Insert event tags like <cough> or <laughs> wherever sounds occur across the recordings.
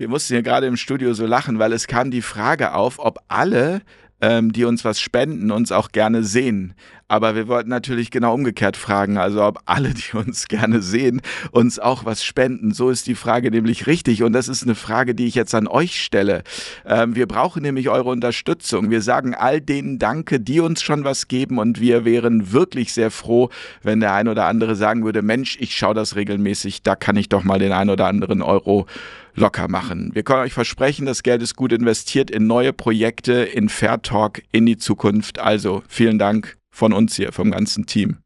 Wir mussten hier gerade im Studio so lachen, weil es kam die Frage auf, ob alle ähm, die uns was spenden, uns auch gerne sehen. Aber wir wollten natürlich genau umgekehrt fragen, also ob alle, die uns gerne sehen, uns auch was spenden. So ist die Frage nämlich richtig. Und das ist eine Frage, die ich jetzt an euch stelle. Ähm, wir brauchen nämlich eure Unterstützung. Wir sagen all denen Danke, die uns schon was geben. Und wir wären wirklich sehr froh, wenn der ein oder andere sagen würde, Mensch, ich schaue das regelmäßig, da kann ich doch mal den ein oder anderen Euro locker machen. Wir können euch versprechen, das Geld ist gut investiert in neue Projekte, in Fair Talk, in die Zukunft. Also vielen Dank von uns hier, vom ganzen Team.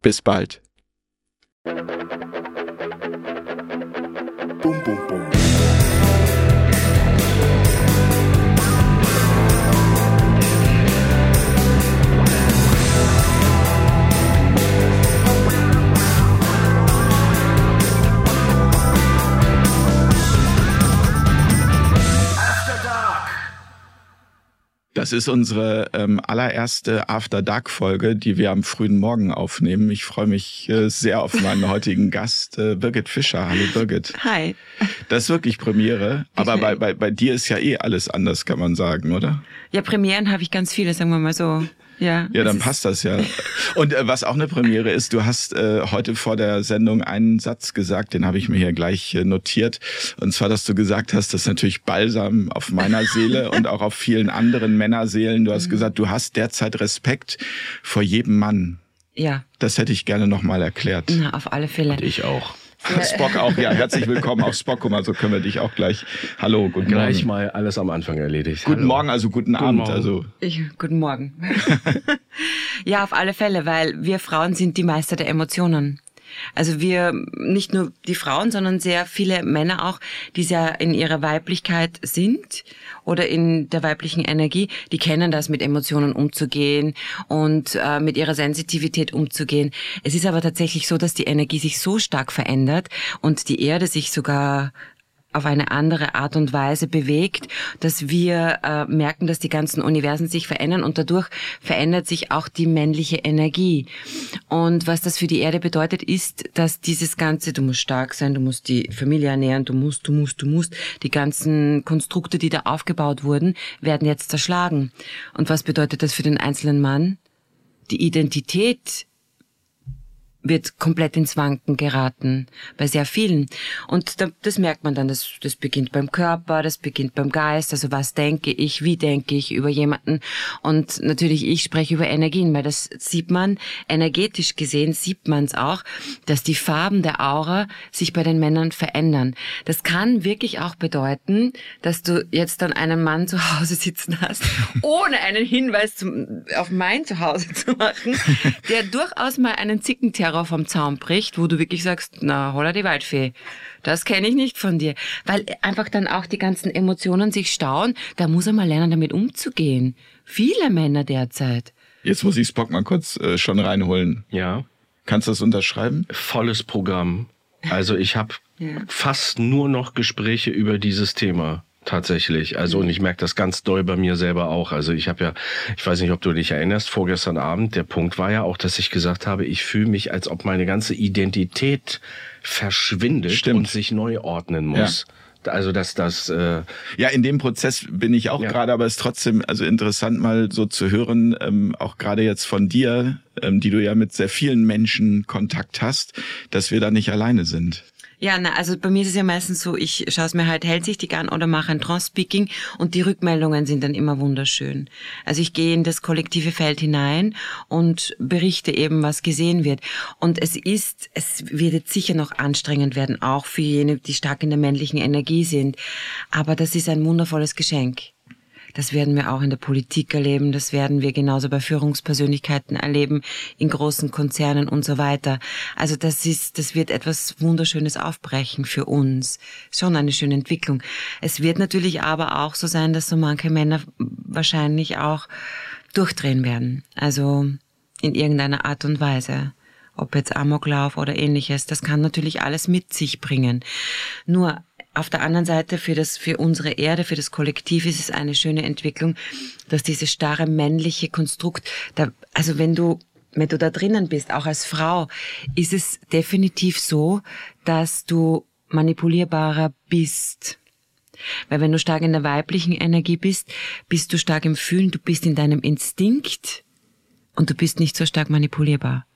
Bis bald. Bum, bum, bum. Das ist unsere ähm, allererste After Dark Folge, die wir am frühen Morgen aufnehmen. Ich freue mich äh, sehr auf meinen heutigen Gast, äh, Birgit Fischer. Hallo Birgit. Hi. Das ist wirklich Premiere, aber bei, bei, bei dir ist ja eh alles anders, kann man sagen, oder? Ja, Premieren habe ich ganz viele, sagen wir mal so. Ja, ja dann passt das ja. Und äh, was auch eine Premiere ist, du hast äh, heute vor der Sendung einen Satz gesagt, den habe ich mir hier gleich äh, notiert. Und zwar, dass du gesagt hast, das ist natürlich Balsam auf meiner Seele <laughs> und auch auf vielen anderen Männerseelen. Du hast mhm. gesagt, du hast derzeit Respekt vor jedem Mann. Ja. Das hätte ich gerne nochmal erklärt. Na, auf alle Fälle. Und ich auch. Spock auch, ja. Herzlich willkommen auf Spock. Guck mal, so können wir dich auch gleich. Hallo, guten gleich Morgen. Gleich mal alles am Anfang erledigt. Guten Hallo. Morgen, also guten, guten Abend. Morgen. Also. Ich, guten Morgen. <laughs> ja, auf alle Fälle, weil wir Frauen sind die Meister der Emotionen. Also wir, nicht nur die Frauen, sondern sehr viele Männer auch, die sehr in ihrer Weiblichkeit sind oder in der weiblichen Energie, die kennen das, mit Emotionen umzugehen und äh, mit ihrer Sensitivität umzugehen. Es ist aber tatsächlich so, dass die Energie sich so stark verändert und die Erde sich sogar auf eine andere Art und Weise bewegt, dass wir äh, merken, dass die ganzen Universen sich verändern und dadurch verändert sich auch die männliche Energie. Und was das für die Erde bedeutet, ist, dass dieses Ganze, du musst stark sein, du musst die Familie ernähren, du musst, du musst, du musst, die ganzen Konstrukte, die da aufgebaut wurden, werden jetzt zerschlagen. Und was bedeutet das für den einzelnen Mann? Die Identität wird komplett ins Wanken geraten bei sehr vielen. Und das merkt man dann, das, das beginnt beim Körper, das beginnt beim Geist, also was denke ich, wie denke ich über jemanden. Und natürlich, ich spreche über Energien, weil das sieht man, energetisch gesehen sieht man es auch, dass die Farben der Aura sich bei den Männern verändern. Das kann wirklich auch bedeuten, dass du jetzt dann einen Mann zu Hause sitzen hast, <laughs> ohne einen Hinweis zum, auf mein Zuhause zu machen, der durchaus mal einen Zickenterror Terror vom Zaun bricht, wo du wirklich sagst, na, holla die Waldfee. Das kenne ich nicht von dir. Weil einfach dann auch die ganzen Emotionen sich stauen. Da muss er mal lernen, damit umzugehen. Viele Männer derzeit. Jetzt muss ich Spock mal kurz äh, schon reinholen. Ja. Kannst du das unterschreiben? Volles Programm. Also ich habe <laughs> ja. fast nur noch Gespräche über dieses Thema tatsächlich. Also und ich merke das ganz doll bei mir selber auch. Also ich habe ja, ich weiß nicht, ob du dich erinnerst, vorgestern Abend, der Punkt war ja auch, dass ich gesagt habe, ich fühle mich, als ob meine ganze Identität verschwindet Stimmt. und sich neu ordnen muss. Ja. Also dass das äh ja in dem Prozess bin ich auch ja. gerade, aber es ist trotzdem also interessant mal so zu hören, ähm, auch gerade jetzt von dir, ähm, die du ja mit sehr vielen Menschen Kontakt hast, dass wir da nicht alleine sind. Ja, na, also bei mir ist es ja meistens so, ich schaue es mir halt hellsichtig an oder mache ein Trance-Speaking und die Rückmeldungen sind dann immer wunderschön. Also ich gehe in das kollektive Feld hinein und berichte eben, was gesehen wird. Und es ist, es wird jetzt sicher noch anstrengend werden, auch für jene, die stark in der männlichen Energie sind. Aber das ist ein wundervolles Geschenk. Das werden wir auch in der Politik erleben, das werden wir genauso bei Führungspersönlichkeiten erleben, in großen Konzernen und so weiter. Also das ist, das wird etwas Wunderschönes aufbrechen für uns. Schon eine schöne Entwicklung. Es wird natürlich aber auch so sein, dass so manche Männer wahrscheinlich auch durchdrehen werden. Also in irgendeiner Art und Weise ob jetzt Amoklauf oder ähnliches, das kann natürlich alles mit sich bringen. Nur auf der anderen Seite für das, für unsere Erde, für das Kollektiv ist es eine schöne Entwicklung, dass dieses starre männliche Konstrukt, da, also wenn du, wenn du da drinnen bist, auch als Frau, ist es definitiv so, dass du manipulierbarer bist. Weil wenn du stark in der weiblichen Energie bist, bist du stark im Fühlen, du bist in deinem Instinkt und du bist nicht so stark manipulierbar.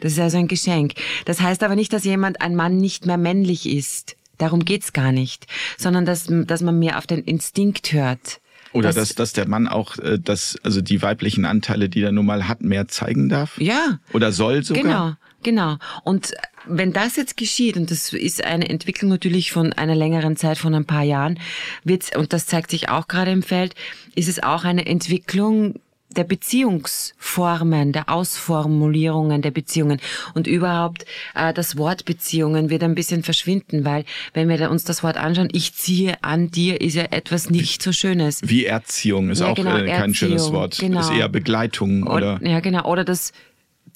Das ist also ein Geschenk. Das heißt aber nicht, dass jemand, ein Mann nicht mehr männlich ist. Darum geht's gar nicht. Sondern dass, dass man mehr auf den Instinkt hört. Oder dass, dass der Mann auch äh, das, also die weiblichen Anteile, die er nun mal hat, mehr zeigen darf? Ja. Oder soll sogar? Genau, genau. Und wenn das jetzt geschieht, und das ist eine Entwicklung natürlich von einer längeren Zeit, von ein paar Jahren, wird's, und das zeigt sich auch gerade im Feld, ist es auch eine Entwicklung, der Beziehungsformen, der Ausformulierungen der Beziehungen und überhaupt äh, das Wort Beziehungen wird ein bisschen verschwinden, weil wenn wir uns das Wort anschauen, ich ziehe an dir, ist ja etwas nicht so Schönes. Wie Erziehung ist ja, auch genau, äh, kein Erziehung, schönes Wort, genau. ist eher Begleitung oder, oder ja genau oder das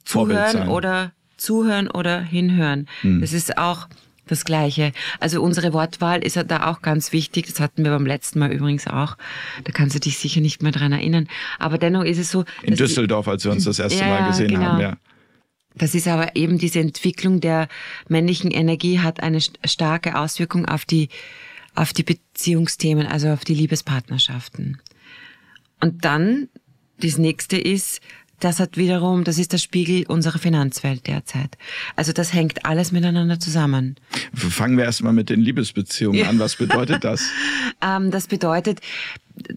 Zuhören oder Zuhören oder Hinhören. Hm. Das ist auch das Gleiche. Also unsere Wortwahl ist da auch ganz wichtig. Das hatten wir beim letzten Mal übrigens auch. Da kannst du dich sicher nicht mehr dran erinnern. Aber dennoch ist es so. In Düsseldorf, als wir uns das erste ja, Mal gesehen genau. haben, ja. Das ist aber eben diese Entwicklung der männlichen Energie hat eine starke Auswirkung auf die, auf die Beziehungsthemen, also auf die Liebespartnerschaften. Und dann, das nächste ist, das hat wiederum, das ist der Spiegel unserer Finanzwelt derzeit. Also das hängt alles miteinander zusammen. Fangen wir erstmal mit den Liebesbeziehungen an. Was bedeutet das? <laughs> ähm, das bedeutet,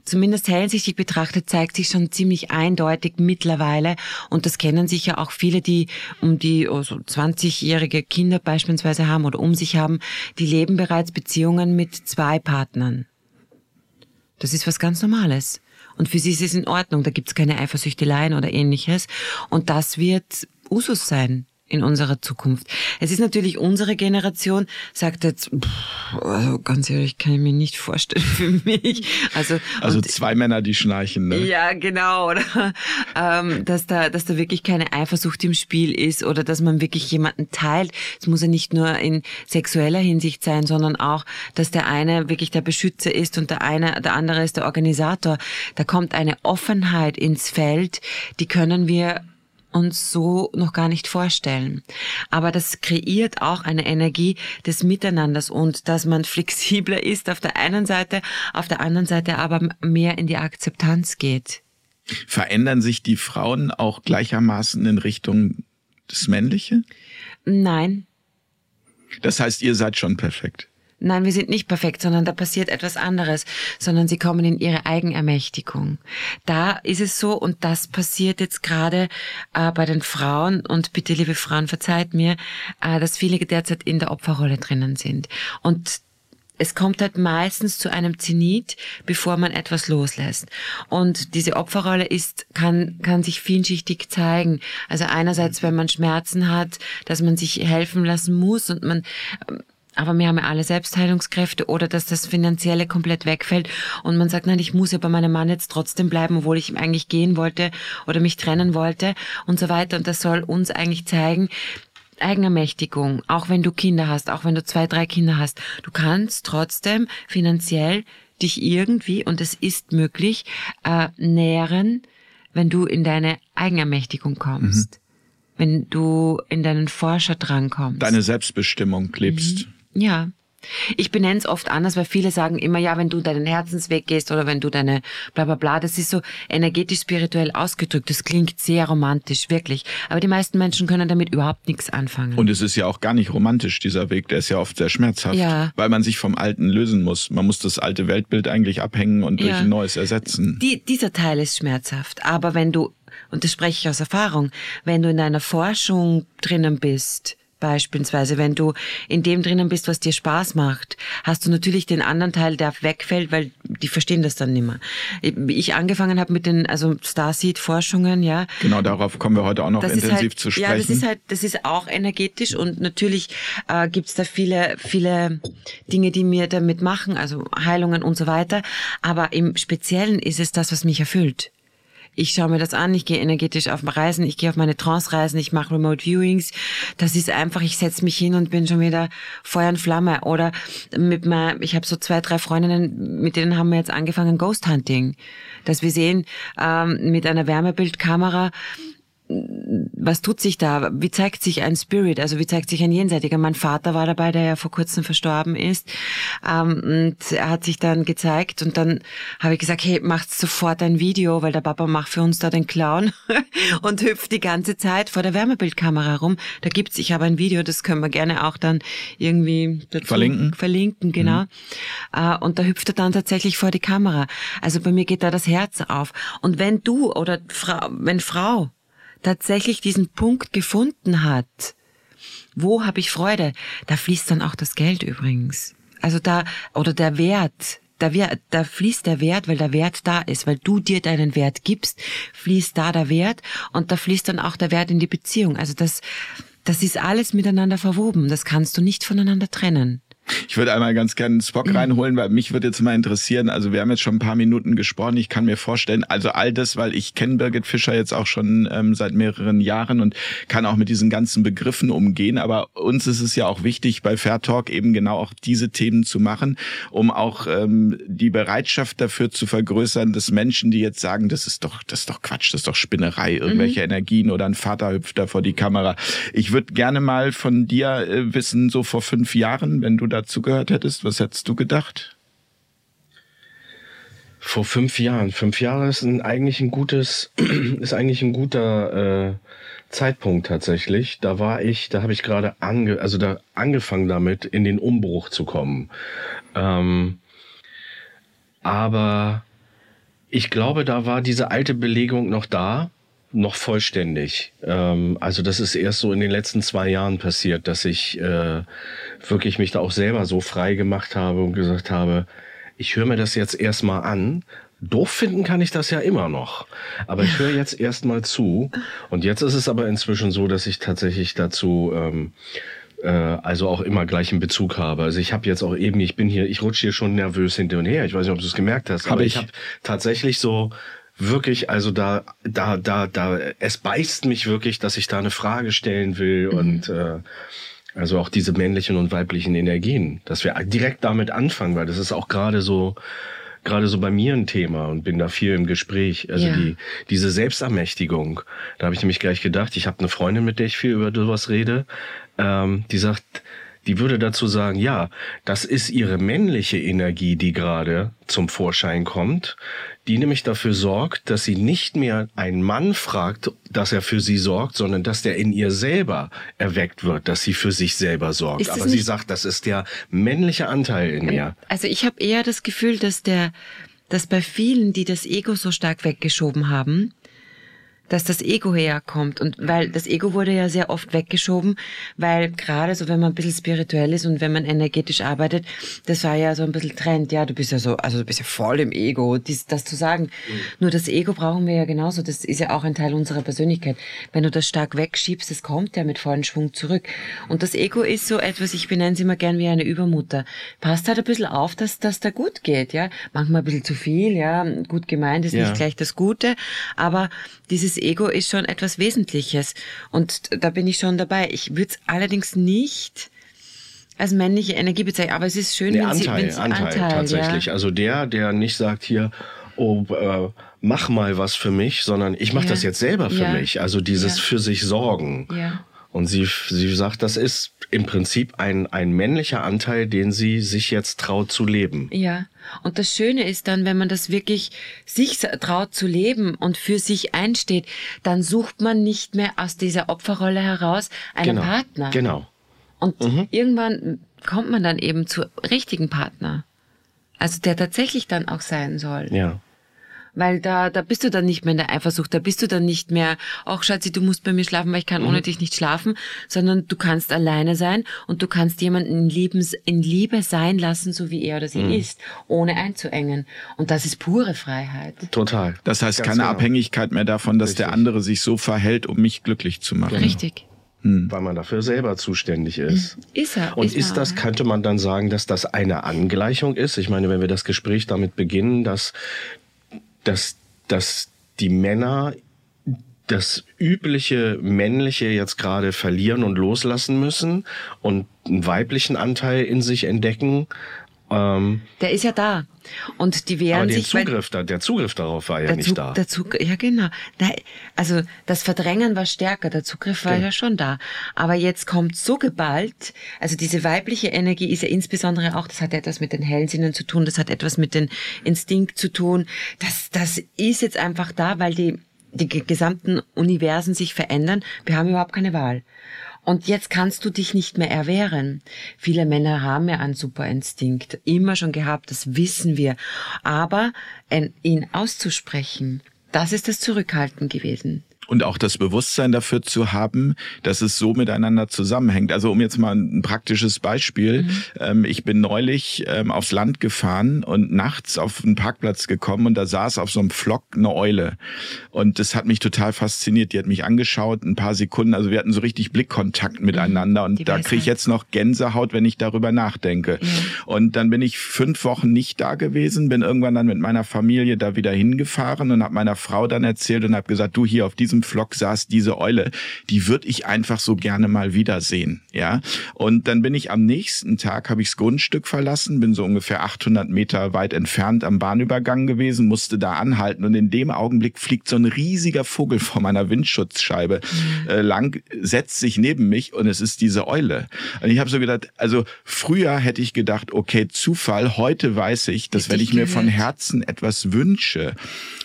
zumindest hellsichtig betrachtet, zeigt sich schon ziemlich eindeutig mittlerweile, und das kennen sicher auch viele, die um die also 20-jährige Kinder beispielsweise haben oder um sich haben, die leben bereits Beziehungen mit zwei Partnern. Das ist was ganz Normales. Und für sie ist es in Ordnung, da gibt's keine Eifersüchteleien oder ähnliches. Und das wird Usus sein in unserer Zukunft. Es ist natürlich unsere Generation, sagt jetzt, pff, also ganz ehrlich, kann ich mir nicht vorstellen für mich. Also, also und, zwei Männer, die schnarchen, ne? Ja, genau. Oder ähm, dass da, dass da wirklich keine Eifersucht im Spiel ist oder dass man wirklich jemanden teilt. Es muss ja nicht nur in sexueller Hinsicht sein, sondern auch, dass der eine wirklich der Beschützer ist und der eine, der andere ist der Organisator. Da kommt eine Offenheit ins Feld, die können wir uns so noch gar nicht vorstellen. Aber das kreiert auch eine Energie des Miteinanders und dass man flexibler ist auf der einen Seite, auf der anderen Seite aber mehr in die Akzeptanz geht. Verändern sich die Frauen auch gleichermaßen in Richtung des Männliche? Nein. Das heißt, ihr seid schon perfekt. Nein, wir sind nicht perfekt, sondern da passiert etwas anderes, sondern sie kommen in ihre Eigenermächtigung. Da ist es so, und das passiert jetzt gerade äh, bei den Frauen, und bitte, liebe Frauen, verzeiht mir, äh, dass viele derzeit in der Opferrolle drinnen sind. Und es kommt halt meistens zu einem Zenit, bevor man etwas loslässt. Und diese Opferrolle ist, kann, kann sich vielschichtig zeigen. Also einerseits, wenn man Schmerzen hat, dass man sich helfen lassen muss und man aber wir haben ja alle Selbstheilungskräfte oder dass das Finanzielle komplett wegfällt und man sagt, nein, ich muss ja bei meinem Mann jetzt trotzdem bleiben, obwohl ich eigentlich gehen wollte oder mich trennen wollte und so weiter. Und das soll uns eigentlich zeigen, Eigenermächtigung, auch wenn du Kinder hast, auch wenn du zwei, drei Kinder hast, du kannst trotzdem finanziell dich irgendwie, und es ist möglich, äh, nähren, wenn du in deine Eigenermächtigung kommst. Mhm. Wenn du in deinen Forscher drankommst. Deine Selbstbestimmung lebst. Mhm. Ja. Ich benenne es oft anders, weil viele sagen immer, ja, wenn du deinen Herzensweg gehst oder wenn du deine bla bla bla, das ist so energetisch spirituell ausgedrückt. Das klingt sehr romantisch, wirklich. Aber die meisten Menschen können damit überhaupt nichts anfangen. Und es ist ja auch gar nicht romantisch, dieser Weg, der ist ja oft sehr schmerzhaft, ja. weil man sich vom Alten lösen muss. Man muss das alte Weltbild eigentlich abhängen und durch ja. ein neues ersetzen. Die, dieser Teil ist schmerzhaft. Aber wenn du, und das spreche ich aus Erfahrung, wenn du in deiner Forschung drinnen bist, Beispielsweise, wenn du in dem drinnen bist, was dir Spaß macht, hast du natürlich den anderen Teil, der wegfällt, weil die verstehen das dann nicht mehr. Ich angefangen habe mit den also Starseed-Forschungen, ja. Genau, darauf kommen wir heute auch noch das intensiv halt, zu sprechen. Ja, das ist halt, das ist auch energetisch und natürlich äh, gibt's da viele, viele Dinge, die mir damit machen, also Heilungen und so weiter. Aber im Speziellen ist es das, was mich erfüllt ich schaue mir das an, ich gehe energetisch auf Reisen, ich gehe auf meine Trance-Reisen, ich mache Remote Viewings. Das ist einfach, ich setze mich hin und bin schon wieder Feuer und Flamme. Oder mit mein, ich habe so zwei, drei Freundinnen, mit denen haben wir jetzt angefangen Ghost Hunting. Dass wir sehen ähm, mit einer Wärmebildkamera was tut sich da? Wie zeigt sich ein Spirit? Also wie zeigt sich ein Jenseitiger? Mein Vater war dabei, der ja vor kurzem verstorben ist. Ähm, und er hat sich dann gezeigt und dann habe ich gesagt, hey, macht sofort ein Video, weil der Papa macht für uns da den Clown <laughs> und hüpft die ganze Zeit vor der Wärmebildkamera rum. Da gibt's, ich habe ein Video, das können wir gerne auch dann irgendwie verlinken. Verlinken, genau. Mhm. Äh, und da hüpft er dann tatsächlich vor die Kamera. Also bei mir geht da das Herz auf. Und wenn du oder Frau, wenn Frau tatsächlich diesen Punkt gefunden hat, wo habe ich Freude, da fließt dann auch das Geld übrigens. Also da, oder der Wert, da, da fließt der Wert, weil der Wert da ist, weil du dir deinen Wert gibst, fließt da der Wert und da fließt dann auch der Wert in die Beziehung. Also das, das ist alles miteinander verwoben. Das kannst du nicht voneinander trennen. Ich würde einmal ganz gerne Spock mhm. reinholen, weil mich würde jetzt mal interessieren, also wir haben jetzt schon ein paar Minuten gesprochen, ich kann mir vorstellen, also all das, weil ich kenne Birgit Fischer jetzt auch schon ähm, seit mehreren Jahren und kann auch mit diesen ganzen Begriffen umgehen, aber uns ist es ja auch wichtig, bei Fair Talk eben genau auch diese Themen zu machen, um auch ähm, die Bereitschaft dafür zu vergrößern, dass Menschen, die jetzt sagen, das ist doch, das ist doch Quatsch, das ist doch Spinnerei, irgendwelche mhm. Energien oder ein Vater hüpft da vor die Kamera. Ich würde gerne mal von dir äh, wissen, so vor fünf Jahren, wenn du dazu gehört hättest? Was hättest du gedacht? Vor fünf Jahren. Fünf Jahre ist ein, eigentlich ein gutes, <clears throat> ist eigentlich ein guter äh, Zeitpunkt tatsächlich. Da war ich, da habe ich gerade ange, also da angefangen damit, in den Umbruch zu kommen. Ähm, aber ich glaube, da war diese alte Belegung noch da noch vollständig. Ähm, also das ist erst so in den letzten zwei Jahren passiert, dass ich äh, wirklich mich da auch selber so frei gemacht habe und gesagt habe, ich höre mir das jetzt erstmal an. Doof finden kann ich das ja immer noch. Aber ich höre jetzt erstmal zu. Und jetzt ist es aber inzwischen so, dass ich tatsächlich dazu ähm, äh, also auch immer gleich einen Bezug habe. Also ich habe jetzt auch eben, ich bin hier, ich rutsche hier schon nervös hinter und her. Ich weiß nicht, ob du es gemerkt hast, hab aber ich, ich habe tatsächlich so wirklich, also da, da, da, da, es beißt mich wirklich, dass ich da eine Frage stellen will mhm. und äh, also auch diese männlichen und weiblichen Energien, dass wir direkt damit anfangen, weil das ist auch gerade so, gerade so bei mir ein Thema und bin da viel im Gespräch. Also ja. die diese Selbstermächtigung, da habe ich nämlich gleich gedacht, ich habe eine Freundin, mit der ich viel über sowas rede, ähm, die sagt, die würde dazu sagen, ja, das ist ihre männliche Energie, die gerade zum Vorschein kommt die nämlich dafür sorgt, dass sie nicht mehr einen Mann fragt, dass er für sie sorgt, sondern dass der in ihr selber erweckt wird, dass sie für sich selber sorgt. Aber sie sagt, das ist der männliche Anteil in mir. Also ich habe eher das Gefühl, dass der, dass bei vielen, die das Ego so stark weggeschoben haben, dass das Ego herkommt. Und weil das Ego wurde ja sehr oft weggeschoben, weil gerade so, wenn man ein bisschen spirituell ist und wenn man energetisch arbeitet, das war ja so ein bisschen Trend. Ja, du bist ja so, also du bist ja voll im Ego, dies, das zu sagen. Mhm. Nur das Ego brauchen wir ja genauso. Das ist ja auch ein Teil unserer Persönlichkeit. Wenn du das stark wegschiebst, das kommt ja mit vollem Schwung zurück. Und das Ego ist so etwas, ich benenne es immer gern wie eine Übermutter. Passt halt ein bisschen auf, dass das da gut geht, ja. Manchmal ein bisschen zu viel, ja. Gut gemeint ist ja. nicht gleich das Gute, aber dieses Ego ist schon etwas Wesentliches. Und da bin ich schon dabei. Ich würde es allerdings nicht als männliche Energie bezeichnen, aber es ist schön, nee, wenn, Anteil, sie Anteil, Anteil tatsächlich. Ja. Also der, der nicht sagt hier, oh, äh, mach mal was für mich, sondern ich mache ja. das jetzt selber für ja. mich. Also dieses für sich sorgen. Ja. Und sie, sie sagt, das ist im Prinzip ein, ein männlicher Anteil, den sie sich jetzt traut zu leben. Ja. Und das Schöne ist dann, wenn man das wirklich sich traut zu leben und für sich einsteht, dann sucht man nicht mehr aus dieser Opferrolle heraus einen genau. Partner. Genau. Und mhm. irgendwann kommt man dann eben zu richtigen Partner. Also der tatsächlich dann auch sein soll. Ja weil da, da bist du dann nicht mehr in der Eifersucht, da bist du dann nicht mehr, ach Schatzi, du musst bei mir schlafen, weil ich kann mhm. ohne dich nicht schlafen, sondern du kannst alleine sein und du kannst jemanden in, Liebens, in Liebe sein lassen, so wie er oder sie mhm. ist, ohne einzuengen. Und das ist pure Freiheit. Total. Das heißt Ganz keine genau. Abhängigkeit mehr davon, dass Richtig. der andere sich so verhält, um mich glücklich zu machen. Richtig. Hm. Weil man dafür selber zuständig ist. Hm. Ist er. Und ist, ist das, könnte man dann sagen, dass das eine Angleichung ist? Ich meine, wenn wir das Gespräch damit beginnen, dass dass, dass die Männer das übliche männliche jetzt gerade verlieren und loslassen müssen und einen weiblichen Anteil in sich entdecken, Ähm, der ist ja da. Und die wehren aber sich. Zugriff, da, der Zugriff darauf war ja der nicht Zug, da. Der Zug, ja, genau. Also das Verdrängen war stärker, der Zugriff war ja. ja schon da. Aber jetzt kommt so geballt, also diese weibliche Energie ist ja insbesondere auch, das hat etwas mit den hellen Sinnen zu tun, das hat etwas mit den Instinkt zu tun. Das, das ist jetzt einfach da, weil die, die gesamten Universen sich verändern. Wir haben überhaupt keine Wahl. Und jetzt kannst du dich nicht mehr erwehren. Viele Männer haben ja einen Superinstinkt, immer schon gehabt, das wissen wir. Aber ihn auszusprechen, das ist das Zurückhalten gewesen und auch das Bewusstsein dafür zu haben, dass es so miteinander zusammenhängt. Also um jetzt mal ein praktisches Beispiel. Mhm. Ähm, ich bin neulich ähm, aufs Land gefahren und nachts auf einen Parkplatz gekommen und da saß auf so einem Flock eine Eule. Und das hat mich total fasziniert. Die hat mich angeschaut, ein paar Sekunden. Also wir hatten so richtig Blickkontakt mhm. miteinander und Die da kriege ich jetzt noch Gänsehaut, wenn ich darüber nachdenke. Mhm. Und dann bin ich fünf Wochen nicht da gewesen, bin irgendwann dann mit meiner Familie da wieder hingefahren und habe meiner Frau dann erzählt und habe gesagt, du hier auf diesem Flock saß diese Eule, die würde ich einfach so gerne mal wiedersehen, ja. Und dann bin ich am nächsten Tag, habe ich das Grundstück verlassen, bin so ungefähr 800 Meter weit entfernt am Bahnübergang gewesen, musste da anhalten und in dem Augenblick fliegt so ein riesiger Vogel vor meiner Windschutzscheibe mhm. äh, lang, setzt sich neben mich und es ist diese Eule. Und ich habe so gedacht, also früher hätte ich gedacht, okay, Zufall, heute weiß ich, dass wenn ich mir von Herzen etwas wünsche,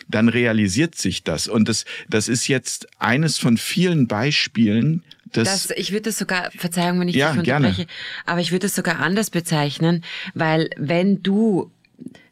dann realisiert sich das. Und das, das ist jetzt eines von vielen Beispielen, das, das, ich würde das sogar, Verzeihung, wenn ich ja, dich unterbreche, gerne. aber ich würde es sogar anders bezeichnen, weil wenn du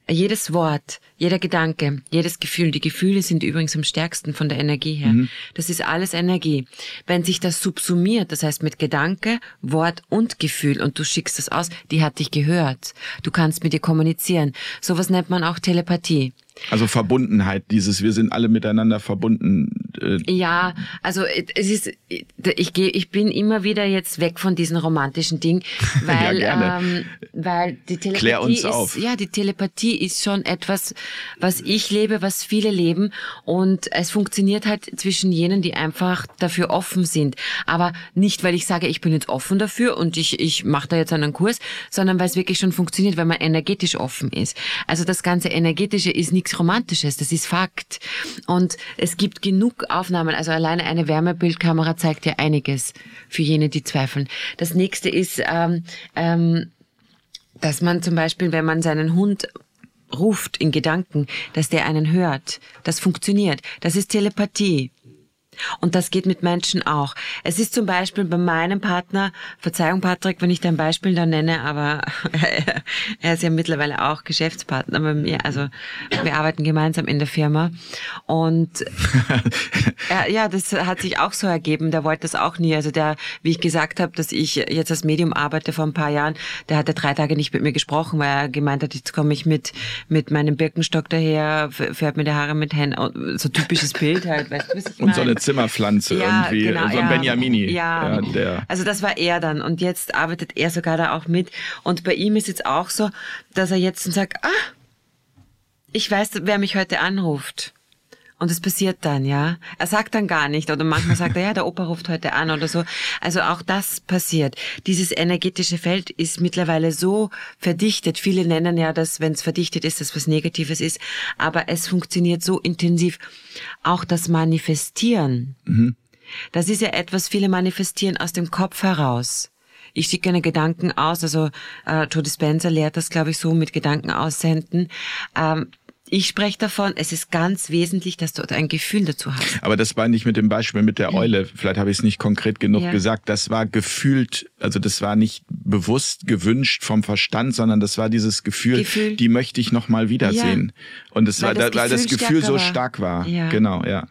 jedes Wort, jeder Gedanke, jedes Gefühl, die Gefühle sind übrigens am stärksten von der Energie her. Mhm. Das ist alles Energie. Wenn sich das subsumiert, das heißt mit Gedanke, Wort und Gefühl und du schickst das aus, die hat dich gehört. Du kannst mit ihr kommunizieren. Sowas nennt man auch Telepathie. Also Verbundenheit, dieses wir sind alle miteinander verbunden. Äh ja, also es ist ich gehe ich bin immer wieder jetzt weg von diesem romantischen Ding, <laughs> weil ja, ähm, weil die Telepathie ist auf. ja, die Telepathie ist schon etwas, was ich lebe, was viele leben und es funktioniert halt zwischen jenen, die einfach dafür offen sind, aber nicht weil ich sage, ich bin jetzt offen dafür und ich ich mache da jetzt einen Kurs, sondern weil es wirklich schon funktioniert, weil man energetisch offen ist. Also das ganze energetische ist nicht nichts Romantisches, das ist Fakt. Und es gibt genug Aufnahmen, also alleine eine Wärmebildkamera zeigt ja einiges für jene, die zweifeln. Das nächste ist, ähm, ähm, dass man zum Beispiel, wenn man seinen Hund ruft in Gedanken, dass der einen hört. Das funktioniert. Das ist Telepathie. Und das geht mit Menschen auch. Es ist zum Beispiel bei meinem Partner, Verzeihung Patrick, wenn ich dein Beispiel da nenne, aber <laughs> er ist ja mittlerweile auch Geschäftspartner bei mir. Also wir arbeiten gemeinsam in der Firma. Und <laughs> er, ja, das hat sich auch so ergeben. Der wollte das auch nie. Also der, wie ich gesagt habe, dass ich jetzt als Medium arbeite vor ein paar Jahren, der hatte drei Tage nicht mit mir gesprochen, weil er gemeint hat, jetzt komme ich mit, mit meinem Birkenstock daher, fährt mir die Haare mit Händen, so typisches Bild halt, weißt du, was ich meine? Zimmerpflanze ja, irgendwie, genau, so ein ja, Benjamini. Ja, ja also das war er dann und jetzt arbeitet er sogar da auch mit und bei ihm ist jetzt auch so, dass er jetzt sagt, ah, ich weiß, wer mich heute anruft. Und es passiert dann, ja. Er sagt dann gar nicht oder manchmal sagt er, ja, der Opa ruft heute an oder so. Also auch das passiert. Dieses energetische Feld ist mittlerweile so verdichtet. Viele nennen ja, dass wenn es verdichtet ist, dass was Negatives ist. Aber es funktioniert so intensiv. Auch das Manifestieren. Mhm. Das ist ja etwas, viele manifestieren aus dem Kopf heraus. Ich schicke eine Gedanken aus, also äh, Joe Dispenza lehrt das, glaube ich, so mit Gedanken aussenden. Ähm, ich spreche davon, es ist ganz wesentlich, dass du ein Gefühl dazu hast. Aber das war nicht mit dem Beispiel mit der Eule, vielleicht habe ich es nicht konkret genug ja. gesagt, das war gefühlt, also das war nicht bewusst gewünscht vom Verstand, sondern das war dieses Gefühl, Gefühl. die möchte ich noch mal wiedersehen. Ja. Und das weil war, das weil das Gefühl so stark war. Ja. Genau, ja.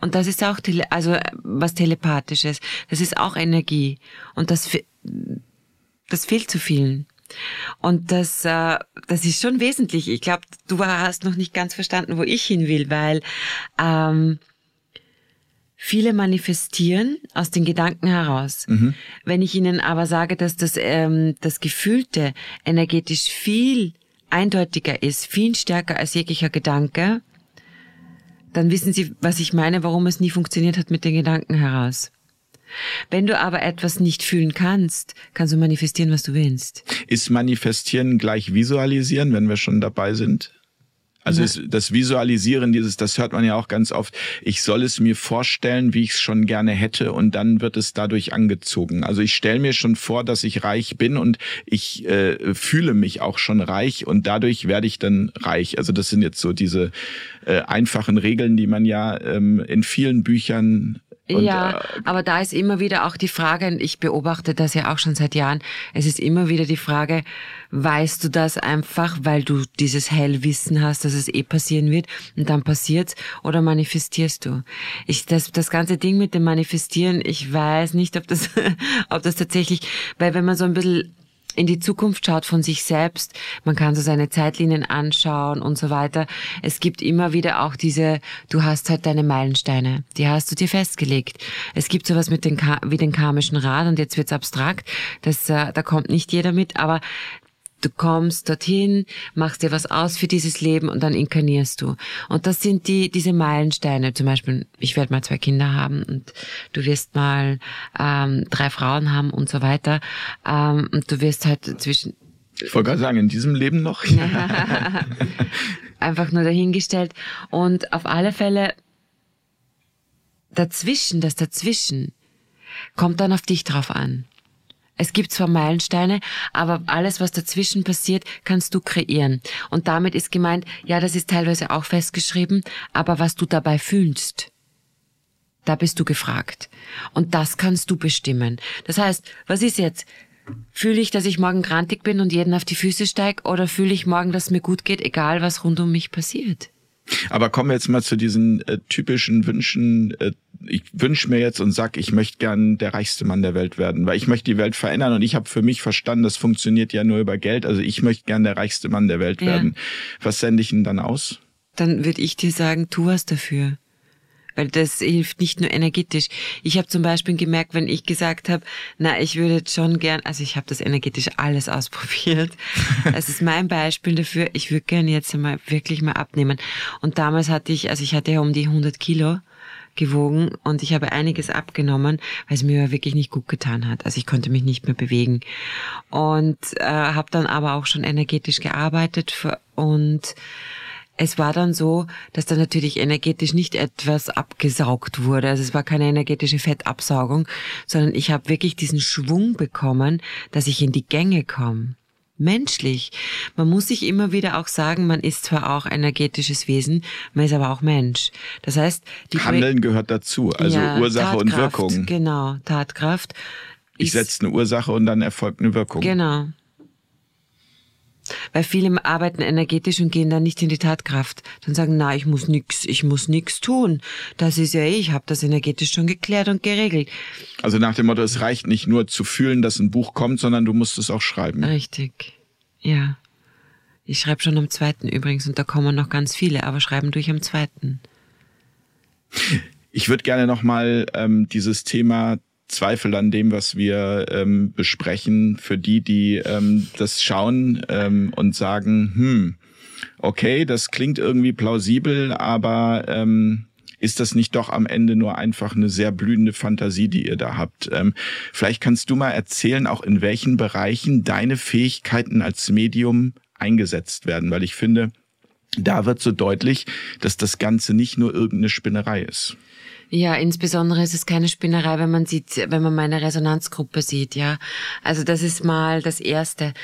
Und das ist auch, tele also was telepathisches. Das ist auch Energie. Und das, das fehlt zu vielen. Und das, äh, das ist schon wesentlich. Ich glaube, du hast noch nicht ganz verstanden, wo ich hin will, weil ähm, viele manifestieren aus den Gedanken heraus. Mhm. Wenn ich ihnen aber sage, dass das, ähm, das Gefühlte energetisch viel eindeutiger ist, viel stärker als jeglicher Gedanke, dann wissen sie, was ich meine, warum es nie funktioniert hat mit den Gedanken heraus. Wenn du aber etwas nicht fühlen kannst, kannst du manifestieren, was du willst. Ist manifestieren gleich visualisieren, wenn wir schon dabei sind? Also ja. das Visualisieren, dieses, das hört man ja auch ganz oft. Ich soll es mir vorstellen, wie ich es schon gerne hätte, und dann wird es dadurch angezogen. Also ich stelle mir schon vor, dass ich reich bin und ich äh, fühle mich auch schon reich und dadurch werde ich dann reich. Also das sind jetzt so diese äh, einfachen Regeln, die man ja ähm, in vielen Büchern und, ja, äh, aber da ist immer wieder auch die Frage, ich beobachte das ja auch schon seit Jahren, es ist immer wieder die Frage, weißt du das einfach, weil du dieses Hellwissen hast, dass es eh passieren wird und dann passiert's oder manifestierst du? Ich, das, das ganze Ding mit dem Manifestieren, ich weiß nicht, ob das, <laughs> ob das tatsächlich, weil wenn man so ein bisschen in die Zukunft schaut von sich selbst. Man kann so seine Zeitlinien anschauen und so weiter. Es gibt immer wieder auch diese, du hast halt deine Meilensteine, die hast du dir festgelegt. Es gibt sowas mit den, wie den karmischen Rad und jetzt wird's abstrakt. Das, äh, da kommt nicht jeder mit, aber Du kommst dorthin, machst dir was aus für dieses Leben und dann inkarnierst du. Und das sind die diese Meilensteine. Zum Beispiel, ich werde mal zwei Kinder haben und du wirst mal ähm, drei Frauen haben und so weiter. Ähm, und du wirst halt zwischen ich wollte gerade sagen, in diesem Leben noch. <laughs> <laughs> Einfach nur dahingestellt. Und auf alle Fälle dazwischen, das dazwischen, kommt dann auf dich drauf an. Es gibt zwar Meilensteine, aber alles, was dazwischen passiert, kannst du kreieren. Und damit ist gemeint, ja, das ist teilweise auch festgeschrieben, aber was du dabei fühlst, da bist du gefragt. Und das kannst du bestimmen. Das heißt, was ist jetzt? Fühle ich, dass ich morgen grantig bin und jeden auf die Füße steig, oder fühle ich morgen, dass es mir gut geht, egal was rund um mich passiert? Aber kommen wir jetzt mal zu diesen äh, typischen Wünschen. Äh, ich wünsche mir jetzt und sag, ich möchte gern der reichste Mann der Welt werden, weil ich möchte die Welt verändern und ich habe für mich verstanden, das funktioniert ja nur über Geld. Also ich möchte gern der reichste Mann der Welt ja. werden. Was sende ich denn dann aus? Dann würde ich dir sagen, tu was dafür weil das hilft nicht nur energetisch. Ich habe zum Beispiel gemerkt, wenn ich gesagt habe, na, ich würde schon gern, also ich habe das energetisch alles ausprobiert. <laughs> Das ist mein Beispiel dafür. Ich würde gern jetzt einmal wirklich mal abnehmen. Und damals hatte ich, also ich hatte ja um die 100 Kilo gewogen und ich habe einiges abgenommen, weil es mir wirklich nicht gut getan hat. Also ich konnte mich nicht mehr bewegen und äh, habe dann aber auch schon energetisch gearbeitet für, und es war dann so, dass da natürlich energetisch nicht etwas abgesaugt wurde. Also es war keine energetische Fettabsaugung, sondern ich habe wirklich diesen Schwung bekommen, dass ich in die Gänge komme. Menschlich. Man muss sich immer wieder auch sagen, man ist zwar auch energetisches Wesen, man ist aber auch Mensch. Das heißt, die Handeln gehört dazu, also ja, Ursache Tatkraft, und Wirkung. Genau, Tatkraft. Ich setze eine Ursache und dann erfolgt eine Wirkung. Genau. Weil viele arbeiten energetisch und gehen dann nicht in die Tatkraft. Dann sagen, na, ich muss nix, ich muss nix tun. Das ist ja eh, ich habe das energetisch schon geklärt und geregelt. Also nach dem Motto, es reicht nicht nur zu fühlen, dass ein Buch kommt, sondern du musst es auch schreiben. Richtig. Ja. Ich schreibe schon am zweiten übrigens und da kommen noch ganz viele, aber schreiben durch am zweiten. Ich würde gerne nochmal ähm, dieses Thema Zweifel an dem, was wir ähm, besprechen, für die, die ähm, das schauen ähm, und sagen, hm, okay, das klingt irgendwie plausibel, aber ähm, ist das nicht doch am Ende nur einfach eine sehr blühende Fantasie, die ihr da habt? Ähm, vielleicht kannst du mal erzählen, auch in welchen Bereichen deine Fähigkeiten als Medium eingesetzt werden, weil ich finde, da wird so deutlich, dass das Ganze nicht nur irgendeine Spinnerei ist. Ja, insbesondere ist es keine Spinnerei, wenn man sieht, wenn man meine Resonanzgruppe sieht, ja. Also das ist mal das Erste.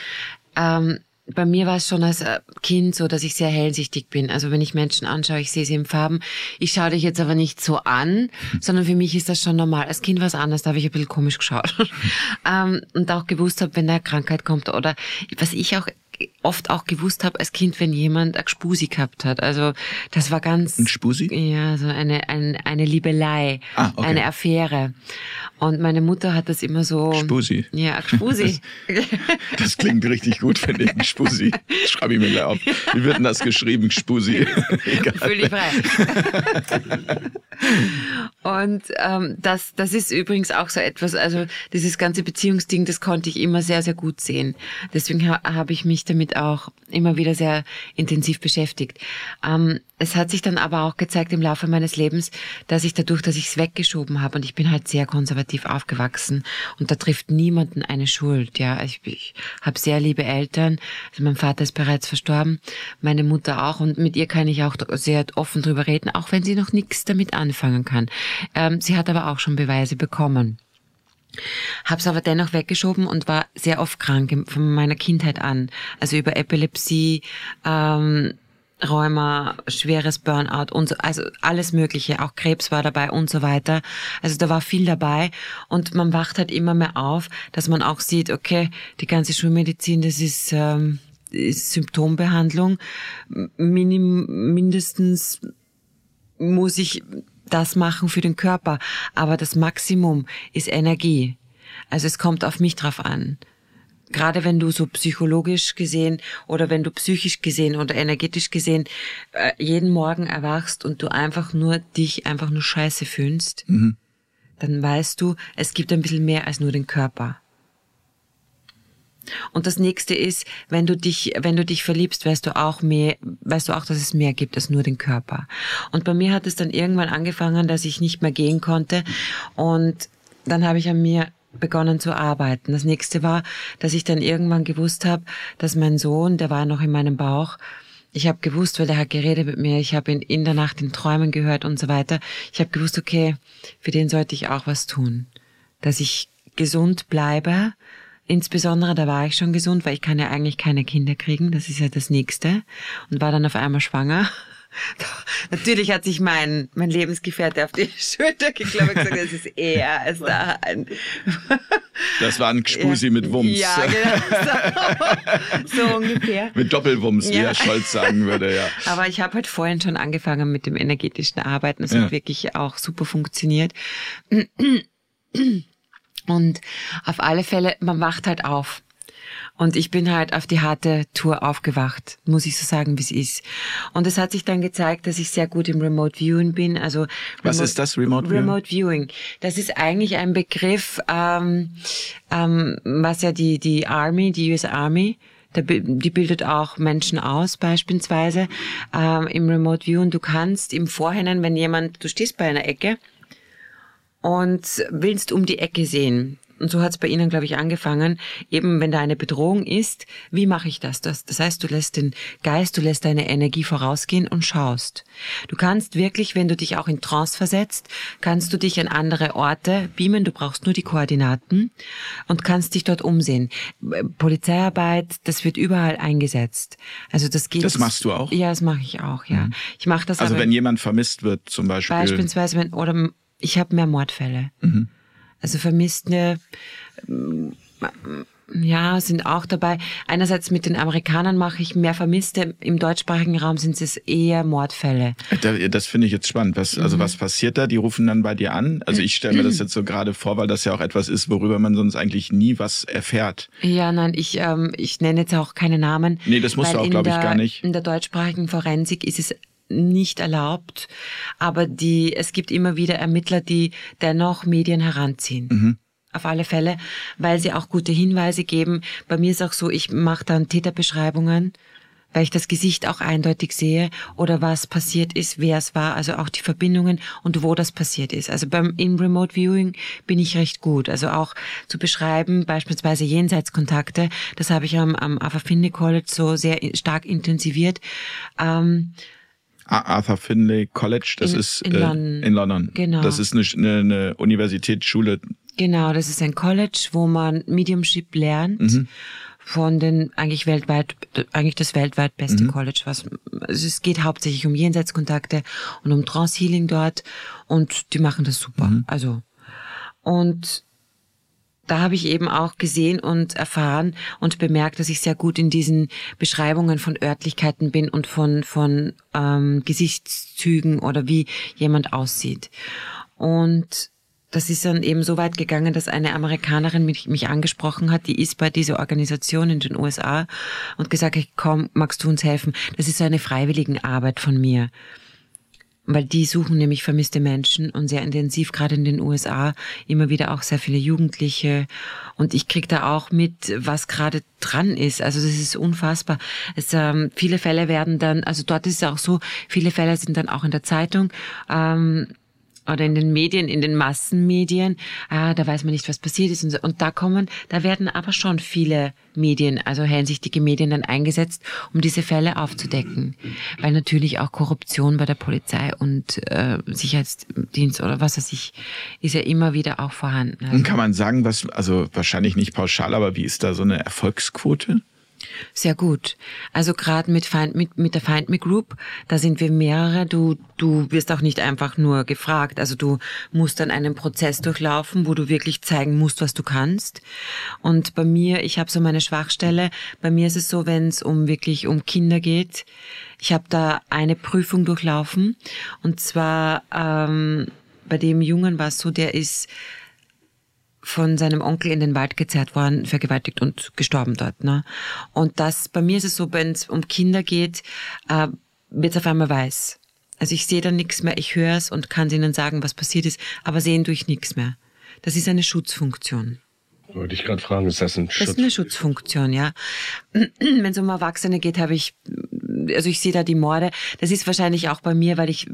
Ähm, bei mir war es schon als äh, Kind so, dass ich sehr hellsichtig bin. Also wenn ich Menschen anschaue, ich sehe sie in Farben. Ich schaue dich jetzt aber nicht so an, <laughs> sondern für mich ist das schon normal. Als Kind war es anders, da habe ich ein bisschen komisch geschaut. <laughs> ähm, und auch gewusst habe, wenn da Krankheit kommt oder was ich auch oft auch gewusst habe als Kind, wenn jemand ein Gspusi gehabt hat. Also das war ganz... Ein Spusi? Ja, so eine, eine, eine Liebelei, ah, okay. eine Affäre. Und meine Mutter hat das immer so... Spusi. Ja, Spusi. Das, das klingt richtig gut, finde ich. Spusi. Schreibe ich mir gleich auf. Wie wird denn das geschrieben? Spusi. <laughs> Völlig frei. Und ähm, das, das ist übrigens auch so etwas, also dieses ganze Beziehungsding, das konnte ich immer sehr, sehr gut sehen. Deswegen ha habe ich mich damit auch immer wieder sehr intensiv beschäftigt. Ähm, es hat sich dann aber auch gezeigt im Laufe meines Lebens, dass ich dadurch, dass ich es weggeschoben habe und ich bin halt sehr konservativ aufgewachsen und da trifft niemanden eine Schuld. Ja, ich, ich habe sehr liebe Eltern. Also mein Vater ist bereits verstorben, meine Mutter auch und mit ihr kann ich auch sehr offen drüber reden, auch wenn sie noch nichts damit anfangen kann. Ähm, sie hat aber auch schon Beweise bekommen. Hab's aber dennoch weggeschoben und war sehr oft krank von meiner Kindheit an. Also über Epilepsie, ähm, Rheuma, schweres Burnout und so, also alles Mögliche, auch Krebs war dabei und so weiter. Also da war viel dabei und man wacht halt immer mehr auf, dass man auch sieht, okay, die ganze Schulmedizin, das ist, ähm, ist Symptombehandlung. Minim, mindestens muss ich das machen für den Körper, aber das Maximum ist Energie. Also es kommt auf mich drauf an. Gerade wenn du so psychologisch gesehen oder wenn du psychisch gesehen oder energetisch gesehen äh, jeden Morgen erwachst und du einfach nur dich einfach nur scheiße fühlst, mhm. dann weißt du, es gibt ein bisschen mehr als nur den Körper. Und das nächste ist, wenn du dich, wenn du dich verliebst, weißt du auch mehr, weißt du auch, dass es mehr gibt als nur den Körper. Und bei mir hat es dann irgendwann angefangen, dass ich nicht mehr gehen konnte und dann habe ich an mir begonnen zu arbeiten. Das nächste war, dass ich dann irgendwann gewusst habe, dass mein Sohn, der war noch in meinem Bauch, ich habe gewusst, weil er hat geredet mit mir, ich habe ihn in der Nacht in Träumen gehört und so weiter. Ich habe gewusst, okay, für den sollte ich auch was tun, dass ich gesund bleibe Insbesondere, da war ich schon gesund, weil ich kann ja eigentlich keine Kinder kriegen. Das ist ja das Nächste. Und war dann auf einmal schwanger. <laughs> Natürlich hat sich mein, mein Lebensgefährte auf die <laughs> Schulter geklappt und gesagt, das ist eher als da ein. <laughs> Das war ein Gspusi ja. mit Wumms. Ja, genau. So, so ungefähr. Mit Doppelwumms, ja. wie Herr Scholz sagen würde, ja. Aber ich habe halt vorhin schon angefangen mit dem energetischen Arbeiten. Es ja. hat wirklich auch super funktioniert. <clears throat> Und auf alle Fälle, man wacht halt auf. Und ich bin halt auf die harte Tour aufgewacht, muss ich so sagen, wie es ist. Und es hat sich dann gezeigt, dass ich sehr gut im Remote Viewing bin. Also was ist das Remote Viewing? Remote Viewing. Das ist eigentlich ein Begriff, ähm, ähm, was ja die die Army, die US Army die bildet auch Menschen aus, beispielsweise ähm, im Remote View. Und du kannst im Vorhinein, wenn jemand, du stehst bei einer Ecke und willst um die Ecke sehen. Und so hat es bei Ihnen, glaube ich, angefangen. Eben, wenn da eine Bedrohung ist, wie mache ich das? das? Das heißt, du lässt den Geist, du lässt deine Energie vorausgehen und schaust. Du kannst wirklich, wenn du dich auch in Trance versetzt, kannst du dich an andere Orte beamen. Du brauchst nur die Koordinaten und kannst dich dort umsehen. Polizeiarbeit, das wird überall eingesetzt. Also das geht. Das machst du auch? Ja, das mache ich auch. Ja, mhm. ich mache das. Also wenn jemand vermisst wird, zum Beispiel. Beispielsweise wenn oder ich habe mehr Mordfälle. Mhm. Also Vermisste, ja, sind auch dabei. Einerseits mit den Amerikanern mache ich mehr Vermisste. Im deutschsprachigen Raum sind es eher Mordfälle. Das finde ich jetzt spannend. Was, also mhm. was passiert da? Die rufen dann bei dir an? Also ich stelle mir das jetzt so gerade vor, weil das ja auch etwas ist, worüber man sonst eigentlich nie was erfährt. Ja, nein, ich, ähm, ich nenne jetzt auch keine Namen. Nee, das musst du auch, glaube ich, gar nicht. In der deutschsprachigen Forensik ist es nicht erlaubt, aber die, es gibt immer wieder Ermittler, die dennoch Medien heranziehen. Mhm. Auf alle Fälle, weil sie auch gute Hinweise geben. Bei mir ist auch so, ich mache dann Täterbeschreibungen, weil ich das Gesicht auch eindeutig sehe oder was passiert ist, wer es war, also auch die Verbindungen und wo das passiert ist. Also beim in Remote Viewing bin ich recht gut. Also auch zu beschreiben, beispielsweise Jenseitskontakte, das habe ich am, am Ava Finde College so sehr stark intensiviert. Ähm, Arthur Finlay College, das in, ist in, äh, London. in London. Genau. Das ist eine, eine, Universitätsschule. Genau, das ist ein College, wo man Mediumship lernt. Mhm. Von den eigentlich weltweit, eigentlich das weltweit beste mhm. College, was, also es geht hauptsächlich um Jenseitskontakte und um Trance Healing dort und die machen das super. Mhm. Also, und da habe ich eben auch gesehen und erfahren und bemerkt, dass ich sehr gut in diesen Beschreibungen von Örtlichkeiten bin und von, von ähm, Gesichtszügen oder wie jemand aussieht. Und das ist dann eben so weit gegangen, dass eine Amerikanerin mich, mich angesprochen hat, die ist bei dieser Organisation in den USA und gesagt hat, komm, magst du uns helfen? Das ist so eine Arbeit von mir weil die suchen nämlich vermisste Menschen und sehr intensiv, gerade in den USA, immer wieder auch sehr viele Jugendliche. Und ich krieg da auch mit, was gerade dran ist. Also das ist unfassbar. Es, ähm, viele Fälle werden dann, also dort ist es auch so, viele Fälle sind dann auch in der Zeitung. Ähm, oder in den Medien, in den Massenmedien, ah, da weiß man nicht, was passiert ist. Und, so. und da kommen, da werden aber schon viele Medien, also hinsichtige Medien dann eingesetzt, um diese Fälle aufzudecken. Weil natürlich auch Korruption bei der Polizei und äh, Sicherheitsdienst oder was weiß ich, ist ja immer wieder auch vorhanden. Also, Kann man sagen, was, also wahrscheinlich nicht pauschal, aber wie ist da so eine Erfolgsquote? Sehr gut. Also gerade mit, Find, mit, mit der Find Me Group, da sind wir mehrere. Du, du wirst auch nicht einfach nur gefragt. Also du musst dann einen Prozess durchlaufen, wo du wirklich zeigen musst, was du kannst. Und bei mir, ich habe so meine Schwachstelle. Bei mir ist es so, wenn es um wirklich um Kinder geht. Ich habe da eine Prüfung durchlaufen. Und zwar ähm, bei dem Jungen war es so, der ist von seinem Onkel in den Wald gezerrt worden, vergewaltigt und gestorben dort. Ne? Und das, bei mir ist es so, wenn es um Kinder geht, äh, wird es auf einmal weiß. Also ich sehe dann nichts mehr, ich höre es und kann ihnen sagen, was passiert ist, aber sehen durch nichts mehr. Das ist eine Schutzfunktion. Wollte ich gerade fragen, ist das ein Schutz? Das ist eine Schutzfunktion, ja. <clears throat> Wenn es um Erwachsene geht, habe ich also ich sehe da die Morde. Das ist wahrscheinlich auch bei mir, weil ich,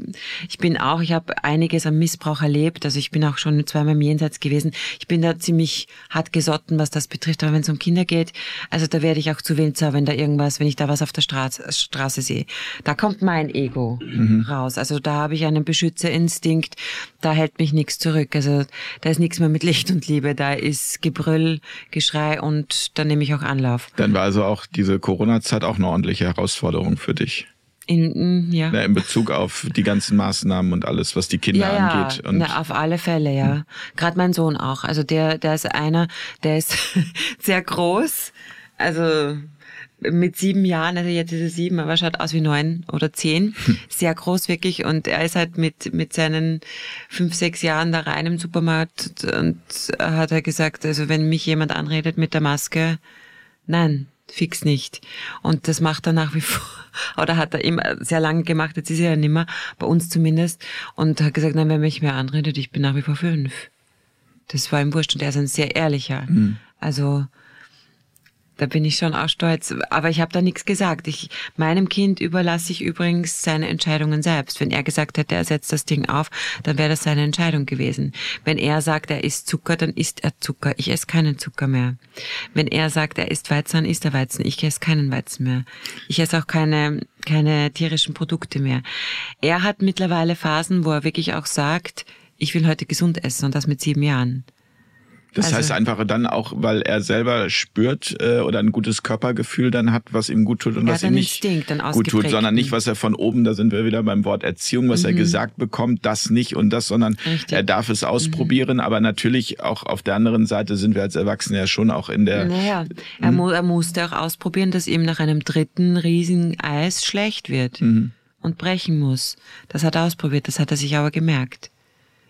ich bin auch, ich habe einiges am Missbrauch erlebt. Also ich bin auch schon zweimal im Jenseits gewesen. Ich bin da ziemlich hart gesotten, was das betrifft. Aber wenn es um Kinder geht, also da werde ich auch zu Winzer, wenn da irgendwas, wenn ich da was auf der Straße, Straße sehe. Da kommt mein Ego mhm. raus. Also da habe ich einen Beschützerinstinkt. Da hält mich nichts zurück. Also da ist nichts mehr mit Licht und Liebe. Da ist Gebrüll, Geschrei und da nehme ich auch Anlauf. Dann war also auch diese Corona-Zeit auch eine ordentliche Herausforderung für dich? In, ja. Na, in Bezug auf die ganzen Maßnahmen und alles, was die Kinder ja, angeht. Und Na, auf alle Fälle, ja. Hm. Gerade mein Sohn auch. Also der, der ist einer, der ist <laughs> sehr groß. Also mit sieben Jahren, also jetzt ist er sieben, aber schaut aus wie neun oder zehn. Hm. Sehr groß wirklich. Und er ist halt mit, mit seinen fünf, sechs Jahren da rein im Supermarkt und hat er gesagt, also wenn mich jemand anredet mit der Maske, nein, fix nicht. Und das macht er nach wie <laughs> vor, oder hat er immer sehr lange gemacht, jetzt ist er ja nimmer, bei uns zumindest, und hat gesagt, nein, wenn mich mehr anredet, ich bin nach wie vor fünf. Das war ihm wurscht und er ist ein sehr ehrlicher. Mhm. Also, da bin ich schon auch stolz. Aber ich habe da nichts gesagt. Ich, meinem Kind überlasse ich übrigens seine Entscheidungen selbst. Wenn er gesagt hätte, er setzt das Ding auf, dann wäre das seine Entscheidung gewesen. Wenn er sagt, er isst Zucker, dann isst er Zucker. Ich esse keinen Zucker mehr. Wenn er sagt, er isst Weizen, dann isst er Weizen. Ich esse keinen Weizen mehr. Ich esse auch keine, keine tierischen Produkte mehr. Er hat mittlerweile Phasen, wo er wirklich auch sagt, ich will heute gesund essen und das mit sieben Jahren. Das also, heißt einfach dann auch, weil er selber spürt äh, oder ein gutes Körpergefühl dann hat, was ihm gut tut und was ihm nicht gut tut, sondern nicht, was er von oben, da sind wir wieder beim Wort Erziehung, was mhm. er gesagt bekommt, das nicht und das, sondern Richtig. er darf es ausprobieren, mhm. aber natürlich auch auf der anderen Seite sind wir als Erwachsene ja schon auch in der... Naja, er, mu er musste auch ausprobieren, dass ihm nach einem dritten riesigen Eis schlecht wird mhm. und brechen muss. Das hat er ausprobiert, das hat er sich aber gemerkt.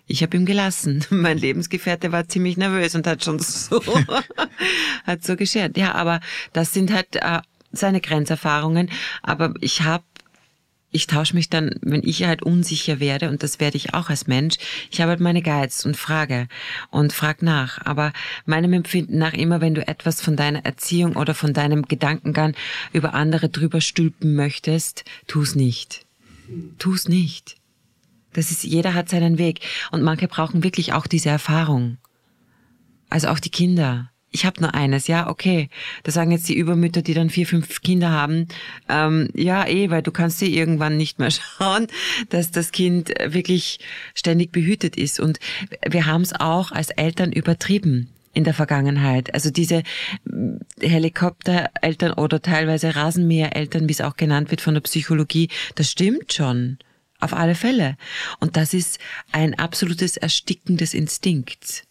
Ich habe ihm gelassen. <laughs> Mein Lebensgefährte war ziemlich nervös und hat schon so, <laughs> <laughs> hat so geschert. Ja, aber das sind halt äh, seine Grenzerfahrungen. Aber ich habe ich tausche mich dann, wenn ich halt unsicher werde, und das werde ich auch als Mensch, ich habe halt meine Guides und frage und frag nach. Aber meinem Empfinden nach immer, wenn du etwas von deiner Erziehung oder von deinem Gedankengang über andere drüber stülpen möchtest, tu's nicht. Tu's nicht. Das ist, jeder hat seinen Weg. Und manche brauchen wirklich auch diese Erfahrung. Also auch die Kinder. Ich habe nur eines, ja, okay. Da sagen jetzt die Übermütter, die dann vier, fünf Kinder haben, ähm, ja, eh, weil du kannst dir irgendwann nicht mehr <laughs> schauen, dass das Kind wirklich ständig behütet ist. Und wir haben es auch als Eltern übertrieben in der Vergangenheit. Also diese Helikoptereltern oder teilweise Rasenmähereltern, wie es auch genannt wird von der Psychologie, das stimmt schon. Auf alle Fälle. Und das ist ein absolutes Ersticken des Instinkts.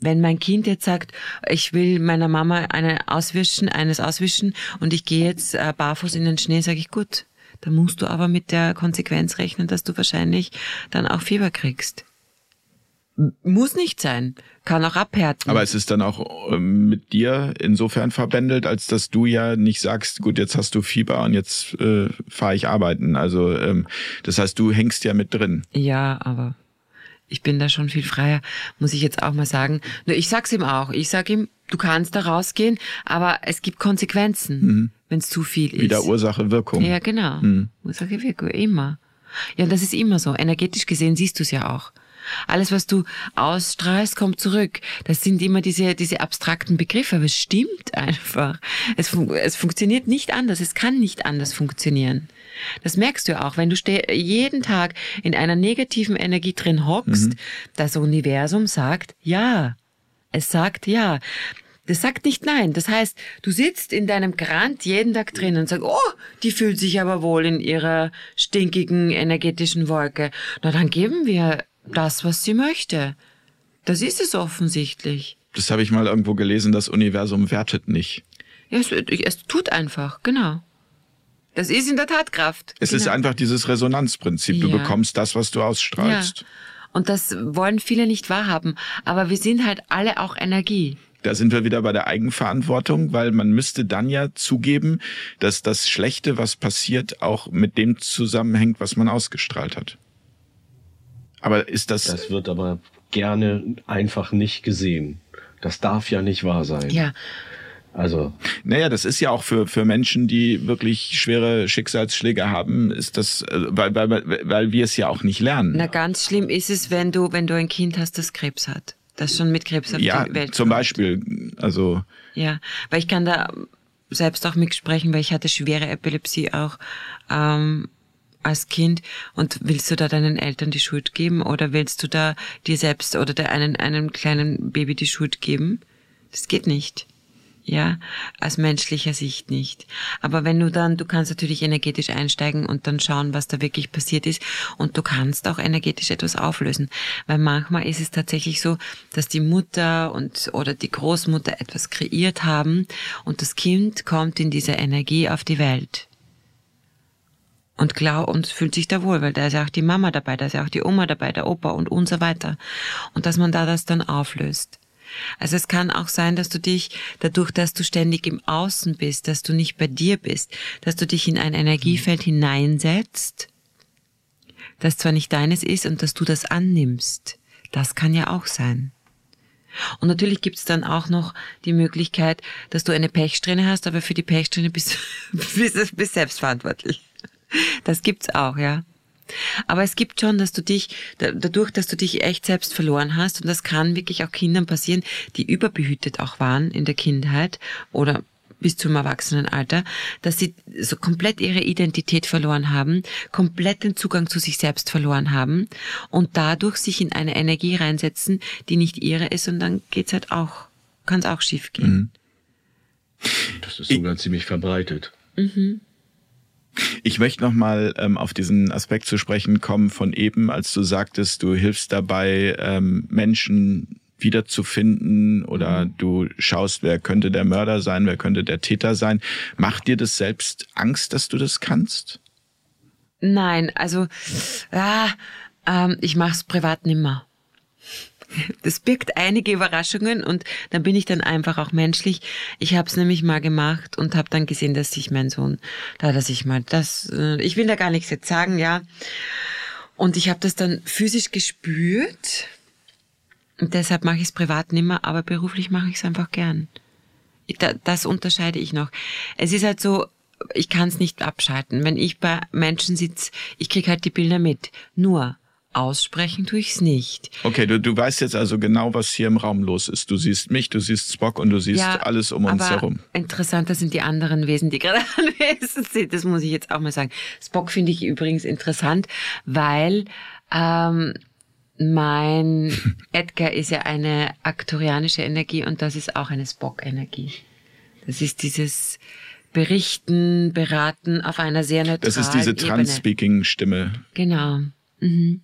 Wenn mein Kind jetzt sagt, ich will meiner Mama eine auswischen, eines auswischen und ich gehe jetzt äh, barfuß in den Schnee, sage ich gut. Dann musst du aber mit der Konsequenz rechnen, dass du wahrscheinlich dann auch Fieber kriegst. Muss nicht sein. Kann auch abhärten. Aber es ist dann auch ähm, mit dir insofern verbändelt, als dass du ja nicht sagst, gut, jetzt hast du Fieber und jetzt äh, fahre ich arbeiten. Also ähm, das heißt, du hängst ja mit drin. Ja, aber ich bin da schon viel freier, muss ich jetzt auch mal sagen. Nur ich sag's ihm auch. Ich sag ihm, du kannst da rausgehen, aber es gibt Konsequenzen, mhm. wenn es zu viel ist. Wieder Ursache, Wirkung. Ja, genau. Mhm. Ursache, Wirkung, immer. Ja, das ist immer so. Energetisch gesehen siehst du es ja auch. Alles, was du ausstrahlst, kommt zurück. Das sind immer diese, diese abstrakten Begriffe, aber es stimmt einfach. Es, fun es funktioniert nicht anders. Es kann nicht anders funktionieren. Das merkst du auch, wenn du jeden Tag in einer negativen Energie drin hockst, mhm. das Universum sagt ja. Es sagt ja. Das sagt nicht nein. Das heißt, du sitzt in deinem Grant jeden Tag drin und sagst, oh, die fühlt sich aber wohl in ihrer stinkigen energetischen Wolke. Na, dann geben wir das, was sie möchte. Das ist es offensichtlich. Das habe ich mal irgendwo gelesen, das Universum wertet nicht. Ja, es, es tut einfach, genau. Das ist in der Tat Kraft. Es genau. ist einfach dieses Resonanzprinzip. Du ja. bekommst das, was du ausstrahlst. Ja. Und das wollen viele nicht wahrhaben. Aber wir sind halt alle auch Energie. Da sind wir wieder bei der Eigenverantwortung, weil man müsste dann ja zugeben, dass das Schlechte, was passiert, auch mit dem zusammenhängt, was man ausgestrahlt hat. Aber ist das. Das wird aber gerne einfach nicht gesehen. Das darf ja nicht wahr sein. Ja. Also. Naja, das ist ja auch für, für Menschen, die wirklich schwere Schicksalsschläge haben, ist das, äh, weil, weil, weil wir es ja auch nicht lernen. Na, ganz schlimm ist es, wenn du, wenn du ein Kind hast, das Krebs hat. Das schon mit Krebs auf ja, die Welt zum kommt. Beispiel, also. Ja, weil ich kann da selbst auch mitsprechen, weil ich hatte schwere Epilepsie auch. Ähm, als Kind und willst du da deinen Eltern die Schuld geben oder willst du da dir selbst oder der einen, einem kleinen Baby die Schuld geben? Das geht nicht. Ja, aus menschlicher Sicht nicht. Aber wenn du dann, du kannst natürlich energetisch einsteigen und dann schauen, was da wirklich passiert ist und du kannst auch energetisch etwas auflösen. Weil manchmal ist es tatsächlich so, dass die Mutter und oder die Großmutter etwas kreiert haben und das Kind kommt in dieser Energie auf die Welt und klar und fühlt sich da wohl, weil da ist ja auch die Mama dabei, da ist ja auch die Oma dabei, der Opa und und so weiter. Und dass man da das dann auflöst. Also es kann auch sein, dass du dich dadurch, dass du ständig im Außen bist, dass du nicht bei dir bist, dass du dich in ein Energiefeld hineinsetzt, das zwar nicht deines ist und dass du das annimmst. Das kann ja auch sein. Und natürlich gibt's dann auch noch die Möglichkeit, dass du eine Pechsträhne hast, aber für die Pechsträhne bist, <laughs> bist, bist selbst verantwortlich. Das gibt's auch, ja. Aber es gibt schon, dass du dich, dadurch, dass du dich echt selbst verloren hast, und das kann wirklich auch Kindern passieren, die überbehütet auch waren in der Kindheit oder bis zum Erwachsenenalter, dass sie so komplett ihre Identität verloren haben, komplett den Zugang zu sich selbst verloren haben und dadurch sich in eine Energie reinsetzen, die nicht ihre ist und dann geht's halt auch, kann es auch schief gehen. Mhm. Das ist sogar ich, ziemlich verbreitet. Mhm. Ich möchte nochmal ähm, auf diesen Aspekt zu sprechen kommen von eben, als du sagtest, du hilfst dabei, ähm, Menschen wiederzufinden oder mhm. du schaust, wer könnte der Mörder sein, wer könnte der Täter sein. Macht dir das selbst Angst, dass du das kannst? Nein, also ja, ähm, ich mache es privat nimmer. Das birgt einige Überraschungen und dann bin ich dann einfach auch menschlich. Ich habe es nämlich mal gemacht und habe dann gesehen, dass sich mein Sohn, da dass ich mal das, äh, ich will da gar nichts jetzt sagen, ja. Und ich habe das dann physisch gespürt und deshalb mache ich es privat nimmer, aber beruflich mache ich es einfach gern. Das unterscheide ich noch. Es ist halt so, ich kann es nicht abschalten. Wenn ich bei Menschen sitze, ich krieg halt die Bilder mit. Nur, Aussprechen tue ich es nicht. Okay, du, du weißt jetzt also genau, was hier im Raum los ist. Du siehst mich, du siehst Spock und du siehst ja, alles um uns herum. Interessanter sind die anderen Wesen, die gerade <laughs> anwesend sind. Das muss ich jetzt auch mal sagen. Spock finde ich übrigens interessant, weil ähm, mein <laughs> Edgar ist ja eine aktorianische Energie und das ist auch eine Spock-Energie. Das ist dieses Berichten, Beraten auf einer sehr neutralen Das ist diese Trans-Speaking-Stimme. Genau. Mhm.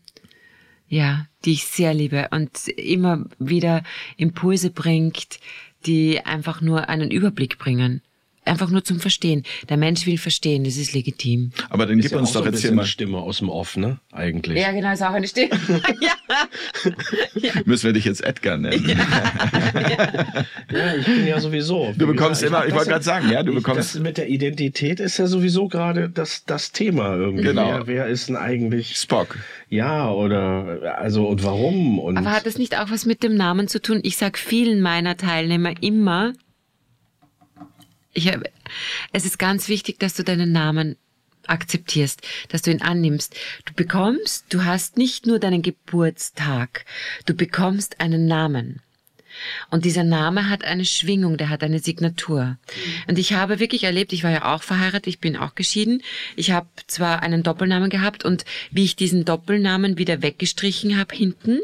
Ja, die ich sehr liebe und immer wieder Impulse bringt, die einfach nur einen Überblick bringen. Einfach nur zum Verstehen. Der Mensch will verstehen, das ist legitim. Aber dann gib ja uns doch so jetzt hier mal. eine Stimme aus dem Off, ne? Eigentlich. Ja, genau, ist auch eine Stimme. <laughs> <laughs> ja. <laughs> Müssen wir dich jetzt Edgar nennen? Ja, ich bin ja sowieso. Du bekommst Ja, immer, ich das wollte gerade sagen, ja, du ich- bekommst. Das mit der Identität ist ja sowieso gerade das, das Thema irgendwie. Genau. Wer, wer ist denn eigentlich, Spock. ja, oder, also, und warum? Und Aber hat das nicht auch was mit dem Namen zu tun? Ich sag vielen meiner Teilnehmer immer, ich es ist ganz wichtig, dass du deinen Namen akzeptierst, dass du ihn annimmst. Du bekommst, du hast nicht nur deinen Geburtstag, du bekommst einen Namen. Und dieser Name hat eine Schwingung, der hat eine Signatur. Und ich habe wirklich erlebt, ich war ja auch verheiratet, ich bin auch geschieden. Ich habe zwar einen Doppelnamen gehabt und wie ich diesen Doppelnamen wieder weggestrichen habe hinten,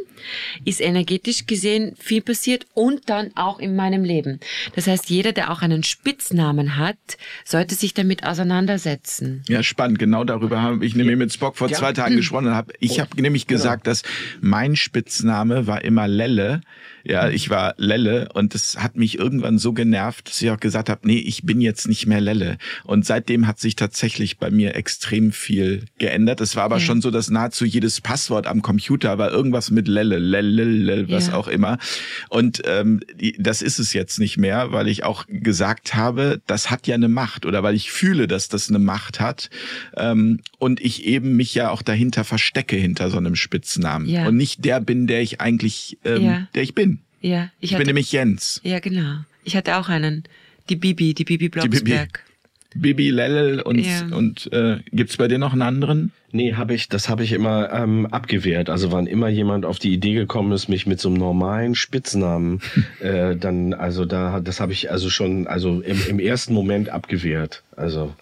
ist energetisch gesehen viel passiert und dann auch in meinem Leben. Das heißt, jeder, der auch einen Spitznamen hat, sollte sich damit auseinandersetzen. Ja, spannend. Genau darüber habe ich nämlich mit Spock vor Ja. zwei Tagen <clears throat> gesprochen. und Hab, ich habe nämlich gesagt, dass mein Spitzname war immer Lelle. Ja, ich war Lelle und das hat mich irgendwann so genervt, dass ich auch gesagt habe, nee, ich bin jetzt nicht mehr Lelle. Und seitdem hat sich tatsächlich bei mir extrem viel geändert. Es war aber Ja. schon so, dass nahezu jedes Passwort am Computer war irgendwas mit Lelle, Lelle, Lelle, was Ja. auch immer. Und ähm, das ist es jetzt nicht mehr, weil ich auch gesagt habe, das hat ja eine Macht oder weil ich fühle, dass das eine Macht hat ähm, und ich eben mich ja auch dahinter verstecke hinter so einem Spitznamen Ja. und nicht der bin, der ich eigentlich, ähm, der ich bin. Ja, Ich, ich, bin hatte, nämlich Jens. ja genau. Ich hatte auch einen, die Bibi, die Bibi Bibi. Blocksberg. Bibi, Lelle und, Ja. und äh, gibt's bei dir noch einen anderen? Nee, habe ich, das habe ich immer ähm, abgewehrt. Also wann immer jemand auf die Idee gekommen ist, mich mit so einem normalen Spitznamen, <laughs> äh, dann, also da, das habe ich also schon, also im, im ersten Moment abgewehrt. Also,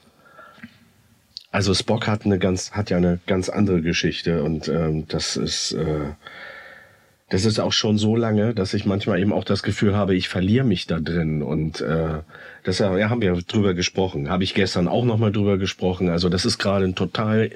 also Spock hat eine ganz, hat ja eine ganz andere Geschichte und ähm, das ist, äh, das ist auch schon so lange, dass ich manchmal eben auch das Gefühl habe, ich verliere mich da drin und äh, das ja, haben wir drüber gesprochen, habe ich gestern auch noch mal drüber gesprochen. Also das ist gerade ein total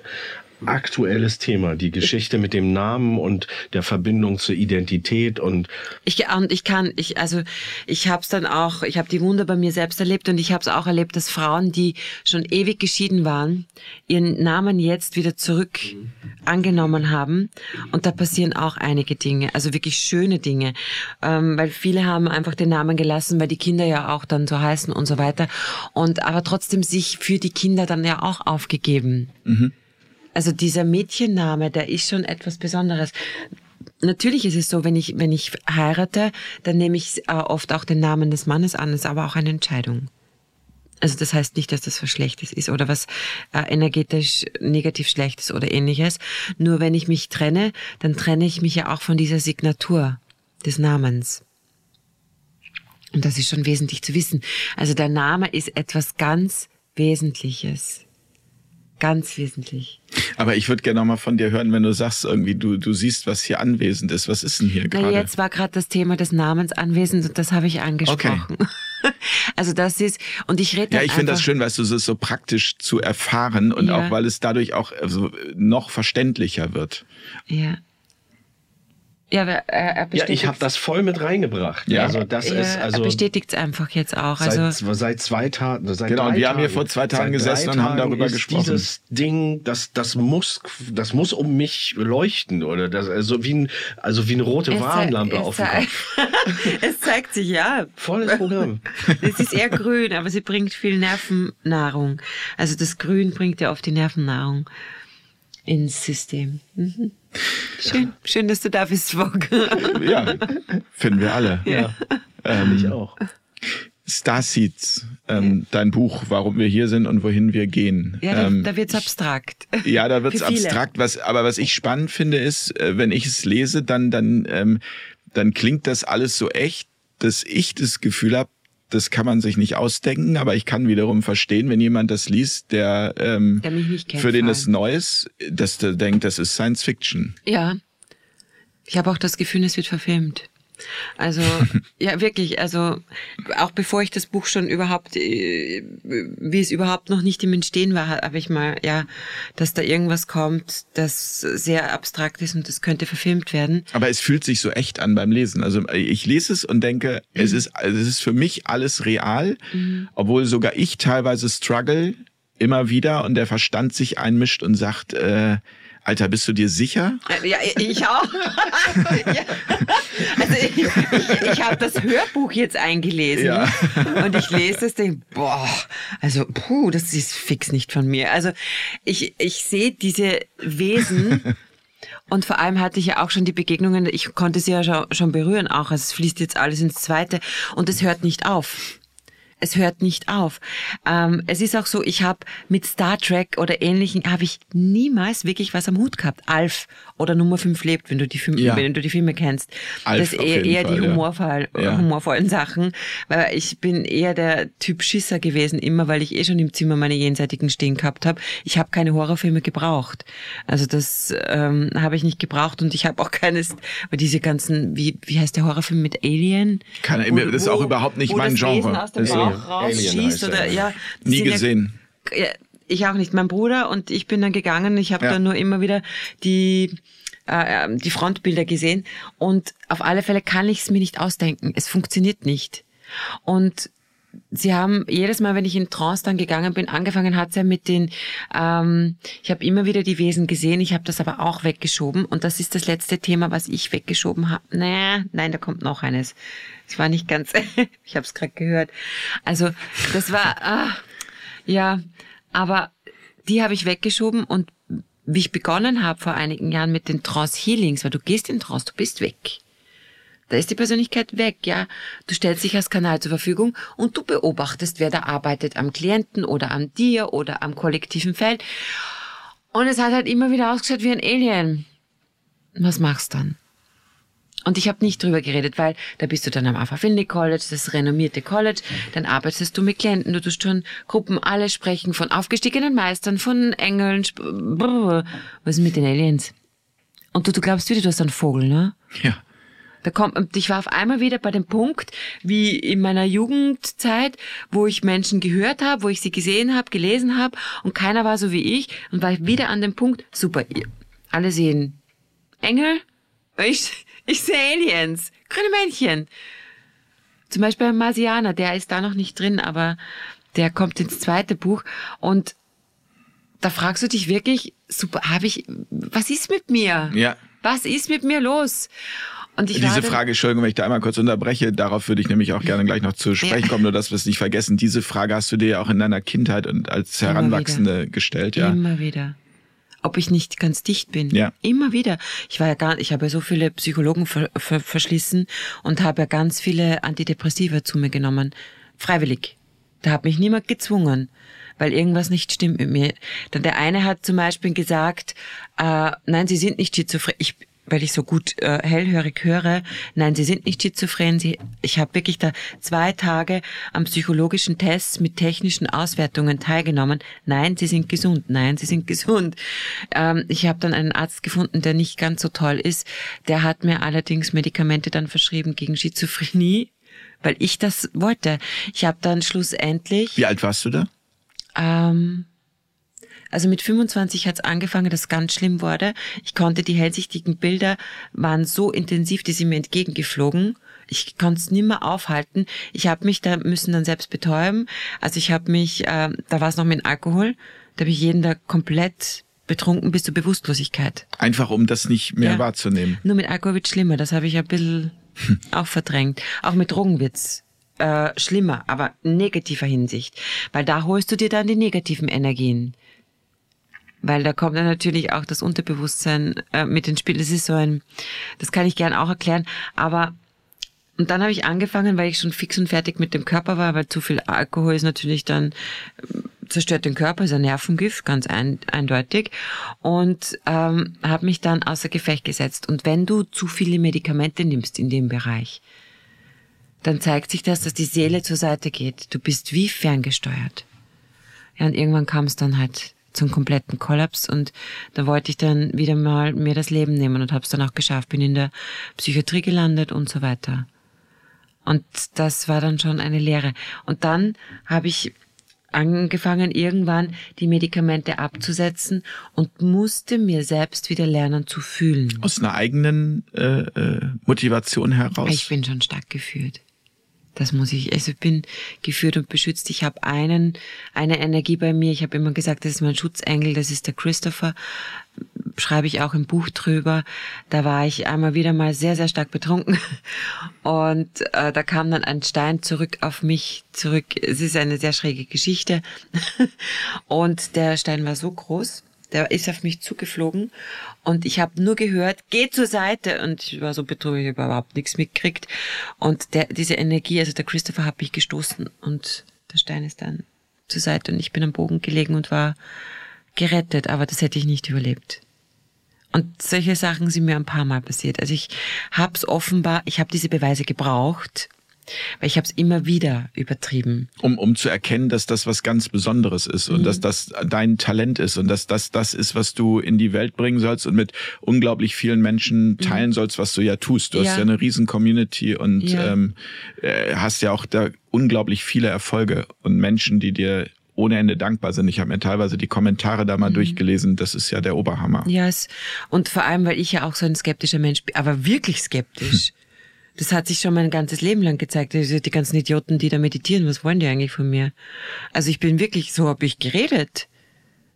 aktuelles Thema, die Geschichte mit dem Namen und der Verbindung zur Identität und Ich und ich kann, ich also ich habe es dann auch, ich habe die Wunder bei mir selbst erlebt und ich habe es auch erlebt, dass Frauen, die schon ewig geschieden waren, ihren Namen jetzt wieder zurück angenommen haben. Und da passieren auch einige Dinge, also wirklich schöne Dinge, ähm, weil viele haben einfach den Namen gelassen, weil die Kinder ja auch dann so heißen und so weiter. Und aber trotzdem sich für die Kinder dann ja auch aufgegeben. Also dieser Mädchenname, der ist schon etwas Besonderes. Natürlich ist es so, wenn ich, wenn ich heirate, dann nehme ich äh, oft auch den Namen des Mannes an, ist aber auch eine Entscheidung. Also das heißt nicht, dass das was Schlechtes ist oder was äh, energetisch negativ Schlechtes oder ähnliches. Nur wenn ich mich trenne, dann trenne ich mich ja auch von dieser Signatur des Namens. Und das ist schon wesentlich zu wissen. Also der Name ist etwas ganz Wesentliches. Ganz wesentlich. Aber ich würde gerne mal von dir hören, wenn du sagst, irgendwie, du, du siehst, was hier anwesend ist. Was ist denn hier gerade? jetzt war gerade das Thema des Namens anwesend und das habe ich angesprochen. <laughs> also das ist, und ich rede Ja, ich finde das schön, weißt du, es ist so praktisch zu erfahren und Ja. auch weil es dadurch auch also, noch verständlicher wird. Ja. Ja, er, er ja, ich habe das voll mit reingebracht. Ja. Also das ja, ist also er bestätigt es einfach jetzt auch. Seit, Also seit zwei Tagen. Seit Genau, drei wir haben hier Tagen. vor zwei Tagen Seit gesessen und haben Tagen darüber ist gesprochen. Dieses Ding, das, das muss, das muss um mich leuchten oder das, also wie ein, also wie eine rote es Warnlampe zei- auf dem Kopf. <laughs> es zeigt sich, ja. Volles Programm. <laughs> Es ist eher grün, aber sie bringt viel Nervennahrung. Also das Grün bringt ja oft die Nervennahrung ins System. Mhm. Schön, schön, dass du da bist, Vogue. Ja, finden wir alle. Ja, ähm, ich auch. Starseeds, ähm, dein Buch, warum wir hier sind und wohin wir gehen. Ja, da, ähm, da wird's abstrakt. Ja, da wird's abstrakt. Was, aber was ich spannend finde, ist, äh, wenn ich es lese, dann, dann, ähm, dann klingt das alles so echt, dass ich das Gefühl habe, das kann man sich nicht ausdenken, aber ich kann wiederum verstehen, wenn jemand das liest, der, ähm, Der mich nicht kennt, für den vor es allem. neu ist, dass der denkt, das ist Science Fiction. Ja. Ich habe auch das Gefühl, es wird verfilmt. Also, <laughs> ja, wirklich, also auch bevor ich das Buch schon überhaupt, äh, wie es überhaupt noch nicht im Entstehen war, habe ich mal, ja, dass da irgendwas kommt, das sehr abstrakt ist und das könnte verfilmt werden. Aber es fühlt sich so echt an beim Lesen. Also ich lese es und denke, mhm. es ist, also es ist für mich alles real, mhm. obwohl sogar ich teilweise struggle immer wieder und der Verstand sich einmischt und sagt, äh, Alter, bist du dir sicher? Ja, ich auch. ja. <laughs> Also ich, ich, ich habe das Hörbuch jetzt eingelesen ja. und ich lese das, denke, boah, also puh, das ist fix nicht von mir. Also ich, ich sehe diese Wesen <laughs> und vor allem hatte ich ja auch schon die Begegnungen, ich konnte sie ja schon, schon berühren auch, also es fließt jetzt alles ins Zweite und es hört nicht auf es hört nicht auf. Ähm, es ist auch so, ich habe mit Star Trek oder ähnlichen habe ich niemals wirklich was am Hut gehabt. Alf oder Nummer 5 lebt, wenn du die Filme, ja. wenn du die Filme kennst. Alf das ist eher, eher Fall, die humorvoll, ja. humorvollen Sachen, weil ich bin eher der Typ Schisser gewesen, immer weil ich eh schon im Zimmer meine jenseitigen stehen gehabt habe. Ich habe keine Horrorfilme gebraucht. Also das ähm, habe ich nicht gebraucht und ich habe auch keines, weil diese ganzen, wie wie heißt der Horrorfilm mit Alien? Keine, wo, das ist auch überhaupt nicht mein Genre auch rausschießt oder ja. Nie gesehen. Ja, ich auch nicht. Mein Bruder und ich bin dann gegangen. Ich habe ja. dann nur immer wieder die äh, ähm, die Frontbilder gesehen und auf alle Fälle kann ich es mir nicht ausdenken. Es funktioniert nicht. Und Sie haben jedes Mal, wenn ich in Trance dann gegangen bin, angefangen hat ja mit den, ähm, ich habe immer wieder die Wesen gesehen, ich habe das aber auch weggeschoben und das ist das letzte Thema, was ich weggeschoben habe. Naja, nein, da kommt noch eines. Das war nicht ganz, <laughs> ich habe es gerade gehört. Also das war, ah, ja, aber die habe ich weggeschoben und wie ich begonnen habe vor einigen Jahren mit den Trance Healings, weil du gehst in Trance, du bist weg. Da ist die Persönlichkeit weg, ja. Du stellst dich als Kanal zur Verfügung und du beobachtest, wer da arbeitet am Klienten oder an dir oder am kollektiven Feld. Und es hat halt immer wieder ausgeschaut wie ein Alien. Was machst du dann? Und ich habe nicht drüber geredet, weil da bist du dann am Alpha Finley College, das renommierte College, dann arbeitest du mit Klienten, du tust schon Gruppen, alle sprechen von aufgestiegenen Meistern, von Engeln, was ist mit den Aliens? Und du, du glaubst wieder, du hast einen Vogel, ne? Ja. Da kommt, ich war auf einmal wieder bei dem Punkt, wie in meiner Jugendzeit, wo ich Menschen gehört habe, wo ich sie gesehen habe, gelesen habe und keiner war so wie ich und war wieder an dem Punkt, super, alle sehen Engel, ich, ich sehe Aliens, grüne Männchen. Zum Beispiel Marsianer, der ist da noch nicht drin, aber der kommt ins zweite Buch und da fragst du dich wirklich, super, habe ich, was ist mit mir? Ja. Was ist mit mir los? Und ich Diese Frage, Entschuldigung, wenn ich da einmal kurz unterbreche, darauf würde ich nämlich auch gerne gleich noch zu sprechen ja. kommen, nur dass wir es nicht vergessen. Diese Frage hast du dir ja auch in deiner Kindheit und als Heranwachsende gestellt, ja? Immer wieder. Ob ich nicht ganz dicht bin. Ja. Immer wieder. Ich war ja gar, ich habe ja so viele Psychologen ver, ver, verschlissen und habe ja ganz viele Antidepressiva zu mir genommen. Freiwillig. Da hat mich niemand gezwungen weil irgendwas nicht stimmt mit mir. Dann der eine hat zum Beispiel gesagt, äh, nein, Sie sind nicht schizophren. Ich, weil ich so gut äh, hellhörig höre. Nein, sie sind nicht schizophren. Sie, ich habe wirklich da zwei Tage am psychologischen Test mit technischen Auswertungen teilgenommen. Nein, sie sind gesund. Nein, sie sind <laughs> gesund. Ähm, ich habe dann einen Arzt gefunden, der nicht ganz so toll ist. Der hat mir allerdings Medikamente dann verschrieben gegen Schizophrenie, weil ich das wollte. Ich habe dann schlussendlich. Wie alt warst du da? Ähm, also mit 25 hat es angefangen, dass ganz schlimm wurde. Ich konnte die hellsichtigen Bilder waren so intensiv, die sind mir entgegengeflogen. Ich konnte es nimmer aufhalten. Ich habe mich da müssen dann selbst betäuben. Also ich habe mich, äh, da war es noch mit Alkohol. Da habe ich jeden da komplett betrunken bis zur Bewusstlosigkeit. Einfach um das nicht mehr ja. wahrzunehmen. Nur mit Alkohol wird schlimmer. Das habe ich ein bisschen hm. auch verdrängt. Auch mit Drogen wird's äh, schlimmer, aber negativer Hinsicht. Weil da holst du dir dann die negativen Energien weil da kommt dann natürlich auch das Unterbewusstsein äh, mit ins Spiel. Das ist so ein, das kann ich gern auch erklären, aber und dann habe ich angefangen, weil ich schon fix und fertig mit dem Körper war, weil zu viel Alkohol ist natürlich dann äh, zerstört den Körper, ist ein Nervengift, ganz ein, eindeutig. Und ähm, habe mich dann außer Gefecht gesetzt. Und wenn du zu viele Medikamente nimmst in dem Bereich, dann zeigt sich das, dass die Seele zur Seite geht. Du bist wie ferngesteuert. Ja, und irgendwann kam es dann halt zum kompletten Kollaps und da wollte ich dann wieder mal mir das Leben nehmen und habe es dann auch geschafft, bin in der Psychiatrie gelandet und so weiter. Und das war dann schon eine Lehre. Und dann habe ich angefangen, irgendwann die Medikamente abzusetzen und musste mir selbst wieder lernen zu fühlen. Aus einer eigenen äh, äh, Motivation heraus? Ich bin schon stark geführt. Das muss ich, also ich bin geführt und beschützt. Ich habe einen, eine Energie bei mir. Ich habe immer gesagt, das ist mein Schutzengel, das ist der Christopher. Schreibe ich auch im Buch drüber. Da war ich einmal wieder mal sehr, sehr stark betrunken. <laughs> Und äh, da kam dann ein Stein zurück auf mich zurück. Es ist eine sehr schräge Geschichte. <laughs> Und der Stein war so groß, der ist auf mich zugeflogen und ich habe nur gehört, geh zur Seite und ich war so betrunken, ich habe überhaupt nichts mitgekriegt und der, diese Energie, also der Christopher hat mich gestoßen und der Stein ist dann zur Seite und ich bin am Bogen gelegen und war gerettet, aber das hätte ich nicht überlebt. Und solche Sachen sind mir ein paar Mal passiert. Also ich habe es offenbar, ich habe diese Beweise gebraucht, weil ich habe es immer wieder übertrieben. Um, um zu erkennen, dass das was ganz Besonderes ist und mhm. dass das dein Talent ist und dass das das ist, was du in die Welt bringen sollst und mit unglaublich vielen Menschen mhm. teilen mhm. sollst, was du ja tust. Du ja. hast ja eine riesen Community und ja. Ähm, äh, hast ja auch da unglaublich viele Erfolge und Menschen, die dir ohne Ende dankbar sind. Ich habe mir teilweise die Kommentare da mal mhm. durchgelesen. Das ist ja der Oberhammer. Ja, yes. und vor allem, weil ich ja auch so ein skeptischer Mensch bin, aber wirklich skeptisch. <laughs> Das hat sich schon mein ganzes Leben lang gezeigt. Also die ganzen Idioten, die da meditieren, was wollen die eigentlich von mir? Also ich bin wirklich, so habe ich geredet.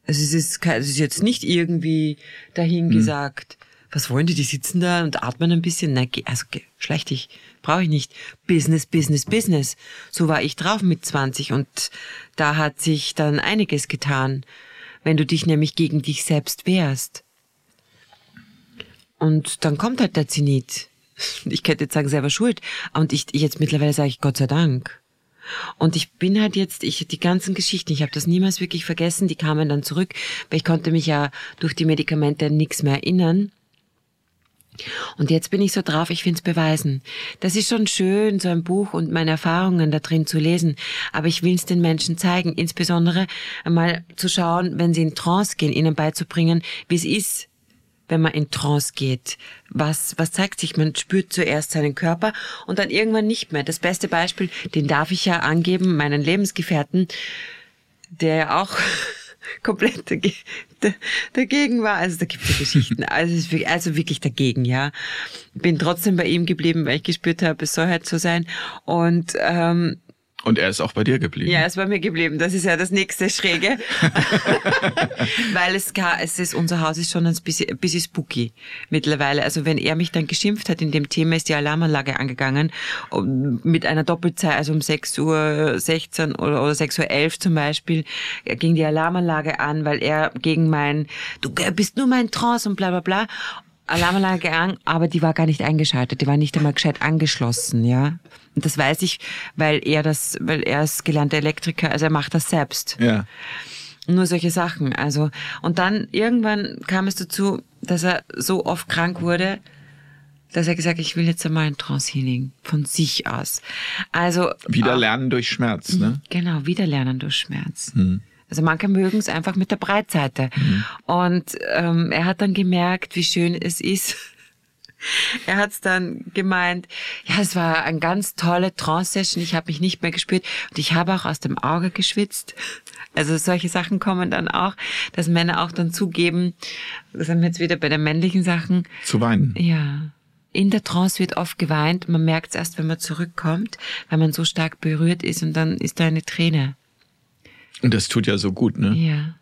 Also es ist, es ist jetzt nicht irgendwie dahin hm. gesagt, was wollen die, die sitzen da und atmen ein bisschen. Nein, also schlecht dich, brauche ich nicht. Business, Business, Business. So war ich drauf mit 20 und da hat sich dann einiges getan, wenn du dich nämlich gegen dich selbst wehrst. Und dann kommt halt der Zenit ich könnte jetzt sagen, selber schuld. Und ich jetzt mittlerweile sage ich Gott sei Dank. Und ich bin halt jetzt, ich die ganzen Geschichten, ich habe das niemals wirklich vergessen, die kamen dann zurück, weil ich konnte mich ja durch die Medikamente nichts mehr erinnern. Und jetzt bin ich so drauf, ich will's beweisen. Das ist schon schön, so ein Buch und meine Erfahrungen da drin zu lesen, aber ich will's den Menschen zeigen, insbesondere einmal zu schauen, wenn sie in Trance gehen, ihnen beizubringen, wie es ist, wenn man in Trance geht? Was, was zeigt sich? Man spürt zuerst seinen Körper und dann irgendwann nicht mehr. Das beste Beispiel, den darf ich ja angeben, meinen Lebensgefährten, der ja auch <laughs> komplett dagegen war. Also da gibt es Geschichten. Also, also wirklich dagegen, ja. Bin trotzdem bei ihm geblieben, weil ich gespürt habe, es soll halt so sein. Und ähm, und er ist auch bei dir geblieben. Ja, er ist bei mir geblieben. Das ist ja das nächste Schräge. <laughs> Weil es, es ist, unser Haus ist schon ein bisschen, ein bisschen spooky mittlerweile. Also wenn er mich dann geschimpft hat, in dem Thema ist die Alarmanlage angegangen, mit einer Doppelzeit, also um 6 Uhr 16 oder, oder 6 Uhr 11 zum Beispiel, ging die Alarmanlage an, weil er gegen mein, du bist nur mein Trance und bla, bla, bla. Alarmanlage an, aber die war gar nicht eingeschaltet, die war nicht einmal gescheit angeschlossen, ja. Und das weiß ich, weil er das, weil er ist gelernter Elektriker, also er macht das selbst. Ja. Nur solche Sachen. Also, und dann irgendwann kam es dazu, dass er so oft krank wurde, dass er gesagt, ich will jetzt einmal ein Trance-Healing von sich aus. Also. Wieder lernen durch Schmerz, ne? Genau, wieder lernen durch Schmerz. Hm. Also manche mögen es einfach mit der Breitseite. Mhm. Und ähm, er hat dann gemerkt, wie schön es ist. <laughs> er hat es dann gemeint, ja, es war eine ganz tolle Trance-Session, ich habe mich nicht mehr gespürt und ich habe auch aus dem Auge geschwitzt. Also solche Sachen kommen dann auch, dass Männer auch dann zugeben, das haben wir jetzt wieder bei den männlichen Sachen. Zu weinen. Ja. In der Trance wird oft geweint, man merkt es erst, wenn man zurückkommt, weil man so stark berührt ist und dann ist da eine Träne. Und das tut ja so gut, ne? Ja.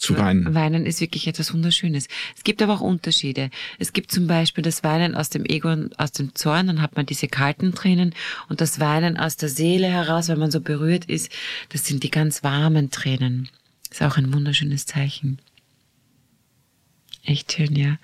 Zu weinen. Weinen ist wirklich etwas Wunderschönes. Es gibt aber auch Unterschiede. Es gibt zum Beispiel das Weinen aus dem Ego und aus dem Zorn, dann hat man diese kalten Tränen und das Weinen aus der Seele heraus, wenn man so berührt ist, das sind die ganz warmen Tränen. Ist auch ein wunderschönes Zeichen. Echt schön, ja.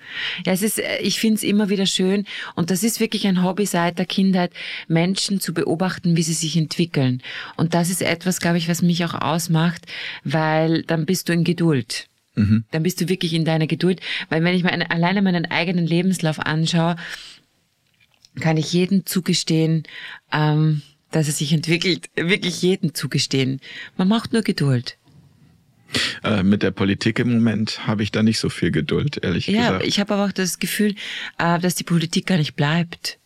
Ja, es ist, äh, ich finde es immer wieder schön und das ist wirklich ein Hobby seit der Kindheit, Menschen zu beobachten, wie sie sich entwickeln. Und das ist etwas, glaube ich, was mich auch ausmacht, weil dann bist du in Geduld. Mhm. Dann bist du wirklich in deiner Geduld, weil wenn ich mir alleine meinen eigenen Lebenslauf anschaue, kann ich jedem zugestehen, ähm, dass er sich entwickelt, wirklich jedem zugestehen. Man macht nur Geduld. Äh, mit der Politik im Moment habe ich da nicht so viel Geduld, ehrlich ja, gesagt. Ja, ich habe aber auch das Gefühl, äh, dass die Politik gar nicht bleibt.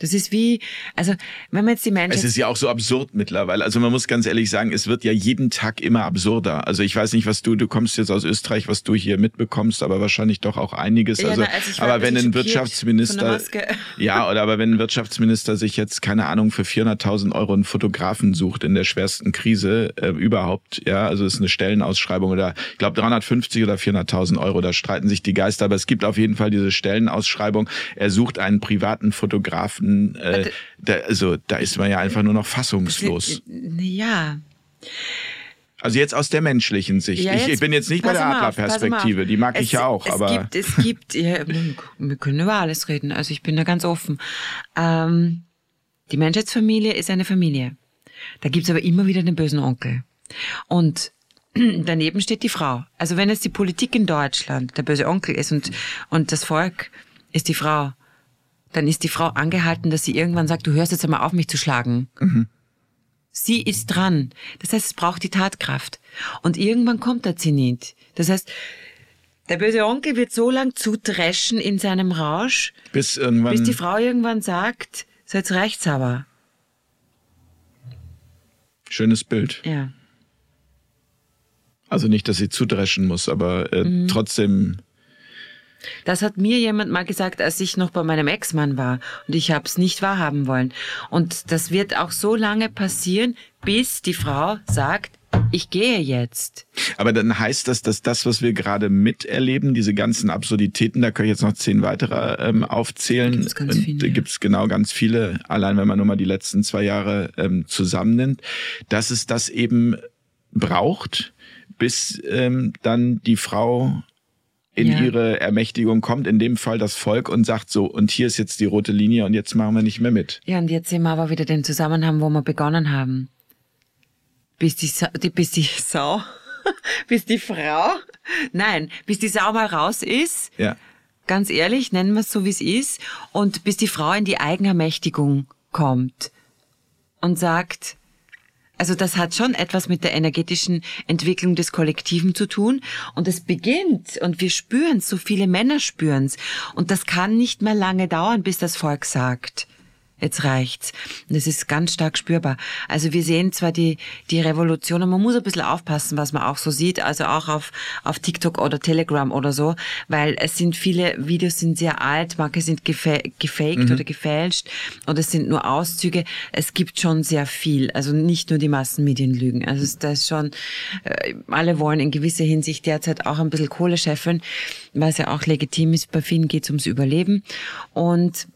Das ist wie, also wenn man jetzt die Menschen. Es ist ja auch so absurd mittlerweile. Also man muss ganz ehrlich sagen, es wird ja jeden Tag immer absurder. Also ich weiß nicht, was du, du kommst jetzt aus Österreich, was du hier mitbekommst, aber wahrscheinlich doch auch einiges. Ja, also, na, also aber wenn ein Wirtschaftsminister, <laughs> ja, oder aber wenn ein Wirtschaftsminister sich jetzt keine Ahnung für 400.000 Euro einen Fotografen sucht in der schwersten Krise äh, überhaupt, ja, also es ist eine Stellenausschreibung oder ich glaube 350 oder 400.000 Euro, da streiten sich die Geister, aber es gibt auf jeden Fall diese Stellenausschreibung. Er sucht einen privaten Fotografen äh, da, also da ist man ja einfach nur noch fassungslos. Ja. Also jetzt aus der menschlichen Sicht. Ja, ich, ich, bin jetzt nicht bei der Adlerperspektive, die mag es, ich ja auch. Es aber gibt, es gibt, ja, <laughs> wir können über alles reden. Also ich bin da ganz offen. Ähm, die Menschheitsfamilie ist eine Familie. Da gibt's aber immer wieder den bösen Onkel. Und <clears throat> daneben steht die Frau. Also wenn es die Politik in Deutschland der böse Onkel ist und, und das Volk ist die Frau, dann ist die Frau angehalten, dass sie irgendwann sagt, du hörst jetzt einmal auf, mich zu schlagen. Mhm. Sie ist dran. Das heißt, es braucht die Tatkraft. Und irgendwann kommt der Zenit. Das heißt, der böse Onkel wird so lang zudreschen in seinem Rausch, bis, irgendwann bis die Frau irgendwann sagt, so jetzt reicht's aber. Schönes Bild. Ja. Also nicht, dass sie zudreschen muss, aber äh, mhm. trotzdem das hat mir jemand mal gesagt, als ich noch bei meinem Ex-Mann war und ich habe es nicht wahrhaben wollen. Und das wird auch so lange passieren, bis die Frau sagt, ich gehe jetzt. Aber dann heißt das, dass das, was wir gerade miterleben, diese ganzen Absurditäten, da kann ich jetzt noch zehn weitere ähm, aufzählen. Gibt's ganz viele. Da gibt es genau ganz viele, allein wenn man nur mal die letzten zwei Jahre ähm, zusammennimmt, dass es das eben braucht, bis ähm, dann die Frau in ja. ihre Ermächtigung kommt, in dem Fall das Volk und sagt so, und hier ist jetzt die rote Linie und jetzt machen wir nicht mehr mit. Ja, und jetzt sehen wir aber wieder den Zusammenhang, wo wir begonnen haben. Bis die, Sa die bis die <laughs> Sau, bis die Frau, nein, bis die Sau mal raus ist. Ja. Ganz ehrlich, nennen wir es so, wie es ist. Und bis die Frau in die Eigenermächtigung kommt und sagt, also das hat schon etwas mit der energetischen Entwicklung des Kollektiven zu tun. Und es beginnt und wir spüren so viele Männer spüren's. Und das kann nicht mehr lange dauern, bis das Volk sagt jetzt reicht's. Und das ist ganz stark spürbar. Also wir sehen zwar die, die Revolution, und man muss ein bisschen aufpassen, was man auch so sieht, also auch auf, auf TikTok oder Telegram oder so, weil es sind viele Videos sind sehr alt, manche sind gefa gefaked mhm. oder gefälscht oder es sind nur Auszüge. Es gibt schon sehr viel, also nicht nur die Massenmedien lügen. Also da ist schon, äh, alle wollen in gewisser Hinsicht derzeit auch ein bisschen Kohle scheffeln, was ja auch legitim ist. Bei vielen geht's ums Überleben und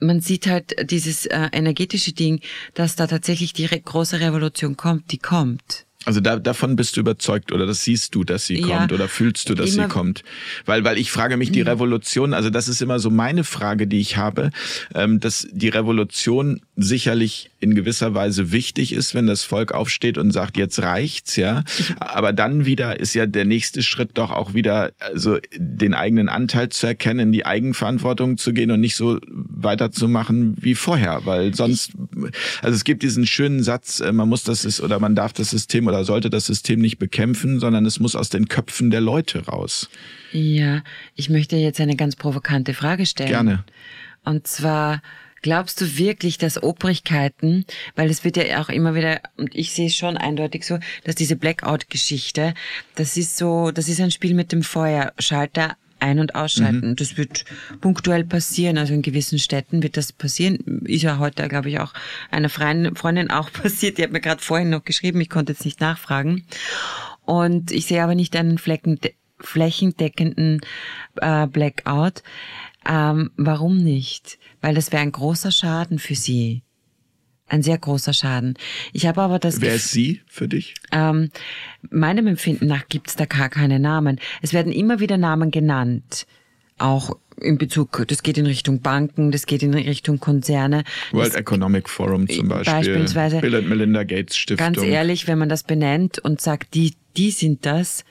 man sieht halt dieses äh, energetische Ding, dass da tatsächlich die re große Revolution kommt, die kommt. Also da, davon bist du überzeugt oder das siehst du, dass sie ja, kommt oder fühlst du, dass sie kommt? Weil, weil ich frage mich, die mhm. Revolution, also das ist immer so meine Frage, die ich habe, ähm, dass die Revolution sicherlich in gewisser Weise wichtig ist, wenn das Volk aufsteht und sagt, jetzt reicht's, ja. Aber dann wieder ist ja der nächste Schritt doch auch wieder, also den eigenen Anteil zu erkennen, die Eigenverantwortung zu gehen und nicht so weiterzumachen wie vorher, weil sonst, also es gibt diesen schönen Satz, äh, man muss das ist oder man darf das System oder sollte das System nicht bekämpfen, sondern es muss aus den Köpfen der Leute raus. Ja, ich möchte jetzt eine ganz provokante Frage stellen. Gerne. Und zwar, Glaubst du wirklich, dass Obrigkeiten, weil es wird ja auch immer wieder, und ich sehe es schon eindeutig so, dass diese Blackout-Geschichte, das ist so, das ist ein Spiel mit dem Feuerschalter ein- und ausschalten. Mhm. Das wird punktuell passieren. Also in gewissen Städten wird das passieren. Ist ja heute, glaube ich, auch einer Freundin auch <laughs> passiert. Die hat mir gerade vorhin noch geschrieben. Ich konnte jetzt nicht nachfragen. Und ich sehe aber nicht einen Flecken, flächendeckenden äh, Blackout. Ähm, warum nicht? Weil das wäre ein großer Schaden für sie. Ein sehr großer Schaden. Ich habe aber das. Wer ist sie für dich? Ähm, meinem Empfinden nach gibt es da gar keine Namen. Es werden immer wieder Namen genannt. Auch in Bezug, das geht in Richtung Banken, das geht in Richtung Konzerne. World das, Economic Forum zum Beispiel. Beispielsweise. Bill and Melinda Gates Stiftung. Ganz ehrlich, wenn man das benennt und sagt, die, die sind das,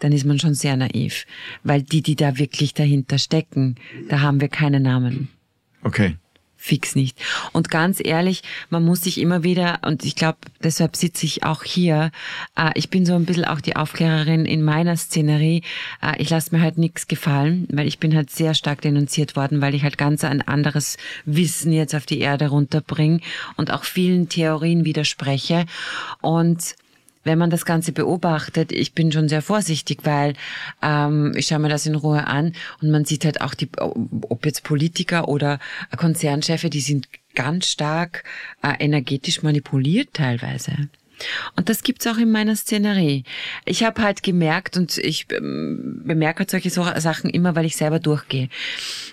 dann ist man schon sehr naiv. Weil die, die da wirklich dahinter stecken, da haben wir keine Namen. Okay. fix nicht. Und ganz ehrlich, man muss sich immer wieder, und ich glaube, deshalb sitze ich auch hier, äh, ich bin so ein bisschen auch die Aufklärerin in meiner Szenerie. Äh, ich lasse mir halt nichts gefallen, weil ich bin halt sehr stark denunziert worden, weil ich halt ganz ein anderes Wissen jetzt auf die Erde runterbringe und auch vielen Theorien widerspreche. Und wenn man das Ganze beobachtet, ich bin schon sehr vorsichtig, weil ähm, ich schaue mir das in Ruhe an und man sieht halt auch die, ob jetzt Politiker oder Konzernchefe, die sind ganz stark äh, energetisch manipuliert teilweise. Und das gibt's auch in meiner Szenerie. Ich habe halt gemerkt, und ich ähm, bemerke halt solche Sachen immer, weil ich selber durchgehe.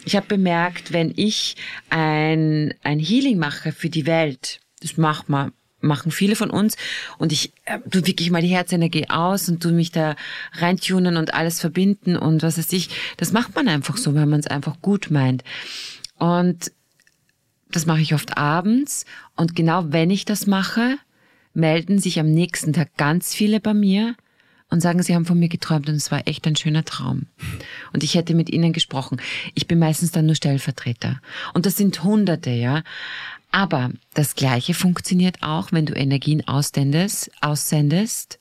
Ich habe bemerkt, wenn ich ein, ein Healing mache für die Welt, das macht man machen viele von uns und ich äh, tu wirklich mal die Herzenergie aus und tu mich da reintunen und alles verbinden und was weiß ich. Das macht man einfach so, weil man es einfach gut meint. Und das mache ich oft abends und genau wenn ich das mache, melden sich am nächsten Tag ganz viele bei mir und sagen, sie haben von mir geträumt und es war echt ein schöner Traum. Und ich hätte mit ihnen gesprochen. Ich bin meistens dann nur Stellvertreter. Und das sind Hunderte, ja. Aber das Gleiche funktioniert auch, wenn du Energien aussendest, aussendest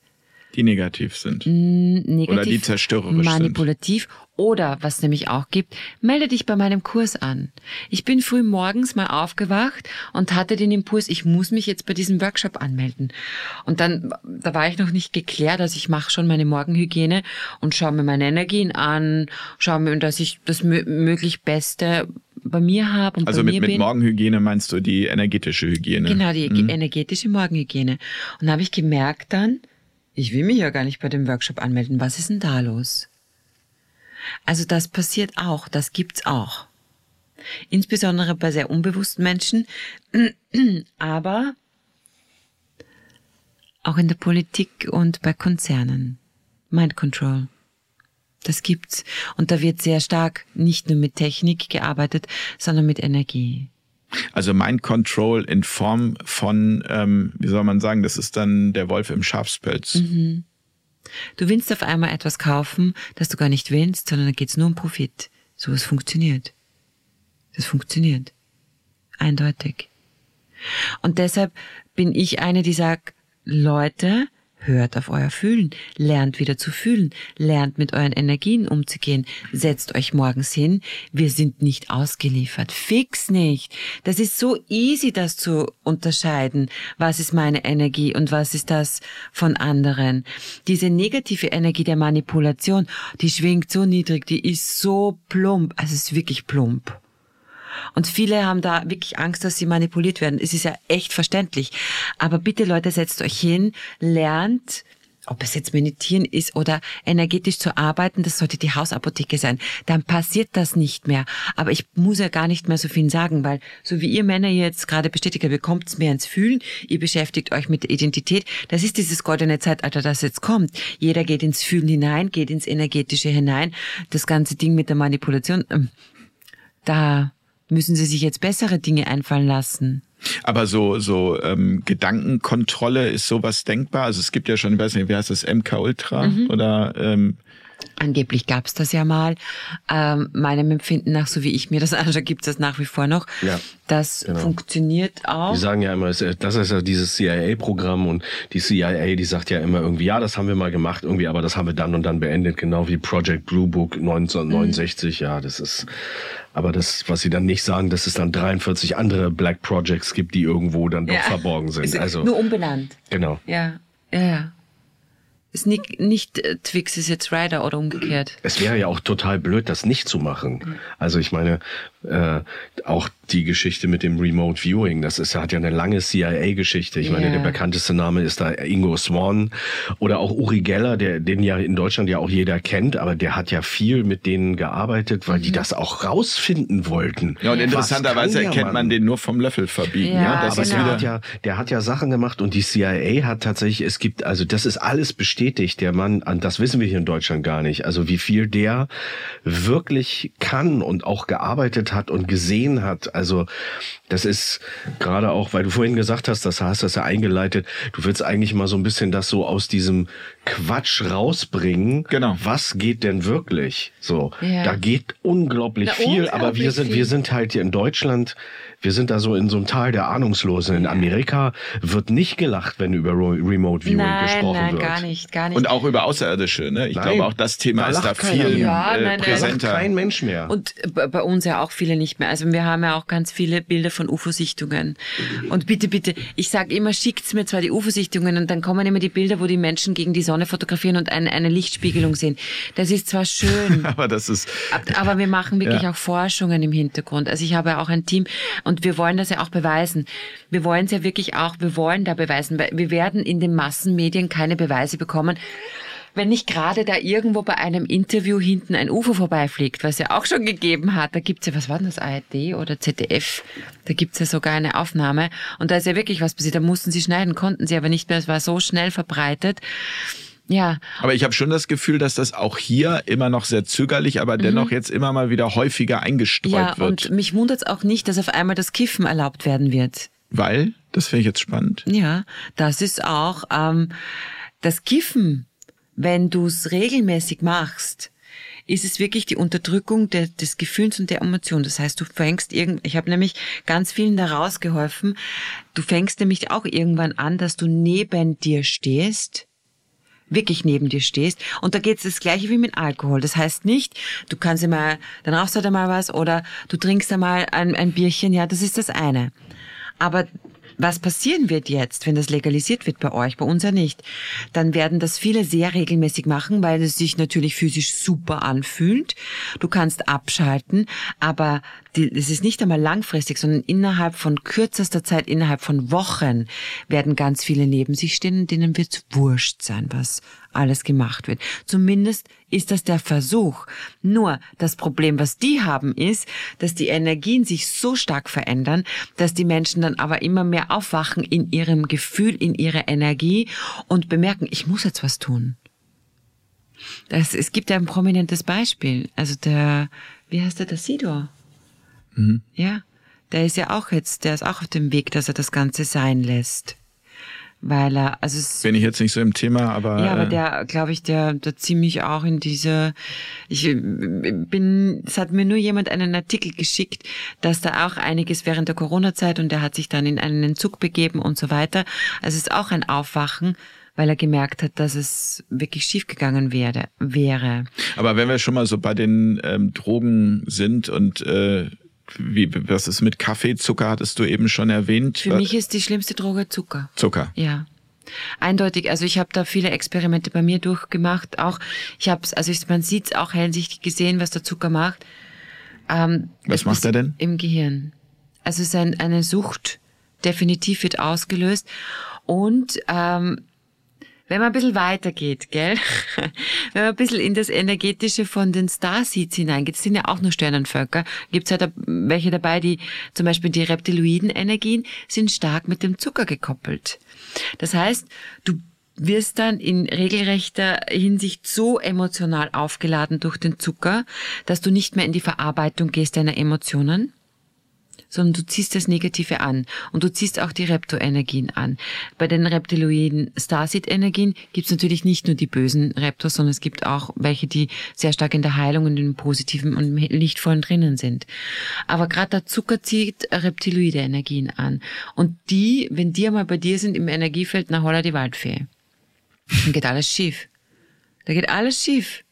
die negativ sind. Negativ, oder die zerstörerisch manipulativ. Sind. Oder, was nämlich auch gibt, melde dich bei meinem Kurs an. Ich bin früh morgens mal aufgewacht und hatte den Impuls, ich muss mich jetzt bei diesem Workshop anmelden. Und dann, da war ich noch nicht geklärt, also ich mache schon meine Morgenhygiene und schaue mir meine Energien an, schaue mir, dass ich das möglich Beste bei mir habe. Und also mit, mit Morgenhygiene meinst du die energetische Hygiene? Genau, die mhm. energetische Morgenhygiene. Und da habe ich gemerkt dann, ich will mich ja gar nicht bei dem Workshop anmelden. Was ist denn da los? Also das passiert auch, das gibt's auch. Insbesondere bei sehr unbewussten Menschen, <clears throat> aber auch in der Politik und bei Konzernen. Mind Control. Das gibt's. Und da wird sehr stark nicht nur mit Technik gearbeitet, sondern mit Energie. Also Mind Control in Form von, ähm, wie soll man sagen, das ist dann der Wolf im Schafspelz. Mhm. Du willst auf einmal etwas kaufen, das du gar nicht willst, sondern da geht's nur um Profit. So was funktioniert. Das funktioniert. Eindeutig. Und deshalb bin ich eine, die sagt, Leute, Hört auf euer Fühlen, lernt wieder zu fühlen, lernt mit euren Energien umzugehen, setzt euch morgens hin, wir sind nicht ausgeliefert, fix nicht. Das ist so easy, das zu unterscheiden, was ist meine Energie und was ist das von anderen. Diese negative Energie der Manipulation, die schwingt so niedrig, die ist so plump, also es ist wirklich plump. Und viele haben da wirklich Angst, dass sie manipuliert werden. Es ist ja echt verständlich. Aber bitte Leute, setzt euch hin, lernt, ob es jetzt meditieren ist oder energetisch zu arbeiten, das sollte die Hausapotheke sein. Dann passiert das nicht mehr. Aber ich muss ja gar nicht mehr so viel sagen, weil so wie ihr Männer jetzt gerade bestätigt habt, ihr kommt mehr ins Fühlen, ihr beschäftigt euch mit der Identität. Das ist dieses goldene Zeitalter, das jetzt kommt. Jeder geht ins Fühlen hinein, geht ins Energetische hinein. Das ganze Ding mit der Manipulation, ähm, da müssen sie sich jetzt bessere Dinge einfallen lassen. Aber so, so ähm, Gedankenkontrolle ist sowas denkbar? Also es gibt ja schon, ich weiß nicht, wie heißt das, MK Ultra mhm. oder ähm, Angeblich gab es das ja mal. Ähm, meinem Empfinden nach, so wie ich mir das <laughs> anschaue, gibt es das nach wie vor noch. Ja, das genau. funktioniert auch. Die sagen ja immer, das ist ja dieses CIA-Programm und die CIA, die sagt ja immer irgendwie, ja, das haben wir mal gemacht, irgendwie, aber das haben wir dann und dann beendet, genau wie Project Blue Book 1969. Mhm. Ja, das ist, aber das, was sie dann nicht sagen, dass es dann 43 andere Black Projects gibt, die irgendwo dann doch ja. verborgen <laughs> sind. Also nur umbenannt. Genau. Ja, ja, ja. Ist nicht, nicht äh, Twix ist jetzt Rider oder umgekehrt. Es wäre ja auch total blöd, das nicht zu machen. Also ich meine, äh, auch die Geschichte mit dem Remote Viewing, das ist, hat ja eine lange CIA-Geschichte. Ich yeah. meine, der bekannteste Name ist da Ingo Swan oder auch Uri Geller, der, den ja in Deutschland ja auch jeder kennt, aber der hat ja viel mit denen gearbeitet, weil mhm. die das auch rausfinden wollten. Ja, und interessanterweise erkennt man den nur vom Löffel verbiegen. Ja, ja das aber ist der, hat ja, der hat ja Sachen gemacht und die CIA hat tatsächlich, es gibt, also das ist alles bestätigt, der Mann, das wissen wir hier in Deutschland gar nicht, also wie viel der wirklich kann und auch gearbeitet hat und gesehen hat. Also Das ist gerade auch, weil du vorhin gesagt hast, das hast das ja eingeleitet, du willst eigentlich mal so ein bisschen das so aus diesem Quatsch rausbringen. Genau. Was geht denn wirklich? So, Ja. da geht unglaublich Na, viel, aber wir unglaublich sind, viel. wir sind halt hier in Deutschland, wir sind da so in so einem Tal der Ahnungslosen. In Amerika wird nicht gelacht, wenn über Remote Viewing Nein, gesprochen nein, wird. gar nicht, gar nicht. Und auch über Außerirdische. Ne? Ich Nein, glaube, auch das Thema da ist da viel mehr. Ja, äh, nein, nein. Da lacht präsenter. kein Mensch mehr. Und bei bei uns ja auch viele nicht mehr. Also wir haben ja auch ganz viele Bilder von UFO-Sichtungen. Und bitte, bitte, ich sage immer, schickt's mir zwar die UFO-Sichtungen und dann kommen immer die Bilder, wo die Menschen gegen die Sonne fotografieren und eine, eine Lichtspiegelung sehen. Das ist zwar schön, <laughs> Aber das ist, Ab- Aber wir machen wirklich Ja. auch Forschungen im Hintergrund. Also ich habe auch ein Team und wir wollen das ja auch beweisen. Wir wollen es ja wirklich auch, wir wollen da beweisen, weil wir werden in den Massenmedien keine Beweise bekommen. Wenn nicht gerade da irgendwo bei einem Interview hinten ein UFO vorbeifliegt, was ja auch schon gegeben hat, da gibt's ja, was war denn das, ARD oder ZDF? Da gibt's ja sogar eine Aufnahme und da ist ja wirklich was passiert. Da mussten sie schneiden, konnten sie aber nicht mehr, es war so schnell verbreitet. Ja, aber ich habe schon das Gefühl, dass das auch hier immer noch sehr zögerlich, aber dennoch jetzt immer mal wieder häufiger eingestreut Mhm. ja, wird. und mich wundert's auch nicht, dass auf einmal das Kiffen erlaubt werden wird. Weil, das finde ich jetzt spannend. Ja, das ist auch ähm, das Kiffen, wenn du es regelmäßig machst, ist es wirklich die Unterdrückung der, des Gefühls und der Emotion. Das heißt, du fängst irgend, ich habe nämlich ganz vielen da rausgeholfen, du fängst nämlich auch irgendwann an, dass du neben dir stehst, wirklich neben dir stehst. Und da geht's das gleiche wie mit Alkohol. Das heißt nicht, du kannst einmal, dann rauchst du halt einmal was oder du trinkst einmal ein, ein Bierchen, ja, das ist das eine. Aber was passieren wird jetzt, wenn das legalisiert wird bei euch, bei uns ja nicht, dann werden das viele sehr regelmäßig machen, weil es sich natürlich physisch super anfühlt. Du kannst abschalten, aber es ist nicht einmal langfristig, sondern innerhalb von kürzester Zeit, innerhalb von Wochen werden ganz viele neben sich stehen, denen wird wurscht sein, was alles gemacht wird. Zumindest ist das der Versuch. Nur das Problem, was die haben, ist, dass die Energien sich so stark verändern, dass die Menschen dann aber immer mehr aufwachen in ihrem Gefühl, in ihrer Energie und bemerken, ich muss jetzt was tun. Das, es gibt ja ein prominentes Beispiel. Also der, wie heißt der, der Sido? Ja, der ist ja auch jetzt, der ist auch auf dem Weg, dass er das Ganze sein lässt. Weil er, also es, Bin ich jetzt nicht so im Thema, aber. ja, aber äh, der, glaube ich, der, der ziemlich auch in diese, ich äh, bin, es hat mir nur jemand einen Artikel geschickt, dass da auch einiges während der Corona-Zeit und der hat sich dann in einen Entzug begeben und so weiter. Also es ist auch ein Aufwachen, weil er gemerkt hat, dass es wirklich schiefgegangen wäre, wäre. Aber wenn wir schon mal so bei den ähm, Drogen sind und äh, wie, was ist mit Kaffee, Zucker, hattest du eben schon erwähnt. Für mich ist die schlimmste Droge Zucker. Zucker. Ja. Eindeutig, also ich habe da viele Experimente bei mir durchgemacht. Auch ich habe also ich, man sieht auch hellsichtig gesehen, was der Zucker macht. Ähm, Was es macht er denn? Im Gehirn. Also es ist ein, eine Sucht, definitiv wird ausgelöst. Und ähm, wenn man ein bisschen weitergeht, gell? <laughs> wenn man ein bisschen in das Energetische von den Starseeds hineingeht, das sind ja auch nur Sternenvölker, gibt es halt welche dabei, die zum Beispiel die Reptiloiden-Energien sind stark mit dem Zucker gekoppelt. Das heißt, du wirst dann in regelrechter Hinsicht so emotional aufgeladen durch den Zucker, dass du nicht mehr in die Verarbeitung gehst deiner Emotionen, sondern du ziehst das Negative an und du ziehst auch die Reptoenergien an. Bei den reptiloiden Starseed-Energien gibt es natürlich nicht nur die bösen Reptos, sondern es gibt auch welche, die sehr stark in der Heilung und im Positiven und Lichtvollen drinnen sind. Aber gerade der Zucker zieht reptiloide Energien an. Und die, wenn die einmal bei dir sind im Energiefeld, na holla die Waldfee. Dann geht alles schief. Da geht alles schief.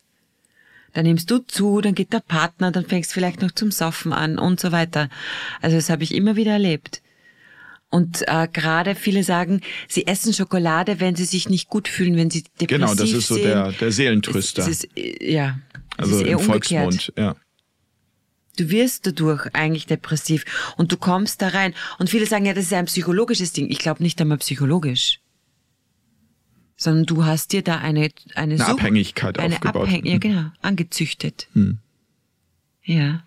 Dann nimmst du zu, dann geht der Partner, dann fängst vielleicht noch zum Saufen an und so weiter. Also das habe ich immer wieder erlebt. Und äh, gerade viele sagen, sie essen Schokolade, wenn sie sich nicht gut fühlen, wenn sie depressiv Genau, das ist so sind. der, der Seelentröster. Es, es ist, äh, ja, es also ist eher im umgekehrt. Volksmund, ja. Du wirst dadurch eigentlich depressiv und du kommst da rein. Und viele sagen, ja, das ist ein psychologisches Ding. Ich glaube nicht einmal psychologisch. Sondern du hast dir da eine, eine, Eine Sucht- Abhängigkeit eine aufgebaut. Abhäng ja, Hm. genau, angezüchtet. Hm. Ja.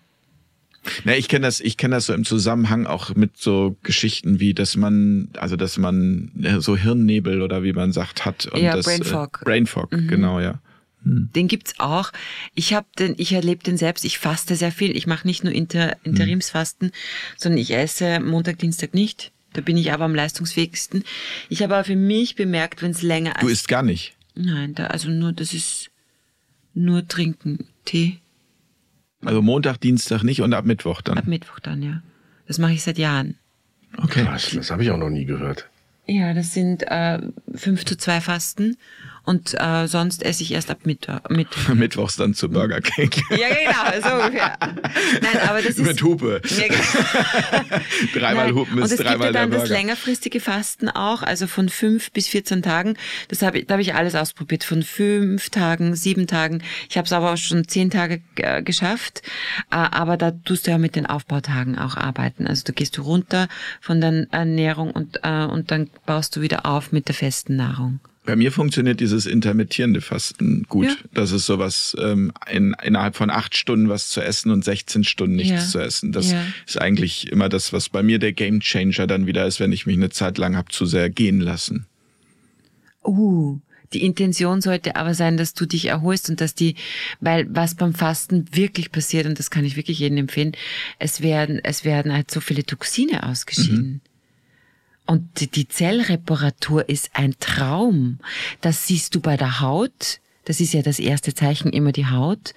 Na, ich kenne das, ich kenne das so im Zusammenhang auch mit so Geschichten wie, dass man, also dass man äh, so Hirnnebel oder wie man sagt hat und Ja, das Brain Fog. Äh, Brain Fog, genau, ja. Hm. Den gibt's auch. Ich habe den, ich erlebe den selbst. Ich faste sehr viel. Ich mache nicht nur Inter, Interimsfasten, hm. sondern ich esse Montag, Dienstag nicht. Da bin ich aber am leistungsfähigsten. Ich habe aber für mich bemerkt, wenn es länger. Du isst gar nicht. Nein, da also nur das ist nur trinken Tee. Also Montag, Dienstag nicht und ab Mittwoch dann. Ab Mittwoch dann ja. Das mache ich seit Jahren. Okay. Krass, das habe ich auch noch nie gehört. Ja, das sind äh, 5 zu 2 Fasten und äh, sonst esse ich erst ab Mittwoch. Mittwoch. <laughs> Mittwochs dann zu Burger King. <laughs> ja, genau, so ungefähr. Nein, aber das <laughs> ist... Mit Hupe. Genau. dreimal Nein. Hupen ist und es dreimal gibt ja dann der das längerfristige Fasten auch, also von fünf bis 14 Tagen. Das hab ich, da habe ich alles ausprobiert, von fünf Tagen, sieben Tagen. Ich habe es aber auch schon zehn Tage äh, geschafft, äh, aber da tust du ja mit den Aufbautagen auch arbeiten. Also da gehst du runter von der Ernährung und, äh, und dann baust du wieder auf mit der festen Nahrung. Bei mir funktioniert dieses intermittierende Fasten gut. Ja. Das ist sowas, ähm, in, innerhalb von acht Stunden was zu essen und 16 Stunden nichts ja. zu essen. Das ja. ist eigentlich immer das, was bei mir der Gamechanger dann wieder ist, wenn ich mich eine Zeit lang hab zu sehr gehen lassen. Uh, die Intention sollte aber sein, dass du dich erholst und dass die, weil was beim Fasten wirklich passiert, und das kann ich wirklich jedem empfehlen, es werden, es werden halt so viele Toxine ausgeschieden. Mhm. Und die Zellreparatur ist ein Traum. Das siehst du bei der Haut. Das ist ja das erste Zeichen immer die Haut.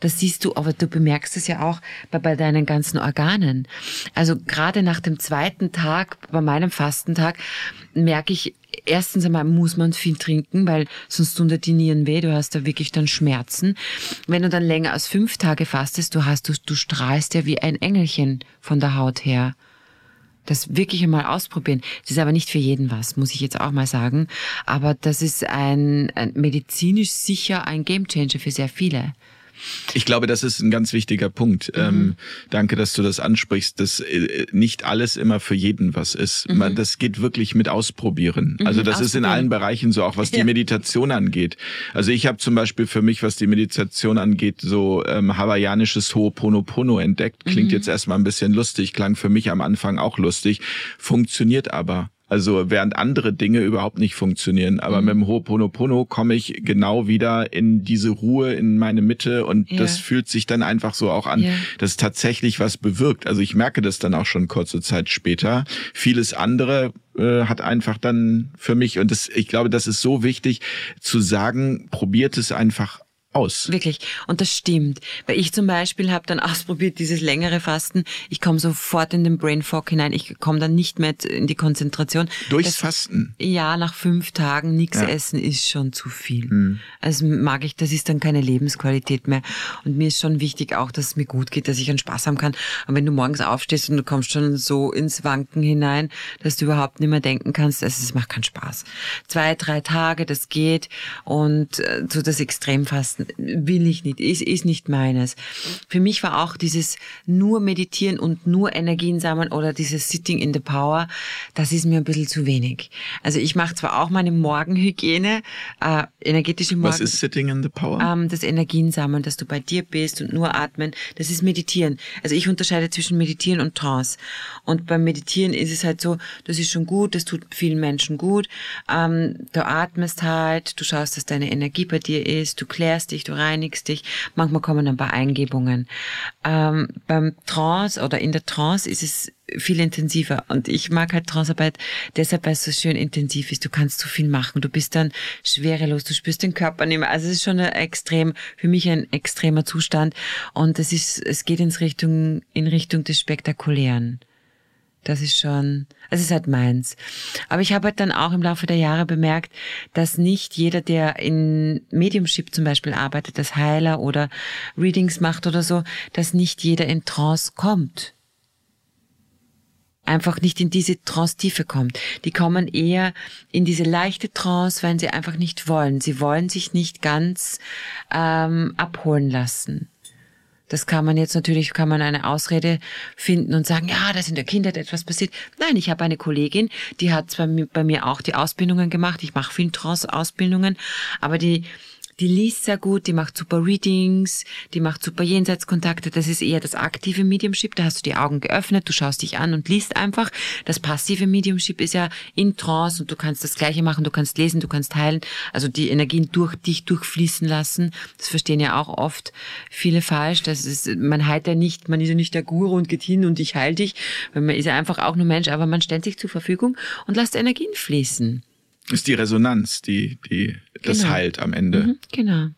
Das siehst du, aber du bemerkst es ja auch bei, bei deinen ganzen Organen. Also gerade nach dem zweiten Tag, bei meinem Fastentag, merke ich, erstens einmal muss man viel trinken, weil sonst tun dir die Nieren weh, du hast da wirklich dann Schmerzen. Wenn du dann länger als fünf Tage fastest, du hast, du, du strahlst ja wie ein Engelchen von der Haut her das wirklich einmal ausprobieren. Das ist aber nicht für jeden was, muss ich jetzt auch mal sagen. Aber das ist ein, ein medizinisch sicher ein Gamechanger für sehr viele. Ich glaube, das ist ein ganz wichtiger Punkt. Mhm. Ähm, danke, dass du das ansprichst, dass äh, nicht alles immer für jeden was ist. Mhm. Man, das geht wirklich mit Ausprobieren. Mhm, also das ist in allen Bereichen so, auch was die ja. Meditation angeht. Also ich habe zum Beispiel für mich, was die Meditation angeht, so ähm, hawaiianisches Ho'oponopono entdeckt. Klingt mhm. jetzt erstmal ein bisschen lustig, klang für mich am Anfang auch lustig, funktioniert aber. Also während andere Dinge überhaupt nicht funktionieren. Aber mhm. mit dem Ho'oponopono komme ich genau wieder in diese Ruhe, in meine Mitte und ja. das fühlt sich dann einfach so auch an, ja. dass tatsächlich was bewirkt. Also ich merke das dann auch schon kurze Zeit später. Vieles andere äh, hat einfach dann für mich, und das, ich glaube, das ist so wichtig zu sagen, probiert es einfach aus. Wirklich. Und das stimmt. Weil ich zum Beispiel habe dann <laughs> ausprobiert, dieses längere Fasten. Ich komme sofort in den Brain Fog hinein. Ich komme dann nicht mehr in die Konzentration. Durchs das, Fasten? Ja, nach fünf Tagen nichts ja. essen ist schon zu viel. Mhm. Also mag ich, das ist dann keine Lebensqualität mehr. Und mir ist schon wichtig auch, dass es mir gut geht, dass ich einen Spaß haben kann. Und wenn du morgens aufstehst und du kommst schon so ins Wanken hinein, dass du überhaupt nicht mehr denken kannst, also es macht keinen Spaß. Zwei, drei Tage, das geht. Und äh, so das Extremfasten will ich nicht, ist, ist nicht meines. Für mich war auch dieses nur meditieren und nur Energien sammeln oder dieses Sitting in the Power, das ist mir ein bisschen zu wenig. Also ich mache zwar auch meine Morgenhygiene, äh, energetische Morgen. Was ist Sitting in the Power? Ähm, das Energien sammeln, dass du bei dir bist und nur atmen, das ist Meditieren. Also ich unterscheide zwischen Meditieren und Trance. Und beim Meditieren ist es halt so, das ist schon gut, das tut vielen Menschen gut. Ähm, du atmest halt, du schaust, dass deine Energie bei dir ist, du klärst dich dich, du reinigst dich. Manchmal kommen ein paar Eingebungen. Ähm, beim Trance oder in der Trance ist es viel intensiver. Und ich mag halt Transarbeit deshalb, weil es so schön intensiv ist. Du kannst so viel machen. Du bist dann schwerelos. Du spürst den Körper nicht mehr. Also es ist schon ein extrem, für mich ein extremer Zustand. Und es ist, es geht ins Richtung, in Richtung des Spektakulären. Das ist schon, es ist halt meins. Aber ich habe halt dann auch im Laufe der Jahre bemerkt, dass nicht jeder, der in Mediumship zum Beispiel arbeitet, als Heiler oder Readings macht oder so, dass nicht jeder in Trance kommt. Einfach nicht in diese Trance-Tiefe kommt. Die kommen eher in diese leichte Trance, wenn sie einfach nicht wollen. Sie wollen sich nicht ganz ähm, abholen lassen. Das kann man jetzt natürlich, kann man eine Ausrede finden und sagen, ja, da ist in der Kindheit etwas passiert. Nein, ich habe eine Kollegin, die hat zwar bei mir auch die Ausbildungen gemacht, ich mache viel Trance-Ausbildungen, aber die, die liest sehr gut, die macht super Readings, die macht super Jenseitskontakte. Das ist eher das aktive Mediumship. Da hast du die Augen geöffnet, du schaust dich an und liest einfach. Das passive Mediumship ist ja in Trance und du kannst das Gleiche machen, du kannst lesen, du kannst heilen. Also die Energien durch dich durchfließen lassen. Das verstehen ja auch oft viele falsch. Das ist, man heilt ja nicht, man ist ja nicht der Guru und geht hin und ich heile dich. Man ist ja einfach auch nur Mensch, aber man stellt sich zur Verfügung und lässt Energien fließen ist die Resonanz, die, die das genau. heilt am Ende. Mhm, genau.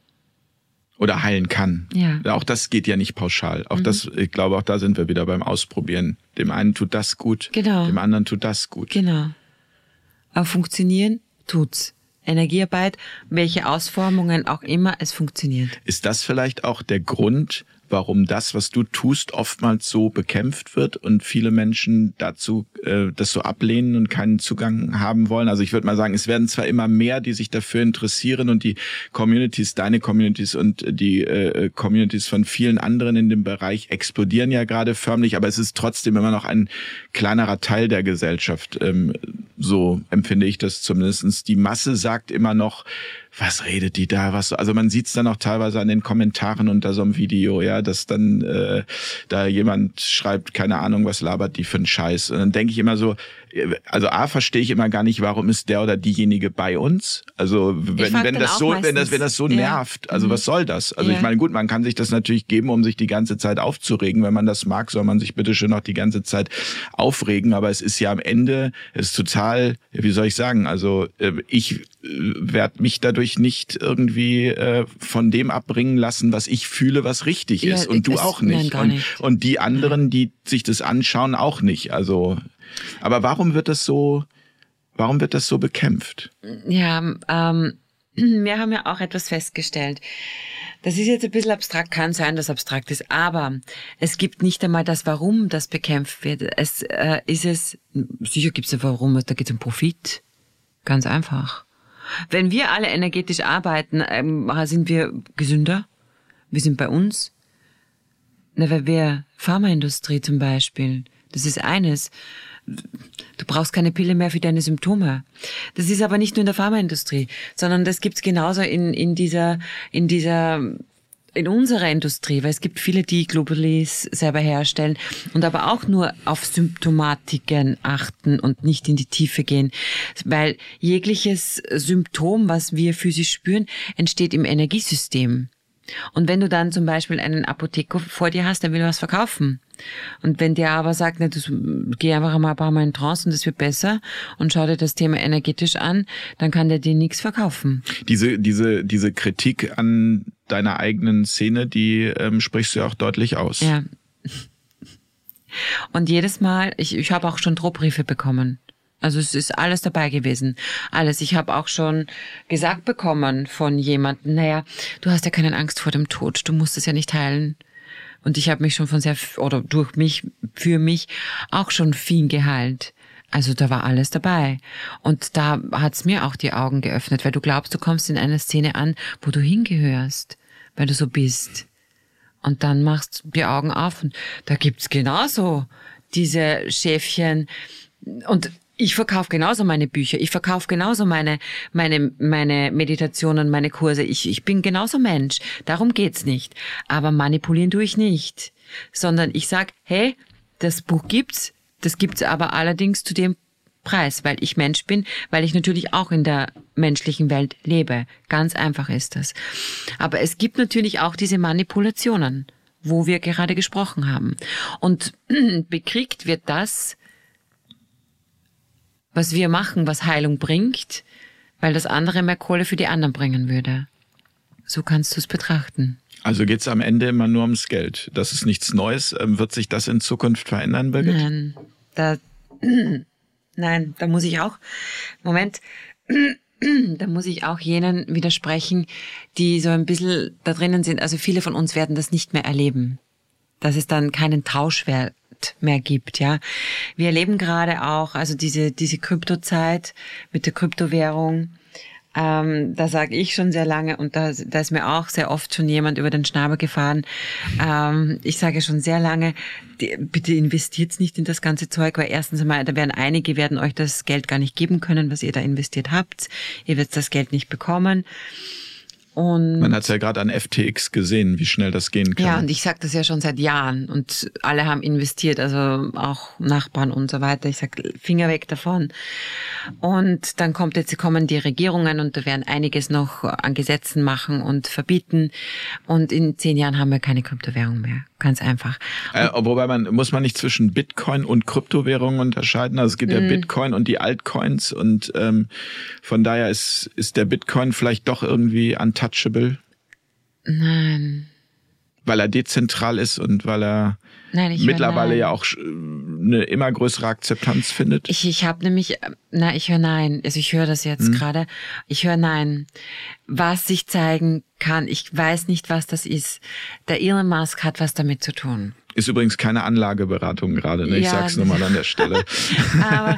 Oder heilen kann. Ja. Auch das geht ja nicht pauschal. Auch mhm. das, ich glaube, auch da sind wir wieder beim Ausprobieren. Dem einen tut das gut, genau. dem anderen tut das gut. Genau. Aber funktionieren tut's. Energiearbeit, welche Ausformungen auch immer, es funktioniert. Ist das vielleicht auch der Grund, warum das, was du tust, oftmals so bekämpft wird und viele Menschen dazu äh, das so ablehnen und keinen Zugang haben wollen. Also ich würde mal sagen, es werden zwar immer mehr, die sich dafür interessieren und die Communities, deine Communities und die äh, Communities von vielen anderen in dem Bereich explodieren ja gerade förmlich, aber es ist trotzdem immer noch ein kleinerer Teil der Gesellschaft. Ähm, so empfinde ich das zumindestens. Die Masse sagt immer noch, was redet die da, was, also man sieht es dann auch teilweise an den Kommentaren unter so einem Video, ja, dass dann äh, da jemand schreibt, keine Ahnung, was labert die für einen Scheiß. Und dann denke ich immer so, also A verstehe ich immer gar nicht, warum ist der oder diejenige bei uns? Also wenn, wenn das so, wenn das, wenn das so ja. nervt, also mhm. was soll das? Also ja. ich meine, gut, man kann sich das natürlich geben, um sich die ganze Zeit aufzuregen. Wenn man das mag, soll man sich bitte schön noch die ganze Zeit aufregen. Aber es ist ja am Ende, es ist total, wie soll ich sagen, also äh, ich äh, werde mich dadurch nicht irgendwie äh, von dem abbringen lassen, was ich fühle, was richtig ja, ist. Und du auch nicht. Nein, und, nicht. und die anderen, die sich das anschauen, auch nicht. Also aber warum wird das so, warum wird das so bekämpft? Ja, ähm, <clears throat> wir haben ja auch etwas festgestellt. Das ist jetzt ein bisschen abstrakt, kann sein, dass abstrakt ist, aber es gibt nicht einmal das, warum das bekämpft wird. Es äh, ist es, sicher gibt es ein Warum, da geht es um Profit. Ganz einfach. Wenn wir alle energetisch arbeiten, ähm, sind wir gesünder. Wir sind bei uns. Na, weil wir Pharmaindustrie zum Beispiel, das ist eines. Du brauchst keine Pille mehr für deine Symptome. Das ist aber nicht nur in der Pharmaindustrie, sondern das gibt's genauso in, in dieser, in dieser, in unserer Industrie, weil es gibt viele, die Globulis selber herstellen und aber auch nur auf Symptomatiken achten und nicht in die Tiefe gehen, weil jegliches Symptom, was wir physisch spüren, entsteht im Energiesystem. Und wenn du dann zum Beispiel einen Apotheker vor dir hast, der will was verkaufen. Und wenn der aber sagt, ne, du geh einfach mal ein paar Mal in Trance und das wird besser und schau dir das Thema energetisch an, dann kann der dir nichts verkaufen. Diese, diese, diese Kritik an deiner eigenen Szene, die ähm, sprichst du ja auch deutlich aus. Ja. Und jedes Mal, ich, ich habe auch schon Drohbriefe bekommen. Also es ist alles dabei gewesen. Alles. Ich habe auch schon gesagt bekommen von jemandem, naja, du hast ja keine Angst vor dem Tod, du musst es ja nicht heilen. Und ich habe mich schon von sehr, oder durch mich, für mich auch schon viel geheilt. Also da war alles dabei. Und da hat's mir auch die Augen geöffnet, weil du glaubst, du kommst in eine Szene an, wo du hingehörst, weil du so bist. Und dann machst du die Augen auf und da gibt's genauso diese Schäfchen. Und ich verkaufe genauso meine Bücher, ich verkaufe genauso meine, meine, meine Meditationen, meine Kurse. Ich, ich bin genauso Mensch. Darum geht's nicht. Aber manipulieren tue ich nicht. Sondern ich sag, hey, das Buch gibt's, das gibt's aber allerdings zu dem Preis, weil ich Mensch bin, weil ich natürlich auch in der menschlichen Welt lebe. Ganz einfach ist das. Aber es gibt natürlich auch diese Manipulationen, wo wir gerade gesprochen haben. Und <clears throat> bekriegt wird das was wir machen, was Heilung bringt, weil das andere mehr Kohle für die anderen bringen würde. So kannst du es betrachten. Also geht es am Ende immer nur ums Geld. Das ist nichts Neues. Ähm, wird sich das in Zukunft verändern, Birgit? Nein, da, <clears throat> nein, da muss ich auch, Moment, <clears throat> da muss ich auch jenen widersprechen, die so ein bisschen da drinnen sind. Also viele von uns werden das nicht mehr erleben. Dass es dann keinen Tauschwert mehr gibt, ja. Wir erleben gerade auch, also diese, diese Kryptozeit mit der Kryptowährung, ähm, da sage ich schon sehr lange und da, da ist mir auch sehr oft schon jemand über den Schnabel gefahren. Ähm, ich sage schon sehr lange, die, bitte investiert nicht in das ganze Zeug, weil erstens einmal, da werden einige werden euch das Geld gar nicht geben können, was ihr da investiert habt. Ihr werdet das Geld nicht bekommen. Und Man hat es ja gerade an FTX gesehen, wie schnell das gehen kann. Ja, und ich sage das ja schon seit Jahren und alle haben investiert, also auch Nachbarn und so weiter. Ich sag Finger weg davon. Und dann kommt jetzt kommen die Regierungen und da werden einiges noch an Gesetzen machen und verbieten. Und in zehn Jahren haben wir keine Kryptowährung mehr. Ganz einfach. Äh, wobei man muss man nicht zwischen Bitcoin und Kryptowährungen unterscheiden. Also es gibt ja Mhm. Bitcoin und die Altcoins und ähm, von daher ist ist der Bitcoin vielleicht doch irgendwie untouchable, Nein. weil er dezentral ist und weil er Nein, mittlerweile ja auch sch- eine immer größere Akzeptanz findet. Ich, ich habe nämlich, äh, na, ich höre nein. Also ich höre das jetzt gerade. Ich höre nein. Was sich zeigen kann, ich weiß nicht, was das ist. Der Elon Musk hat was damit zu tun. Ist übrigens keine Anlageberatung gerade. Ne? Ich Ja, sag's nur mal an der Stelle. <laughs> Aber,